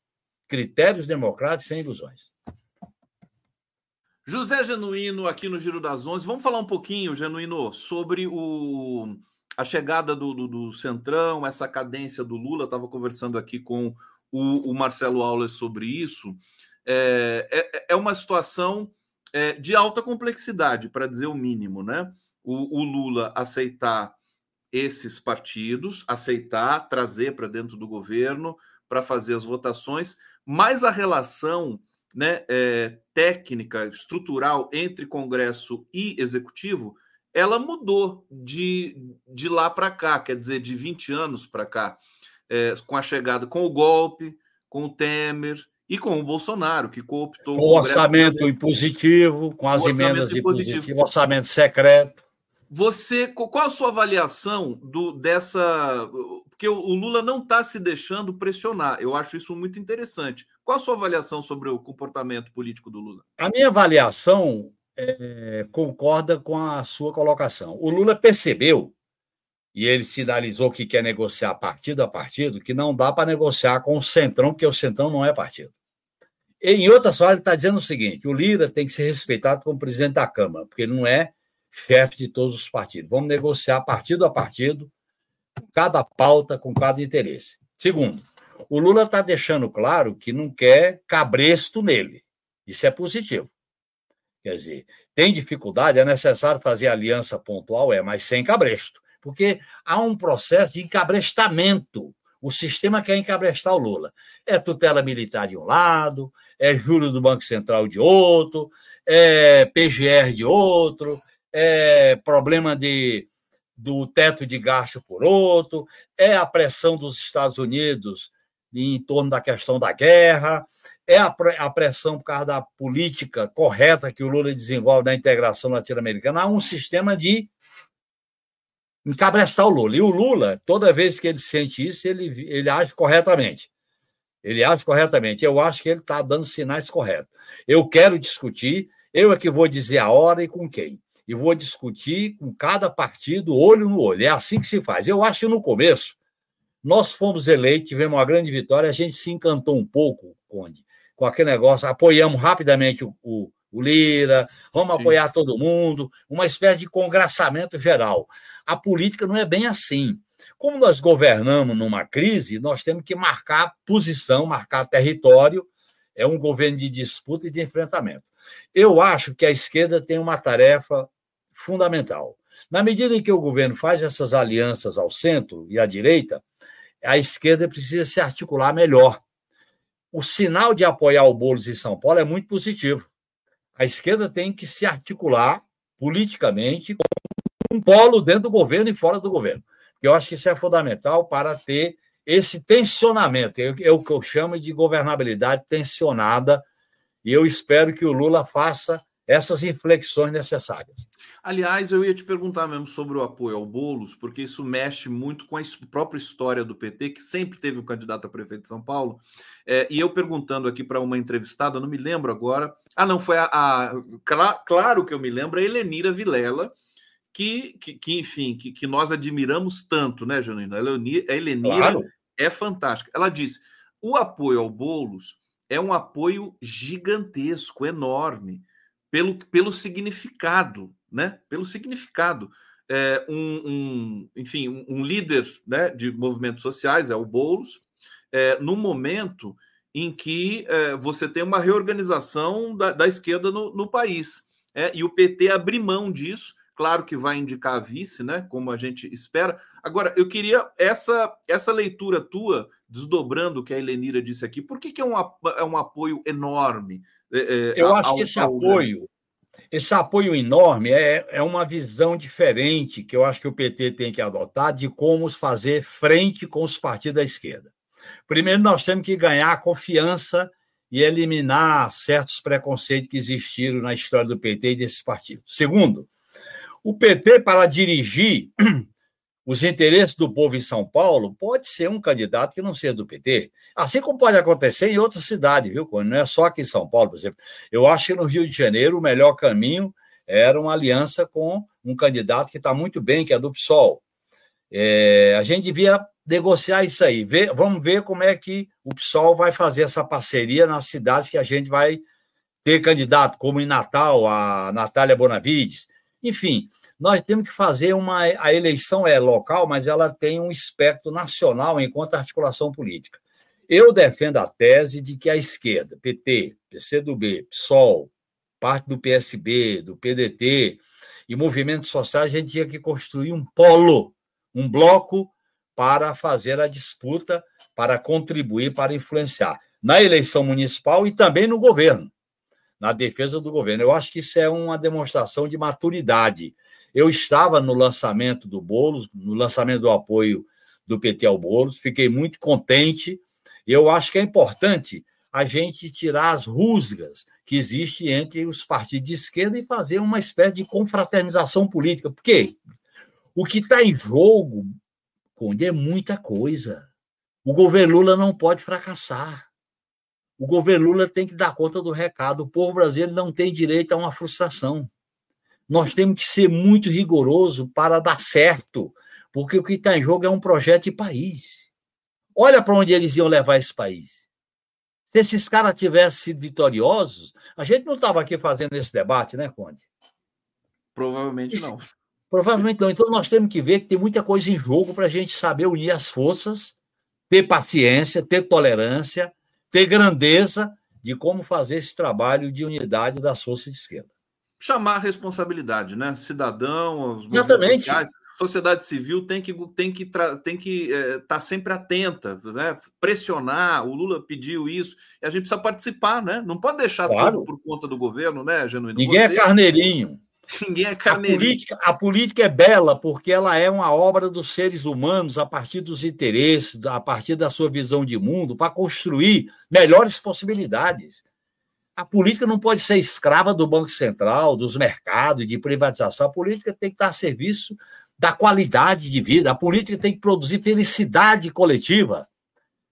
Critérios democráticos sem ilusões. José Genuíno, aqui no Giro das Onze. Vamos falar um pouquinho, Genuíno, sobre o, a chegada do, do, do Centrão, essa cadência do Lula, estava conversando aqui com o, o Marcelo Auler sobre isso. É, é, é uma situação é, de alta complexidade, para dizer o mínimo, né? O, o Lula aceitar esses partidos, aceitar, trazer para dentro do governo para fazer as votações, mas a relação né, é, técnica, estrutural entre Congresso e Executivo ela mudou de, de lá para cá, quer dizer, de 20 anos para cá, é, com a chegada, com o golpe, com o Temer e com o Bolsonaro, que cooptou com o orçamento impositivo, com as emendas impositivas, orçamento secreto. Você, qual a sua avaliação do dessa? Porque o Lula não está se deixando pressionar. Eu acho isso muito interessante. Qual a sua avaliação sobre o comportamento político do Lula? A minha avaliação é, concorda com a sua colocação. O Lula percebeu, e ele sinalizou que quer negociar partido a partido, que não dá para negociar com o Centrão, porque o Centrão não é partido. Em outras palavras, ele está dizendo o seguinte: o Lira tem que ser respeitado como presidente da Câmara, porque ele não é chefe de todos os partidos. Vamos negociar partido a partido, cada pauta, com cada interesse. Segundo, o Lula está deixando claro que não quer cabresto nele. Isso é positivo. Quer dizer, tem dificuldade, é necessário fazer aliança pontual, é, mas sem cabresto. Porque há um processo de encabrestamento. O sistema quer encabrestar o Lula. É tutela militar de um lado, é juro do Banco Central de outro, é PGR de outro, é problema de, do teto de gasto por outro, é a pressão dos Estados Unidos em torno da questão da guerra, é a, pressão por causa da política correta que o Lula desenvolve na integração latino-americana. Há um sistema de encabreçar o Lula. E o Lula, toda vez que ele sente isso, ele, ele age corretamente. Ele age corretamente. Eu acho que ele está dando sinais corretos. Eu quero discutir, eu é que vou dizer a hora e com quem. E vou discutir com cada partido, olho no olho. É assim que se faz. Eu acho que no começo, nós fomos eleitos, tivemos uma grande vitória, a gente se encantou um pouco, Conde, com aquele negócio, apoiamos rapidamente o, o, o Lira, vamos Sim. apoiar todo mundo, uma espécie de congraçamento geral. A política não é bem assim. Como nós governamos numa crise, nós temos que marcar posição, marcar território. É um governo de disputa e de enfrentamento. Eu acho que a esquerda tem uma tarefa fundamental. Na medida em que o governo faz essas alianças ao centro e à direita, a esquerda precisa se articular melhor. O sinal de apoiar o Boulos em São Paulo é muito positivo. A esquerda tem que se articular politicamente com um polo dentro do governo e fora do governo. Eu acho que isso é fundamental para ter esse tensionamento, é o que eu chamo de governabilidade tensionada, e eu espero que o Lula faça essas inflexões necessárias. Aliás, eu ia te perguntar mesmo sobre o apoio ao Boulos, porque isso mexe muito com a própria história do PT, que sempre teve um candidato a prefeito de São Paulo. É, e eu perguntando aqui para uma entrevistada, não me lembro agora. Ah, não, foi a. a claro que eu me lembro, a Helenira Vilela, que, que, que enfim, que, que, nós admiramos tanto, né, Janina? A Helenira claro. é fantástica. Ela disse: o apoio ao Boulos é um apoio gigantesco, enorme, pelo, pelo significado, né? Pelo significado. É, um, um, enfim, um, um, líder né, de movimentos sociais, é o Boulos, é, no momento em que é, você tem uma reorganização da, da esquerda no, no país. É, e o PT abrir mão disso Claro que vai indicar a vice, né? Como a gente espera. Agora, eu queria essa essa leitura tua, desdobrando o que a Helenira disse aqui. Por que, que é, um, é um apoio enorme? É, é eu acho que esse apoio, esse apoio enorme é, é uma visão diferente que eu acho que o PT tem que adotar de como fazer frente com os partidos da esquerda. Primeiro, nós temos que ganhar a confiança e eliminar certos preconceitos que existiram na história do PT e desses partidos. Segundo, o PT, para dirigir os interesses do povo em São Paulo, pode ser um candidato que não seja do PT. Assim como pode acontecer em outras cidades, viu? Não é só aqui em São Paulo, por exemplo. Eu acho que no Rio de Janeiro o melhor caminho era uma aliança com um candidato que está muito bem, que é do PSOL. É, a gente devia negociar isso aí. Ver, vamos ver como é que o PSOL vai fazer essa parceria nas cidades que a gente vai ter candidato, como em Natal, a Natália Bonavides, enfim, nós temos que fazer uma. A eleição é local, mas ela tem um espectro nacional enquanto articulação política. Eu defendo a tese de que a esquerda, PT, PCdoB, PSOL, parte do PSB, do PDT e movimentos sociais, a gente tinha que construir um polo, um bloco para fazer a disputa, para contribuir, para influenciar na eleição municipal e também no governo na defesa do governo. Eu acho que isso é uma demonstração de maturidade. Eu estava no lançamento do Boulos, no lançamento do apoio do PT ao Boulos, fiquei muito contente. Eu acho que é importante a gente tirar as rusgas que existem entre os partidos de esquerda e fazer uma espécie de confraternização política. Porque o que está em jogo, Conde, é muita coisa. O governo Lula não pode fracassar. O governo Lula tem que dar conta do recado. O povo brasileiro não tem direito a uma frustração. Nós temos que ser muito rigoroso para dar certo, porque o que está em jogo é um projeto de país. Olha para onde eles iam levar esse país. Se esses caras tivessem sido vitoriosos, a gente não estava aqui fazendo esse debate, né, Conde? Provavelmente não. Provavelmente não. Então nós temos que ver que tem muita coisa em jogo para a gente saber unir as forças, ter paciência, ter tolerância ter grandeza de como fazer esse trabalho de unidade da forças de esquerda. Chamar a responsabilidade, né? Cidadão, os Exatamente. Sociais, sociedade civil tem que tem que tem que estar é, tá sempre atenta, né? pressionar. O Lula pediu isso e a gente precisa participar, né? Não pode deixar claro. tudo por conta do governo, né, Genuíno? Ninguém é Você... é carneirinho. Ninguém é A carneirinho. política, a política é bela porque ela é uma obra dos seres humanos a partir dos interesses, a partir da sua visão de mundo, para construir melhores possibilidades. A política não pode ser escrava do Banco Central, dos mercados, de privatização. A política tem que estar a serviço da qualidade de vida. A política tem que produzir felicidade coletiva.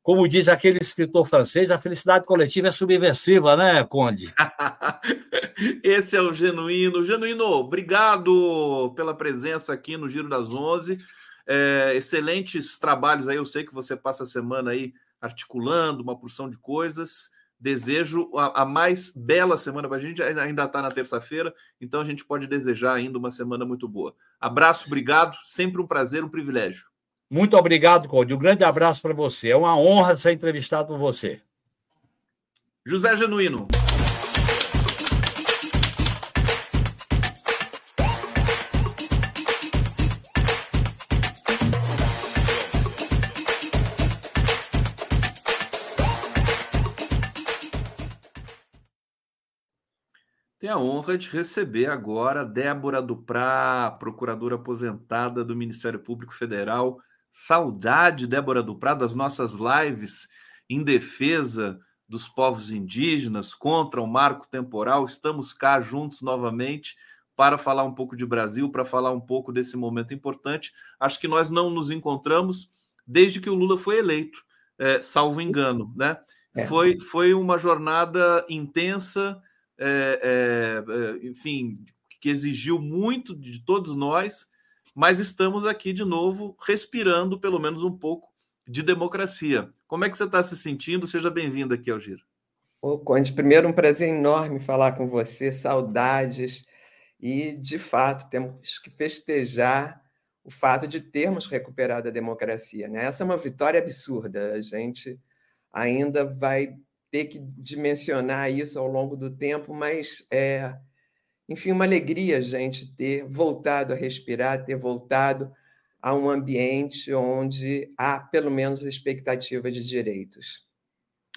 Como diz aquele escritor francês, a felicidade coletiva é subversiva, né, Conde? Esse é o Genuíno. Genuíno, obrigado pela presença aqui no Giro das Onze. É, excelentes trabalhos aí. Eu sei que você passa a semana aí articulando uma porção de coisas. Desejo a, a mais bela semana para a gente. Ainda está na terça-feira, então a gente pode desejar ainda uma semana muito boa. Abraço, obrigado. Sempre um prazer, um privilégio. Muito obrigado, Conde. Um grande abraço para você. É uma honra ser entrevistado por você. José Genuíno. Tenho a honra de receber agora Débora Duprá, procuradora aposentada do Ministério Público Federal. Saudade, Débora Duprá, das nossas lives em defesa dos povos indígenas, contra o marco temporal. Estamos cá juntos novamente para falar um pouco de Brasil, para falar um pouco desse momento importante. Acho que nós não nos encontramos desde que o Lula foi eleito, é, salvo engano, né? É. Foi, foi uma jornada intensa, é, é, enfim, que exigiu muito de todos nós, mas estamos aqui de novo respirando pelo menos um pouco de democracia. Como é que você está se sentindo? Seja bem-vindo aqui ao Giro. Ô, Conde, primeiro um prazer enorme falar com você, saudades. E, de fato, temos que festejar o fato de termos recuperado a democracia. Né? Essa é uma vitória absurda. A gente ainda vai ter que dimensionar isso ao longo do tempo, mas é, enfim, uma alegria a gente ter voltado a respirar, ter voltado a um ambiente onde há pelo menos expectativa de direitos.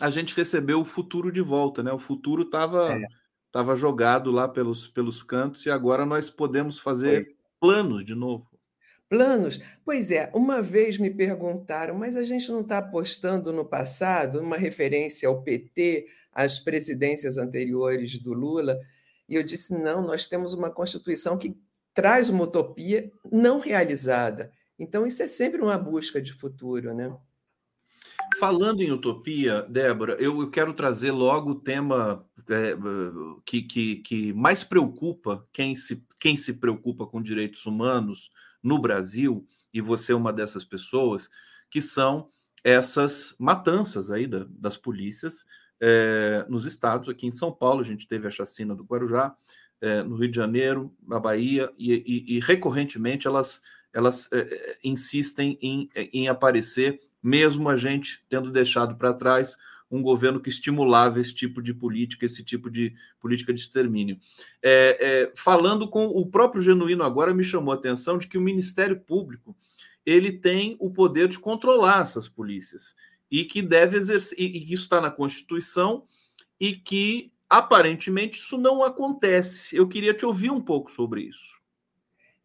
A gente recebeu o futuro de volta, né? O futuro estava É. tava jogado lá pelos, pelos cantos e agora nós podemos fazer Foi. planos de novo. Planos? Pois é, uma vez me perguntaram, mas a gente não está apostando no passado, numa referência ao PT, às presidências anteriores do Lula? E eu disse: não, nós temos uma Constituição que traz uma utopia não realizada. Então, isso é sempre uma busca de futuro, né? Falando em utopia, Débora, eu, quero trazer logo o tema é, que, que, que mais preocupa quem se, quem se preocupa com direitos humanos no Brasil, e você é uma dessas pessoas, que são essas matanças aí da, das polícias é, nos estados. Aqui em São Paulo, a gente teve a chacina do Guarujá, é, no Rio de Janeiro, na Bahia, e, e, e recorrentemente elas, elas é, insistem em, em aparecer mesmo a gente tendo deixado para trás um governo que estimulava esse tipo de política, esse tipo de política de extermínio. É, é, falando com o próprio Genuíno agora, me chamou a atenção de que o Ministério Público ele tem o poder de controlar essas polícias e que deve exercer, e, e isso está na Constituição e que aparentemente isso não acontece. Eu queria te ouvir um pouco sobre isso.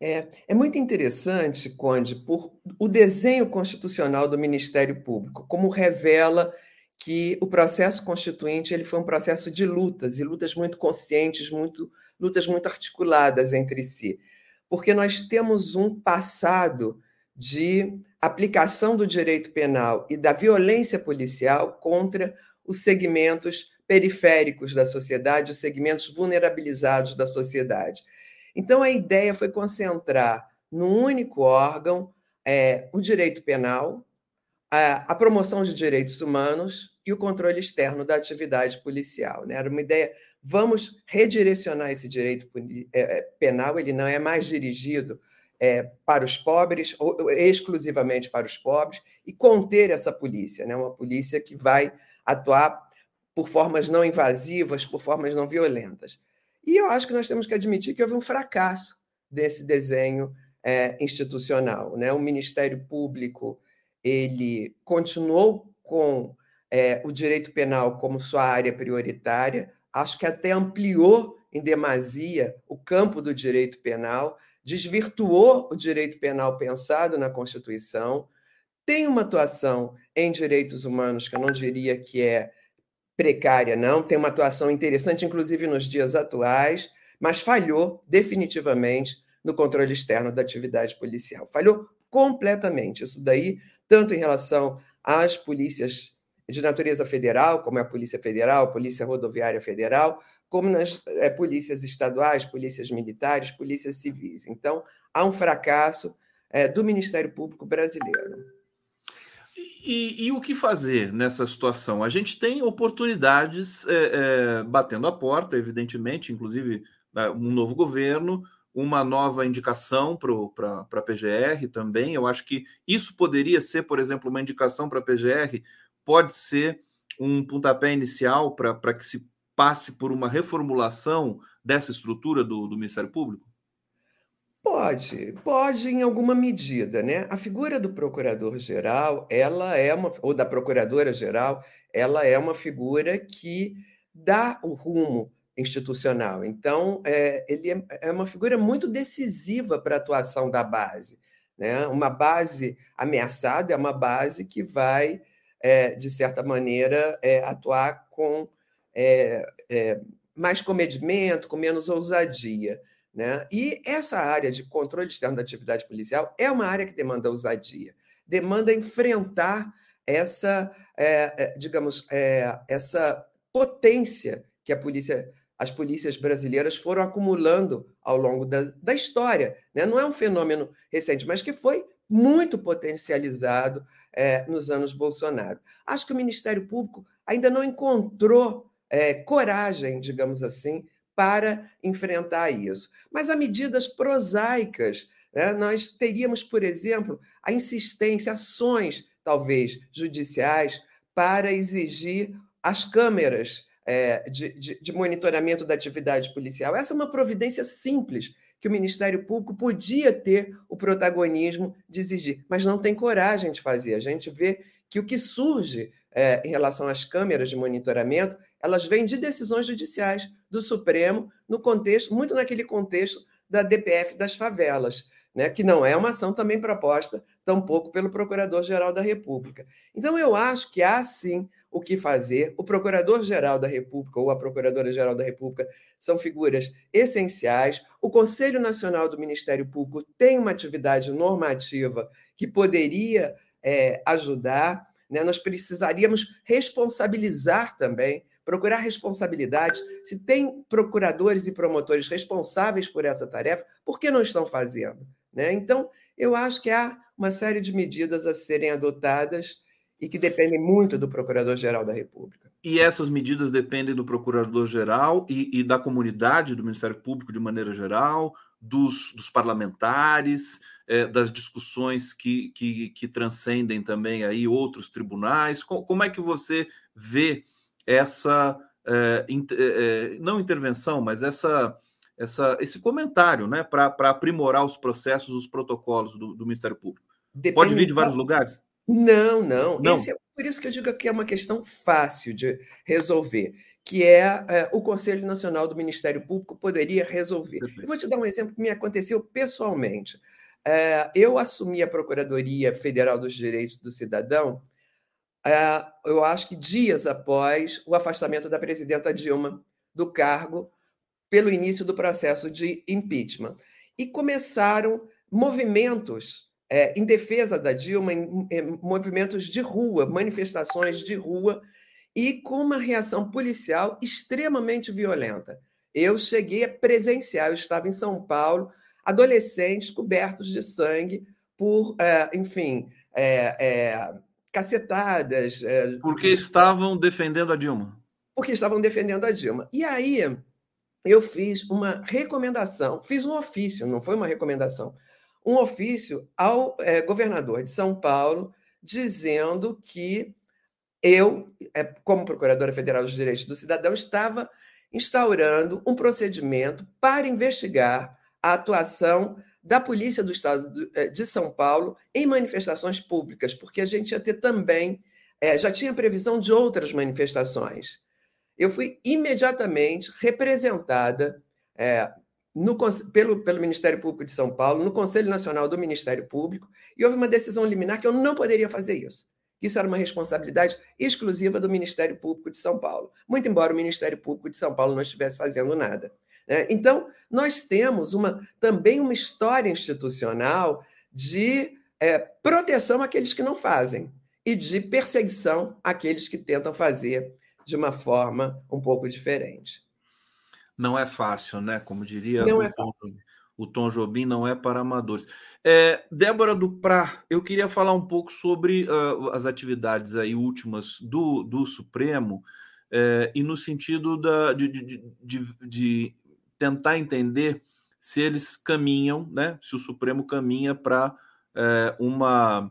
É, é, muito interessante, Conde, por o desenho constitucional do Ministério Público, como revela que o processo constituinte ele foi um processo de lutas, e lutas muito conscientes, muito, lutas muito articuladas entre si. Porque nós temos um passado de aplicação do direito penal e da violência policial contra os segmentos periféricos da sociedade, os segmentos vulnerabilizados da sociedade. Então, a ideia foi concentrar num único órgão é, o direito penal, a, promoção de direitos humanos e o controle externo da atividade policial. Né? Era uma ideia, vamos redirecionar esse direito é, penal, ele não é mais dirigido é, para os pobres, ou, exclusivamente para os pobres, e conter essa polícia, né? uma polícia que vai atuar por formas não invasivas, por formas não violentas. E eu acho que nós temos que admitir que houve um fracasso desse desenho é, institucional. Né? O Ministério Público ele continuou com é, o direito penal como sua área prioritária, acho que até ampliou em demasia o campo do direito penal, desvirtuou o direito penal pensado na Constituição, tem uma atuação em direitos humanos que eu não diria que é precária, não, tem uma atuação interessante, inclusive nos dias atuais, mas falhou definitivamente no controle externo da atividade policial. Falhou completamente. Isso daí, tanto em relação às polícias de natureza federal, como é a Polícia Federal, a Polícia Rodoviária Federal, como nas é, polícias estaduais, polícias militares, polícias civis. Então, há um fracasso é, do Ministério Público brasileiro. E, e, o que fazer nessa situação? A gente tem oportunidades é, é, batendo a porta, evidentemente, inclusive né, um novo governo, uma nova indicação para a PGR também. Eu acho que isso poderia ser, por exemplo, uma indicação para a PGR, pode ser um pontapé inicial para que se passe por uma reformulação dessa estrutura do, do Ministério Público? Pode, pode em alguma medida, né? A figura do procurador-geral, ela é uma, ou da procuradora-geral, ela é uma figura que dá o rumo institucional. Então, é, ele é, é uma figura muito decisiva para a atuação da base. Né? Uma base ameaçada é uma base que vai, é, de certa maneira, é, atuar com é, é, mais comedimento, com menos ousadia. Né? E essa área de controle externo da atividade policial é uma área que demanda ousadia, demanda enfrentar essa, digamos, essa potência que a polícia, as polícias brasileiras foram acumulando ao longo da, da história. Né? Não é um fenômeno recente, mas que foi muito potencializado é, nos anos Bolsonaro. Acho que o Ministério Público ainda não encontrou é, coragem, digamos assim, para enfrentar isso. Mas há medidas prosaicas. Né? Nós teríamos, por exemplo, a insistência, ações, talvez, judiciais, para exigir as câmeras é, de, de, de, monitoramento da atividade policial. Essa é uma providência simples que o Ministério Público podia ter o protagonismo de exigir, mas não tem coragem de fazer. A gente vê que o que surge é, em relação às câmeras de monitoramento elas vêm de decisões judiciais do Supremo, no contexto, muito naquele contexto da DPF das favelas, né, que não é uma ação também proposta, tampouco pelo Procurador-Geral da República. Então, eu acho que há sim o que fazer. O Procurador-Geral da República ou a Procuradora-Geral da República são figuras essenciais. O Conselho Nacional do Ministério Público tem uma atividade normativa que poderia é, ajudar. Né? Nós precisaríamos responsabilizar também procurar responsabilidade. Se tem procuradores e promotores responsáveis por essa tarefa, por que não estão fazendo? Né? Então, eu acho que há uma série de medidas a serem adotadas e que dependem muito do Procurador-Geral da República. E essas medidas dependem do Procurador-Geral e, e, da comunidade, do Ministério Público de maneira geral, dos, dos parlamentares, é, das discussões que, que, que, transcendem também aí outros tribunais. Como é que você vê essa é, é, não intervenção, mas essa, essa, esse comentário né, para aprimorar os processos, os protocolos do, do Ministério Público? Depende Pode vir de vários lugares? Não, não. não. É, por isso que eu digo que é uma questão fácil de resolver, que é, é o Conselho Nacional do Ministério Público poderia resolver. Eu vou te dar um exemplo que me aconteceu pessoalmente. É, eu assumi a Procuradoria Federal dos Direitos do Cidadão é, eu acho que dias após o afastamento da presidenta Dilma do cargo pelo início do processo de impeachment. E começaram movimentos é, em defesa da Dilma, em, em, movimentos de rua, manifestações de rua, e com uma reação policial extremamente violenta. Eu cheguei a presenciar, eu estava em São Paulo, adolescentes cobertos de sangue por, é, enfim, é, é cacetadas. É, porque estavam defendendo a Dilma. Porque estavam defendendo a Dilma. E aí eu fiz uma recomendação, fiz um ofício, não foi uma recomendação, um ofício ao é, governador de São Paulo, dizendo que eu, é, como Procuradora Federal dos Direitos do Cidadão, estava instaurando um procedimento para investigar a atuação da Polícia do Estado eh, de São Paulo em manifestações públicas, porque a gente ia ter também, é, já tinha previsão de outras manifestações. Eu fui imediatamente representada é, no, pelo, pelo Ministério Público de São Paulo, no Conselho Nacional do Ministério Público, e houve uma decisão liminar que eu não poderia fazer isso. Isso era uma responsabilidade exclusiva do Ministério Público de São Paulo, muito embora o Ministério Público de São Paulo não estivesse fazendo nada. Né? Então, nós temos uma, também uma história institucional de é, proteção àqueles que não fazem e de perseguição àqueles que tentam fazer de uma forma um pouco diferente. Não é fácil, né? Como diria não o, é Tom, o Tom Jobim, não é para amadores. É, Débora Duprá, eu queria falar um pouco sobre uh, as atividades aí últimas do, do Supremo é, e no sentido da, de, de, de, de, tentar entender se eles caminham, né? Se o Supremo caminha para é, uma,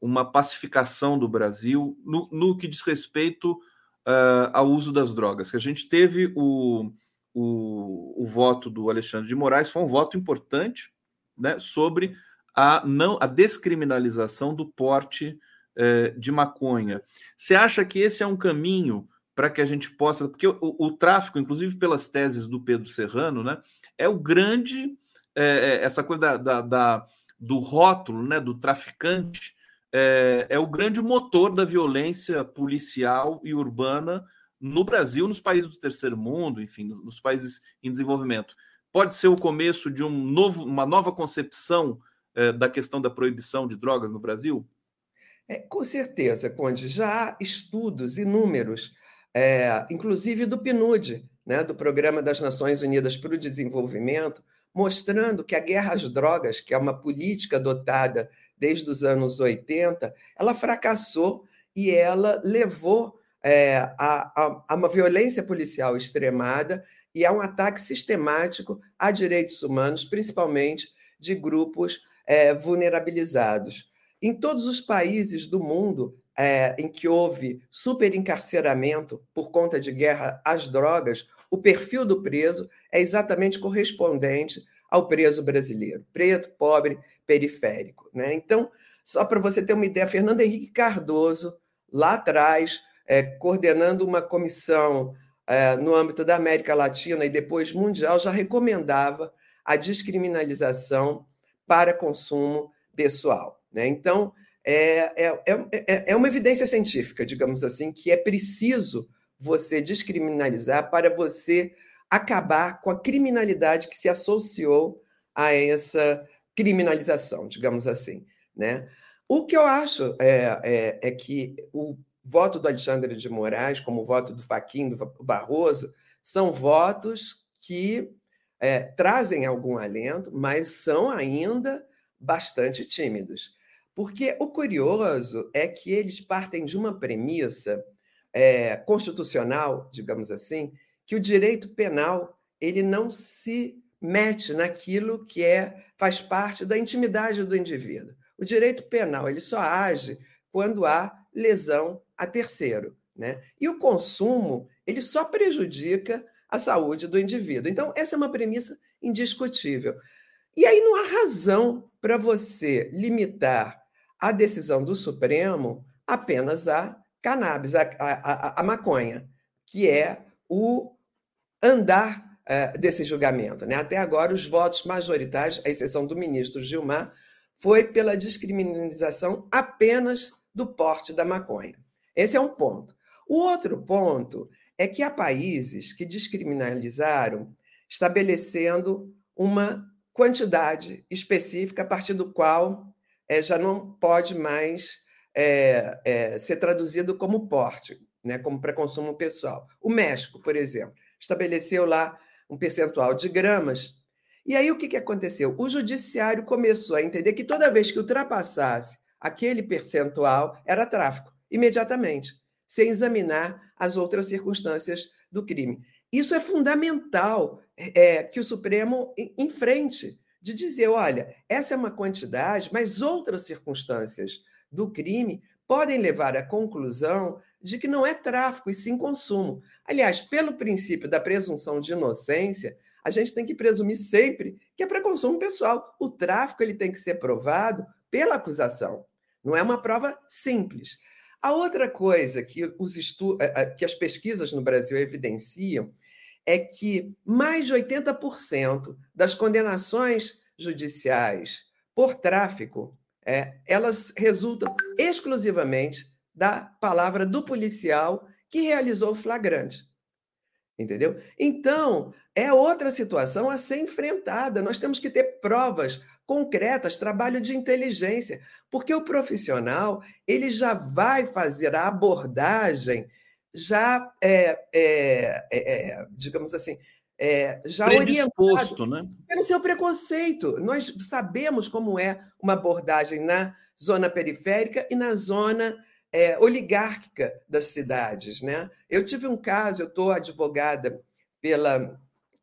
uma pacificação do Brasil no, no que diz respeito uh, ao uso das drogas. Que a gente teve o o, o voto do Alexandre de Moraes foi um voto importante né, sobre a, não, a descriminalização do porte eh, de maconha. Você acha que esse é um caminho para que a gente possa. Porque o, o, tráfico, inclusive pelas teses do Pedro Serrano, né, é o grande. Eh, essa coisa da, da, da, do rótulo né, do traficante é, é o grande motor da violência policial e urbana no Brasil, nos países do terceiro mundo, enfim, nos países em desenvolvimento. Pode ser o começo de um novo, uma nova concepção é, da questão da proibição de drogas no Brasil? É, com certeza, Conde. Já há estudos inúmeros, é, inclusive do PNUD, né, do Programa das Nações Unidas para o Desenvolvimento, mostrando que a guerra às drogas, que é uma política adotada desde os anos 80, ela fracassou e ela levou é, a, a, a uma violência policial extremada e a um ataque sistemático a direitos humanos, principalmente de grupos é, vulnerabilizados. Em todos os países do mundo é, em que houve superencarceramento por conta de guerra às drogas, o perfil do preso é exatamente correspondente ao preso brasileiro, preto, pobre, periférico. Né? Então, só para você ter uma ideia, Fernando Henrique Cardoso, lá atrás, é, coordenando uma comissão é, no âmbito da América Latina e depois mundial, já recomendava a descriminalização para consumo pessoal. Né? Então, é, é, é, é uma evidência científica, digamos assim, que é preciso você descriminalizar para você acabar com a criminalidade que se associou a essa criminalização, digamos assim. Né? O que eu acho é, é, é que o voto do Alexandre de Moraes, como o voto do Faquim, do Barroso, são votos que é, trazem algum alento, mas são ainda bastante tímidos. Porque o curioso é que eles partem de uma premissa é, constitucional, digamos assim, que o direito penal ele não se mete naquilo que é faz parte da intimidade do indivíduo. O direito penal ele só age quando há lesão a terceiro. Né? E o consumo ele só prejudica a saúde do indivíduo. Então, essa é uma premissa indiscutível. E aí não há razão para você limitar a decisão do Supremo apenas a cannabis, a, a maconha, que é o andar uh, desse julgamento. Né? Até agora, os votos majoritários, à exceção do ministro Gilmar, foi pela descriminalização apenas do porte da maconha. Esse é um ponto. O outro ponto é que há países que descriminalizaram estabelecendo uma quantidade específica a partir do qual é, já não pode mais é, é, ser traduzido como porte, né, como para consumo pessoal. O México, por exemplo, estabeleceu lá um percentual de gramas. E aí o que, que aconteceu? O judiciário começou a entender que toda vez que ultrapassasse aquele percentual era tráfico, imediatamente, sem examinar as outras circunstâncias do crime. Isso é fundamental é, que o Supremo enfrente, de dizer: olha, essa é uma quantidade, mas outras circunstâncias do crime podem levar à conclusão de que não é tráfico e sim consumo. Aliás, pelo princípio da presunção de inocência, a gente tem que presumir sempre que é para consumo pessoal. O tráfico ele tem que ser provado pela acusação. Não é uma prova simples. A outra coisa que, os estu... Eh, eh, que as pesquisas no Brasil evidenciam é que mais de 80% das condenações judiciais por tráfico, é, elas resultam exclusivamente da palavra do policial que realizou o flagrante. Entendeu? Então, é outra situação a ser enfrentada. Nós temos que ter provas concretas, trabalho de inteligência, porque o profissional ele já vai fazer a abordagem já é, é, é, digamos assim, é, já orientado né? pelo seu preconceito. Nós sabemos como é uma abordagem na zona periférica e na zona é, oligárquica das cidades. Né? Eu tive um caso, eu estou advogada pela,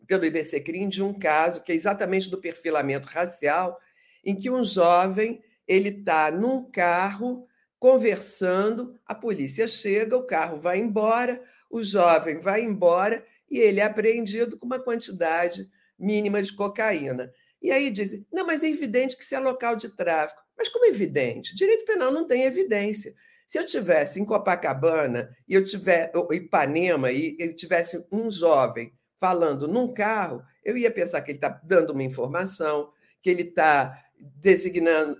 pelo IBCCRIM de um caso que é exatamente do perfilamento racial, em que um jovem ele está num carro conversando, a polícia chega, o carro vai embora, o jovem vai embora e ele é apreendido com uma quantidade mínima de cocaína. E aí dizem: não, mas é evidente que isso é local de tráfico. Mas como é evidente? Direito penal não tem evidência. Se eu tivesse em Copacabana e eu tiver Ipanema e eu tivesse um jovem falando num carro, eu ia pensar que ele está dando uma informação, que ele está designando,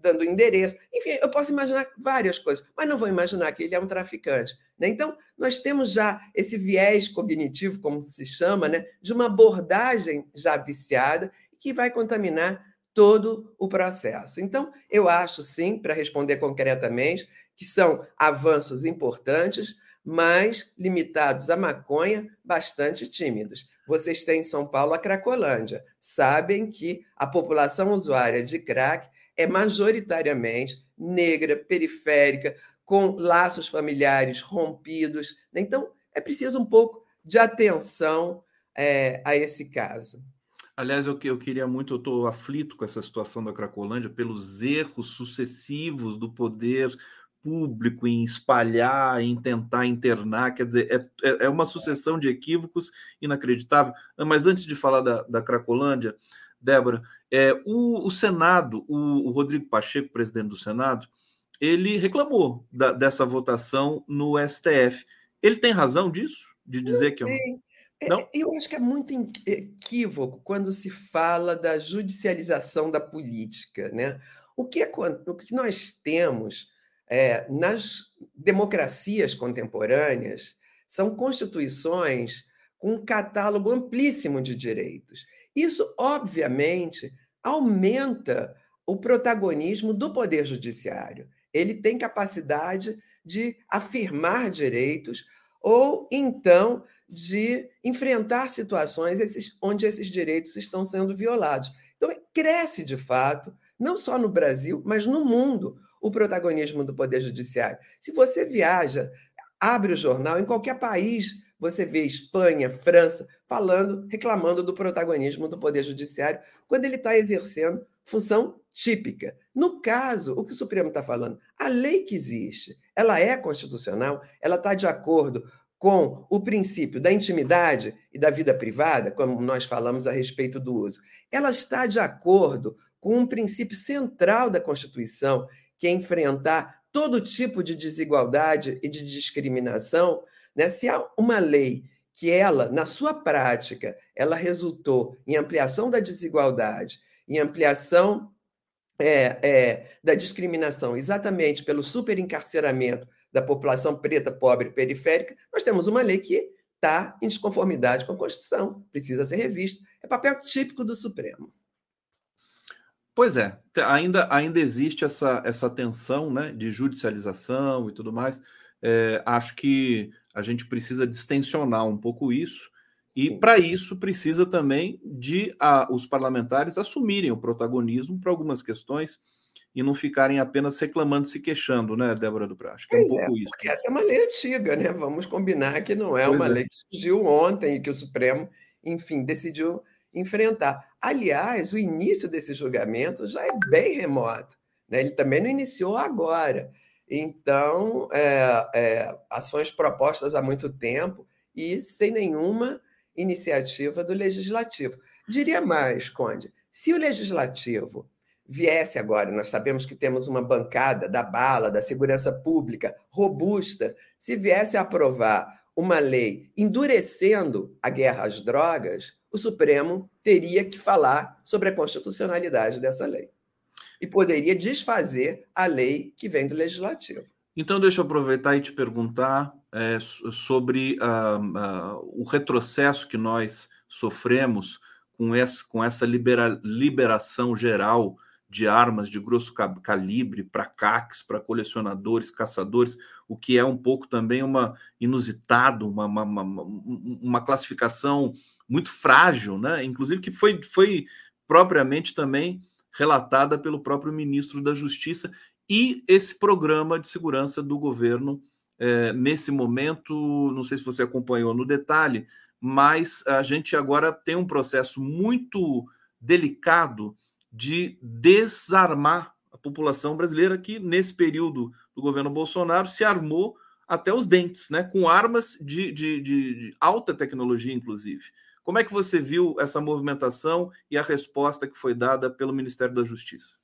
dando endereço. Enfim, eu posso imaginar várias coisas, mas não vou imaginar que ele é um traficante. Né? Então, nós temos já esse viés cognitivo, como se chama, né? de uma abordagem já viciada que vai contaminar todo o processo. Então, eu acho, sim, para responder concretamente, que são avanços importantes, mas limitados à maconha, bastante tímidos. Vocês têm em São Paulo a Cracolândia. Sabem que a população usuária de crack é majoritariamente negra, periférica, com laços familiares rompidos. Então, é preciso um pouco de atenção é, a esse caso. Aliás, eu, eu queria muito, eu estou aflito com essa situação da Cracolândia pelos erros sucessivos do poder público em espalhar, em tentar internar, quer dizer, é, é, é uma sucessão de equívocos inacreditável. Mas antes de falar da, da Cracolândia, Débora, é, o, o Senado, o, o, Rodrigo Pacheco, presidente do Senado, ele reclamou da, dessa votação no STF. Ele tem razão disso? De dizer que é um... Não? Eu acho que é muito equívoco quando se fala da judicialização da política. Né? O, que é, o que nós temos é, nas democracias contemporâneas, são constituições com um catálogo amplíssimo de direitos. Isso, obviamente, aumenta o protagonismo do Poder Judiciário. Ele tem capacidade de afirmar direitos ou, então, de enfrentar situações onde esses direitos estão sendo violados. Então, cresce de fato, não só no Brasil, mas no mundo, o protagonismo do Poder Judiciário. Se você viaja, abre o jornal, em qualquer país, você vê Espanha, França, falando, reclamando do protagonismo do Poder Judiciário, quando ele está exercendo função típica. No caso, o que o Supremo está falando? A lei que existe, ela é constitucional, ela está de acordo com o princípio da intimidade e da vida privada, como nós falamos a respeito do uso. Ela está de acordo com um princípio central da Constituição, que é enfrentar todo tipo de desigualdade e de discriminação, né? se há uma lei que ela, na sua prática, ela resultou em ampliação da desigualdade, em ampliação é, é, da discriminação, exatamente pelo superencarceramento da população preta, pobre periférica, nós temos uma lei que está em desconformidade com a Constituição, precisa ser revista. É papel típico do Supremo. Pois é, ainda, ainda existe essa, essa tensão né, de judicialização e tudo mais. É, acho que a gente precisa distensionar um pouco isso, e para isso precisa também de a, os parlamentares assumirem o protagonismo para algumas questões e não ficarem apenas reclamando, se queixando, né, Débora do Praxe? É um pouco é, isso. Porque essa é uma lei antiga, né? Vamos combinar que não é pois uma é. lei que surgiu ontem e que o Supremo, enfim, decidiu enfrentar. Aliás, o início desse julgamento já é bem remoto. Né? Ele também não iniciou agora. Então, é, é, ações propostas há muito tempo e sem nenhuma iniciativa do legislativo. Diria mais, Conde, se o legislativo viesse agora, nós sabemos que temos uma bancada da bala, da segurança pública robusta, se viesse a aprovar uma lei endurecendo a guerra às drogas, o Supremo teria que falar sobre a constitucionalidade dessa lei. E poderia desfazer a lei que vem do legislativo. Então, deixa eu aproveitar e te perguntar é, sobre uh, uh, o retrocesso que nós sofremos com essa, com essa libera, liberação geral de armas de grosso calibre para CACs, para colecionadores, caçadores, o que é um pouco também uma inusitado, uma, uma, uma, uma classificação muito frágil, né? inclusive que foi, foi propriamente também relatada pelo próprio ministro da Justiça e esse programa de segurança do governo é, nesse momento, não sei se você acompanhou no detalhe, mas a gente agora tem um processo muito delicado de desarmar a população brasileira que nesse período do governo Bolsonaro se armou até os dentes, né, com armas de, de, de alta tecnologia, inclusive. Como é que você viu essa movimentação e a resposta que foi dada pelo Ministério da Justiça?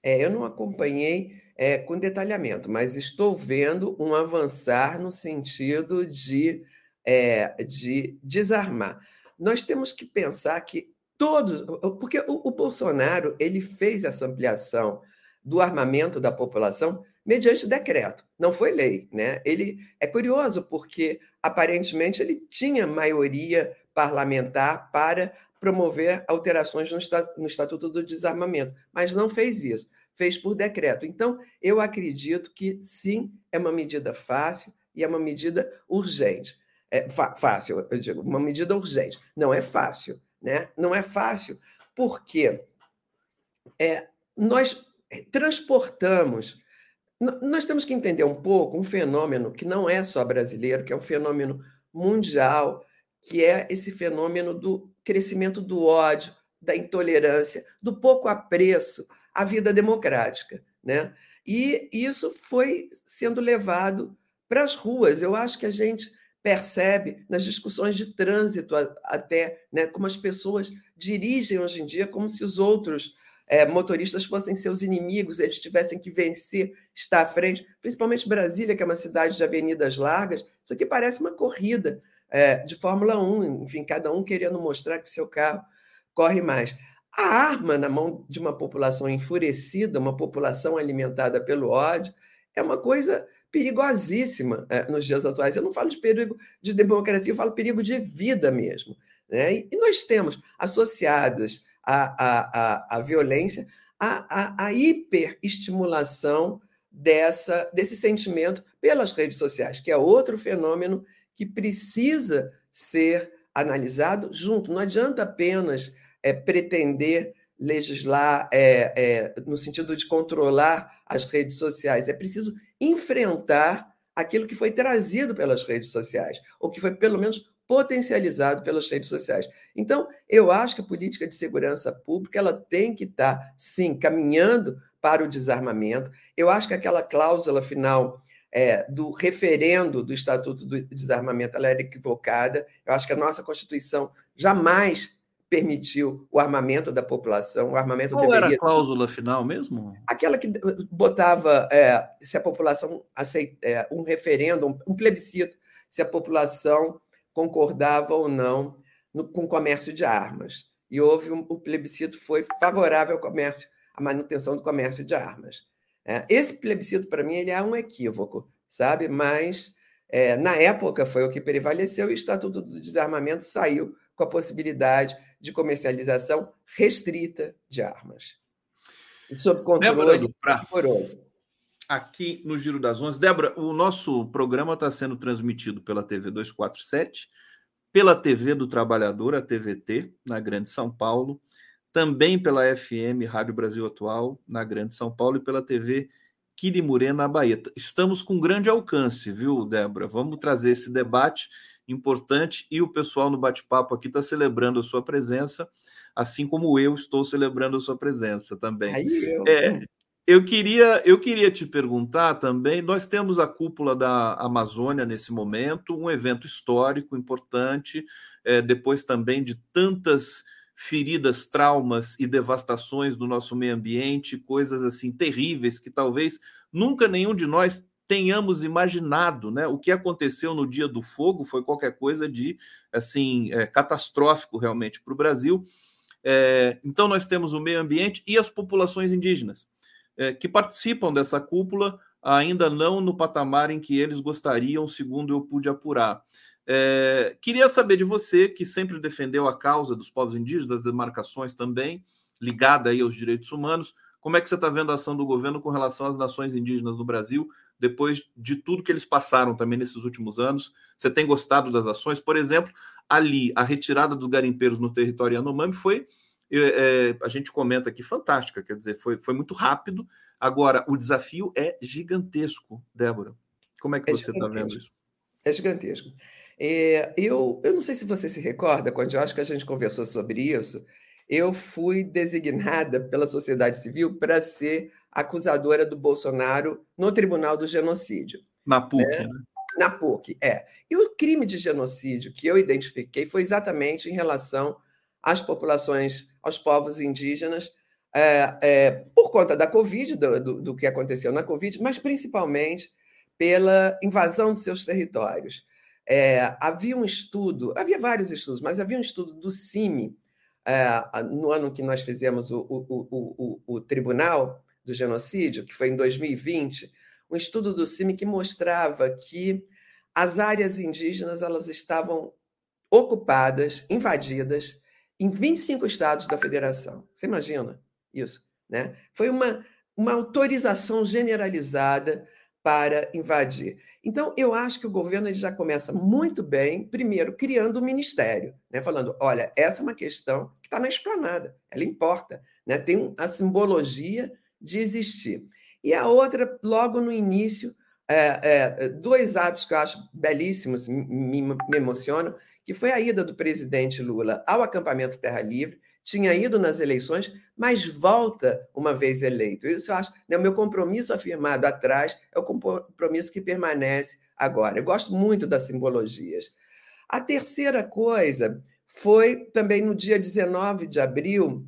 É, eu não acompanhei é, com detalhamento, mas estou vendo um avançar no sentido de, é, de desarmar. Nós temos que pensar que todos, porque o, o Bolsonaro ele fez essa ampliação do armamento da população mediante decreto, não foi lei, né? Ele é curioso porque aparentemente ele tinha maioria parlamentar para promover alterações no Estatuto do Desarmamento, mas não fez isso, fez por decreto. Então, eu acredito que sim, é uma medida fácil e é uma medida urgente. É fácil, eu digo, uma medida urgente. Não é fácil, né? Não é fácil porque é, nós transportamos. Nós temos que entender um pouco um fenômeno que não é só brasileiro, que é um fenômeno mundial, que é esse fenômeno do crescimento do ódio, da intolerância, do pouco apreço à vida democrática. Né? E isso foi sendo levado para as ruas. Eu acho que a gente percebe nas discussões de trânsito até, né, como as pessoas dirigem hoje em dia como se os outros é, motoristas fossem seus inimigos, eles tivessem que vencer, estar à frente, principalmente Brasília, que é uma cidade de avenidas largas, isso aqui parece uma corrida é, de Fórmula 1, enfim, cada um querendo mostrar que seu carro corre mais. A arma na mão de uma população enfurecida, uma população alimentada pelo ódio, é uma coisa perigosíssima é, nos dias atuais. Eu não falo de perigo de democracia, eu falo perigo de vida mesmo. Né? E, nós temos associadas à, à, à, à violência a, a, a hiperestimulação dessa, desse sentimento pelas redes sociais, que é outro fenômeno que precisa ser analisado junto. Não adianta apenas é, pretender legislar é, é, no sentido de controlar as redes sociais. É preciso enfrentar aquilo que foi trazido pelas redes sociais, ou que foi, pelo menos, potencializado pelas redes sociais. Então, eu acho que a política de segurança pública ela tem que estar, sim, caminhando para o desarmamento. Eu acho que aquela cláusula final é, do referendo do Estatuto do Desarmamento ela era equivocada. Eu acho que a nossa Constituição jamais permitiu o armamento da população. O armamento Qual era a cláusula ser... final mesmo? Aquela que botava é, se a população aceita é, um referendo, um, um, plebiscito, se a população concordava ou não no, com o comércio de armas. E houve um, o plebiscito foi favorável ao comércio, à manutenção do comércio de armas. É, esse plebiscito, para mim, ele é um equívoco, sabe? Mas, é, na época, foi o que prevaleceu e o Estatuto do Desarmamento saiu com a possibilidade de comercialização restrita de armas. E sob controle rigoroso. Aqui no Giro das Onze. Débora, o nosso programa está sendo transmitido pela TV 247, pela TV do Trabalhador, a TVT, na Grande São Paulo, também pela FM Rádio Brasil Atual, na Grande São Paulo, e pela TV Quirimurê, na Bahia. Estamos com grande alcance, viu, Débora? Vamos trazer esse debate importante e o pessoal no bate-papo aqui está celebrando a sua presença, assim como eu estou celebrando a sua presença também. Aí eu... É, eu queria, eu queria te perguntar também. Nós temos a cúpula da Amazônia nesse momento, um evento histórico importante, é, depois também de tantas feridas, traumas e devastações do nosso meio ambiente, coisas assim terríveis que talvez nunca nenhum de nós tenhamos imaginado, né? O que aconteceu no dia do fogo foi qualquer coisa de assim é, catastrófico realmente para o Brasil. É, então nós temos o meio ambiente e as populações indígenas é, que participam dessa cúpula, ainda não no patamar em que eles gostariam, segundo eu pude apurar. É, queria saber de você, que sempre defendeu a causa dos povos indígenas, das demarcações também, ligada aí aos direitos humanos, como é que você está vendo a ação do governo com relação às nações indígenas no Brasil, depois de tudo que eles passaram também nesses últimos anos? Você tem gostado das ações? Por exemplo, ali, a retirada dos garimpeiros no território Yanomami foi, é, é, a gente comenta aqui, fantástica, quer dizer, foi, foi muito rápido. Agora, o desafio é gigantesco, Débora. Como é que é você está vendo isso? É gigantesco. É, eu, eu não sei se você se recorda, quando eu acho que a gente conversou sobre isso, eu fui designada pela sociedade civil para ser acusadora do Bolsonaro no Tribunal do Genocídio. Na PUC, é, né? Na PUC, é. E o crime de genocídio que eu identifiquei foi exatamente em relação às populações, aos povos indígenas, é, é, por conta da Covid, do, do, do que aconteceu na Covid, mas principalmente pela invasão de seus territórios. É, havia um estudo, havia vários estudos, mas havia um estudo do CIMI, é, no ano que nós fizemos o, o, o, o, Tribunal do Genocídio, que foi em 2020, um estudo do CIMI que mostrava que as áreas indígenas elas estavam ocupadas, invadidas, em 25 estados da federação. Você imagina isso? Né? Foi uma, uma autorização generalizada para invadir. Então, eu acho que o governo ele já começa muito bem, primeiro, criando um ministério, né? falando: olha, essa é uma questão que está na esplanada, ela importa, né? tem a simbologia de existir. E a outra, logo no início, é, é, dois atos que eu acho belíssimos, me, me emocionam, que foi a ida do presidente Lula ao acampamento Terra Livre, tinha ido nas eleições, mas volta uma vez eleito. Isso eu acho, né, o meu compromisso afirmado atrás é o compromisso que permanece agora. Eu gosto muito das simbologias. A terceira coisa foi também no dia 19 de abril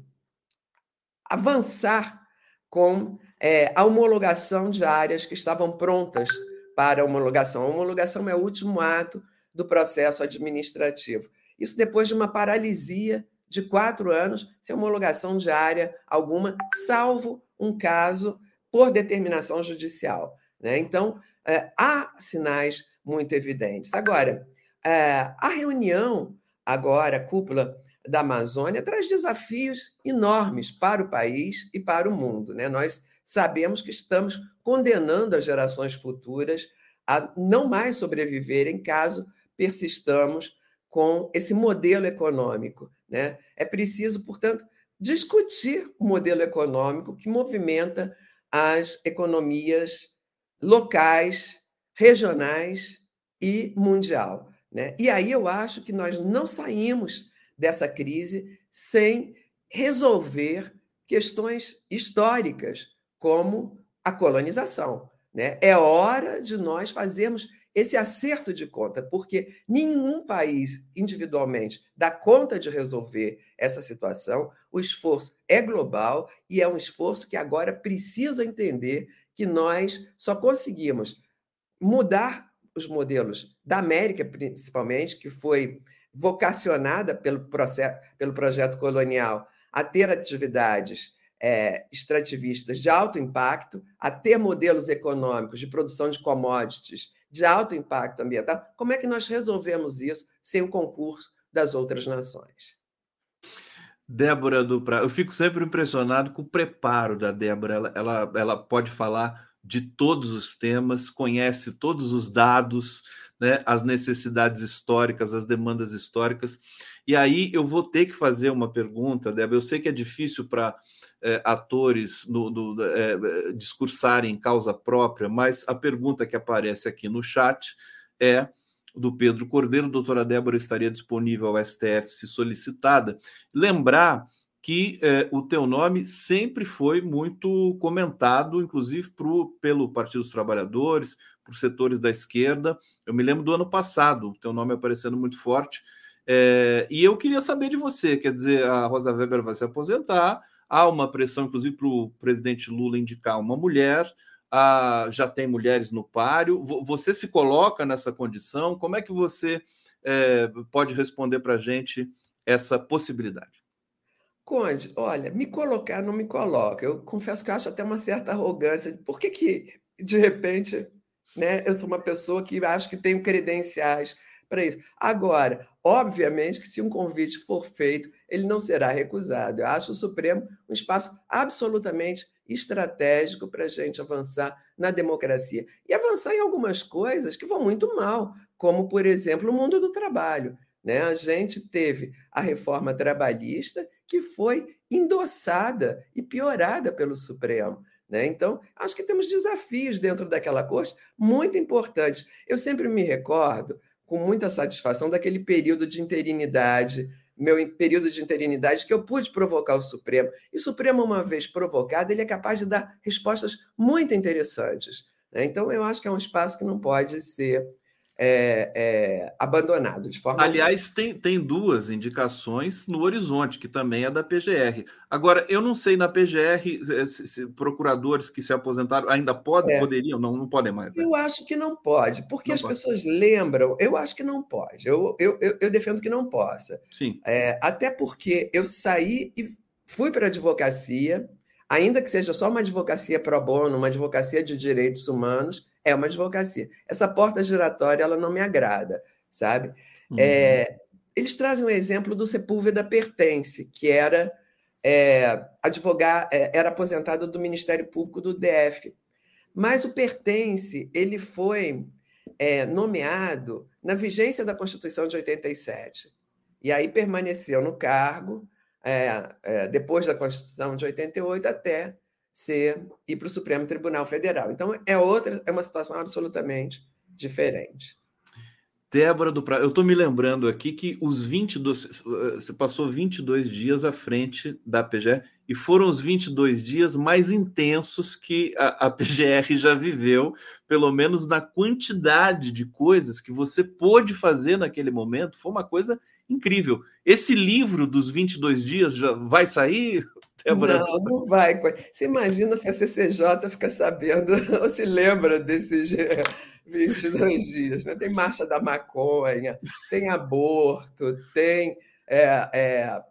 avançar com é, a homologação de áreas que estavam prontas para homologação. A homologação é o último ato do processo administrativo. Isso depois de uma paralisia de quatro anos sem homologação de área alguma, salvo um caso por determinação judicial. Né? Então, é, há sinais muito evidentes. Agora, é, a reunião, agora, a cúpula da Amazônia, traz desafios enormes para o país e para o mundo. Né? Nós sabemos que estamos condenando as gerações futuras a não mais sobreviverem caso persistamos com esse modelo econômico né? É preciso, portanto, discutir o modelo econômico que movimenta as economias locais, regionais e mundial. Né? E aí eu acho que nós não saímos dessa crise sem resolver questões históricas, como a colonização. Né? É hora de nós fazermos esse acerto de conta, porque nenhum país individualmente dá conta de resolver essa situação. O esforço é global e é um esforço que agora precisa entender que nós só conseguimos mudar os modelos da América, principalmente, que foi vocacionada pelo, processo, pelo projeto colonial a ter atividades é, extrativistas de alto impacto, a ter modelos econômicos de produção de commodities de alto impacto ambiental. Como é que nós resolvemos isso sem o concurso das outras nações? Débora Dupra, eu fico sempre impressionado com o preparo da Débora. Ela, ela, ela pode falar de todos os temas, conhece todos os dados, né, as necessidades históricas, as demandas históricas. E aí eu vou ter que fazer uma pergunta, Débora. Eu sei que é difícil para é, atores no, no, é, discursarem em causa própria, mas a pergunta que aparece aqui no chat é do Pedro Cordeiro, doutora Débora estaria disponível ao STF se solicitada. Lembrar que é, o teu nome sempre foi muito comentado, inclusive pro, pelo Partido dos Trabalhadores, por setores da esquerda. Eu me lembro do ano passado, o teu nome aparecendo muito forte. E eu queria saber de você, quer dizer, a Rosa Weber vai se aposentar, Há uma pressão, inclusive, para o presidente Lula indicar uma mulher. a, já tem mulheres no páreo. Você se coloca nessa condição? Como é que você é, pode responder para a gente essa possibilidade? Conde, olha, me colocar não me coloca. Eu confesso que eu acho até uma certa arrogância. Por que, que de repente, né, eu sou uma pessoa que acho que tenho credenciais para isso? Agora, obviamente que se um convite for feito, ele não será recusado. Eu acho o Supremo um espaço absolutamente estratégico para a gente avançar na democracia e avançar em algumas coisas que vão muito mal, como, por exemplo, o mundo do trabalho. Né? A gente teve a reforma trabalhista que foi endossada e piorada pelo Supremo. Né? Então, acho que temos desafios dentro daquela corte muito importantes. Eu sempre me recordo, com muita satisfação, daquele período de interinidade, meu período de interinidade, que eu pude provocar o Supremo. E o Supremo, uma vez provocado, ele é capaz de dar respostas muito interessantes. Né? Então, eu acho que é um espaço que não pode ser é, é, abandonado de forma. Aliás, tem, tem duas indicações no horizonte, que também é da PGR. Agora, eu não sei na PGR se, se procuradores que se aposentaram ainda podem, é. poderiam, não, não podem mais. Né? Eu acho que não pode, porque não as pode. pessoas lembram. Eu acho que não pode. Eu, eu, eu, eu defendo que não possa. Sim. É, até porque eu saí e fui para a advocacia, ainda que seja só uma advocacia pro bono, uma advocacia de direitos humanos é uma advocacia. Essa porta giratória ela não me agrada, sabe? Uhum. É, eles trazem um exemplo do Sepúlveda Pertence, que era é, advogado, é, era aposentado do Ministério Público do DF. Mas o Pertence ele foi é, nomeado na vigência da Constituição de 87. E aí permaneceu no cargo é, é, depois da Constituição de 88 até ser ir para o Supremo Tribunal Federal. Então é outra, é uma situação absolutamente diferente. Débora do Prado, eu estou me lembrando aqui que os 22, eh, você passou 22 dias à frente da PGR e foram os 22 dias mais intensos que a, a PGR já viveu, pelo menos na quantidade de coisas que você pôde fazer naquele momento, foi uma coisa incrível. Esse livro dos 22 dias já vai sair, Débora? Não, não vai. Você imagina se a CCJ fica sabendo ou se lembra desses 22 dias. Né? Tem marcha da maconha, tem aborto, tem é, é,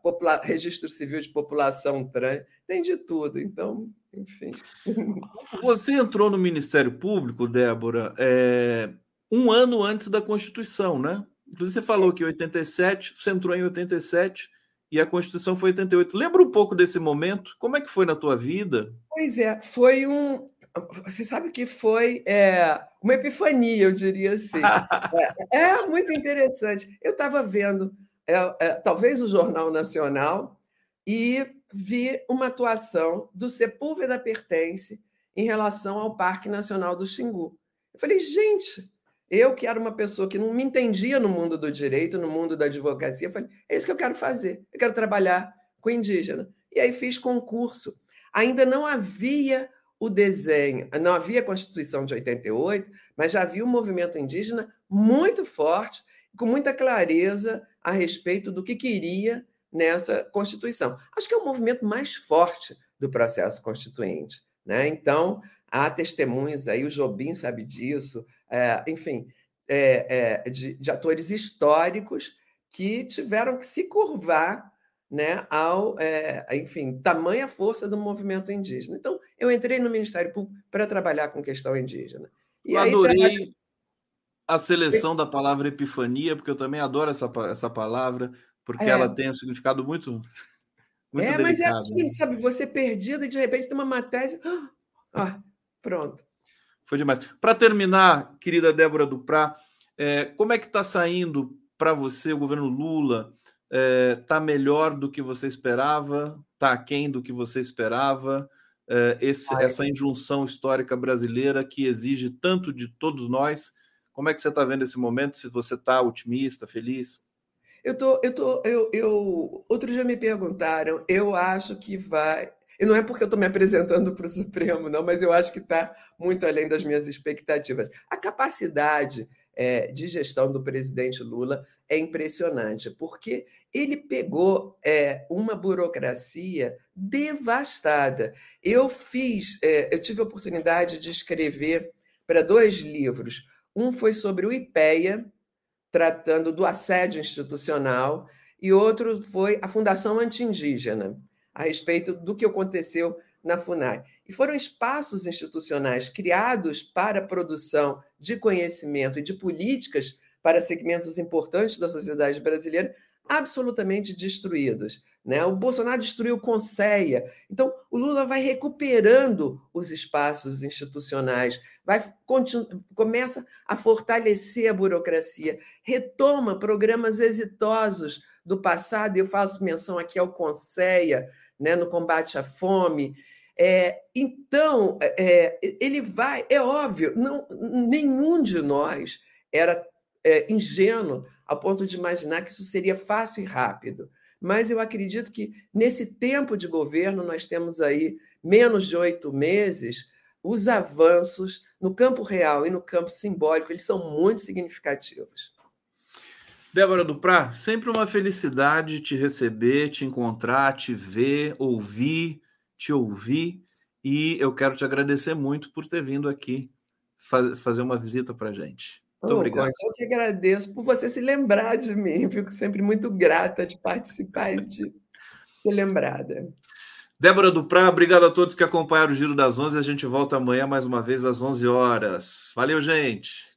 registro civil de população trans, tem de tudo. Então, enfim. Você entrou no Ministério Público, Débora, é, um ano antes da Constituição, né? Inclusive, você falou que em 87, você entrou em 87 e a Constituição foi 88. Lembra um pouco desse momento? Como é que foi na tua vida? Pois é, foi um. Você sabe que foi é, uma epifania, eu diria assim. é, é, muito interessante. Eu estava vendo, é, é, talvez o Jornal Nacional, e vi uma atuação do Sepúlveda Pertence em relação ao Parque Nacional do Xingu. Eu falei, gente, eu, que era uma pessoa que não me entendia no mundo do direito, no mundo da advocacia, falei: é isso que eu quero fazer. Eu quero trabalhar com indígena. E aí fiz concurso. Ainda não havia o desenho, não havia a Constituição de 88, mas já havia um movimento indígena muito forte, com muita clareza a respeito do que queria nessa Constituição. Acho que é o movimento mais forte do processo constituinte. Né? Então, há testemunhos aí, o Jobim sabe disso, é, enfim, é, é, de, de, atores históricos que tiveram que se curvar né, ao, é, enfim, tamanha força do movimento indígena. Então, eu entrei no Ministério Público para trabalhar com questão indígena. E eu aí, adorei a seleção da palavra epifania, porque eu também adoro essa, essa palavra, porque é. ela tem um significado muito. muito é, delicado, mas é assim, né? sabe? Você perdida e de repente tem uma matéria. Ah, pronto. Foi demais. Para terminar, querida Débora Duprá, é, como é que está saindo para você o governo Lula? Está é, melhor do que você esperava? Está aquém do que você esperava? É, esse, essa injunção histórica brasileira que exige tanto de todos nós. Como é que você está vendo esse momento? Se você está otimista, feliz? Eu tô, eu tô, eu, eu, outro dia me perguntaram. Eu acho que vai, e não é porque eu estou me apresentando para o Supremo, não, mas eu acho que está muito além das minhas expectativas. A capacidade é, de gestão do presidente Lula é impressionante, porque ele pegou é, uma burocracia devastada. Eu fiz, é, eu tive a oportunidade de escrever para dois livros. Um foi sobre o IPEA, tratando do assédio institucional, e outro foi a Fundação Anti-Indígena, a respeito do que aconteceu na FUNAI. E foram espaços institucionais criados para a produção de conhecimento e de políticas para segmentos importantes da sociedade brasileira absolutamente destruídos. Né? O Bolsonaro destruiu o Conceia. Então, o Lula vai recuperando os espaços institucionais, vai começa a fortalecer a burocracia, retoma programas exitosos do passado, e eu faço menção aqui ao Conceia, né, no combate à fome. É, então, é, ele vai, é óbvio, não, nenhum de nós era é, ingênuo a ponto de imaginar que isso seria fácil e rápido. Mas eu acredito que nesse tempo de governo, nós temos aí menos de oito meses, os avanços no campo real e no campo simbólico, eles são muito significativos. Débora Duprá, sempre uma felicidade te receber, te encontrar, te ver, ouvir, te ouvir. E eu quero te agradecer muito por ter vindo aqui fazer uma visita para a gente. Muito oh, obrigado. eu te agradeço por você se lembrar de mim. Fico sempre muito grata de participar e de ser lembrada. Débora Duprá, obrigado a todos que acompanharam o Giro das 11. A gente volta amanhã mais uma vez às 11 horas. Valeu, gente!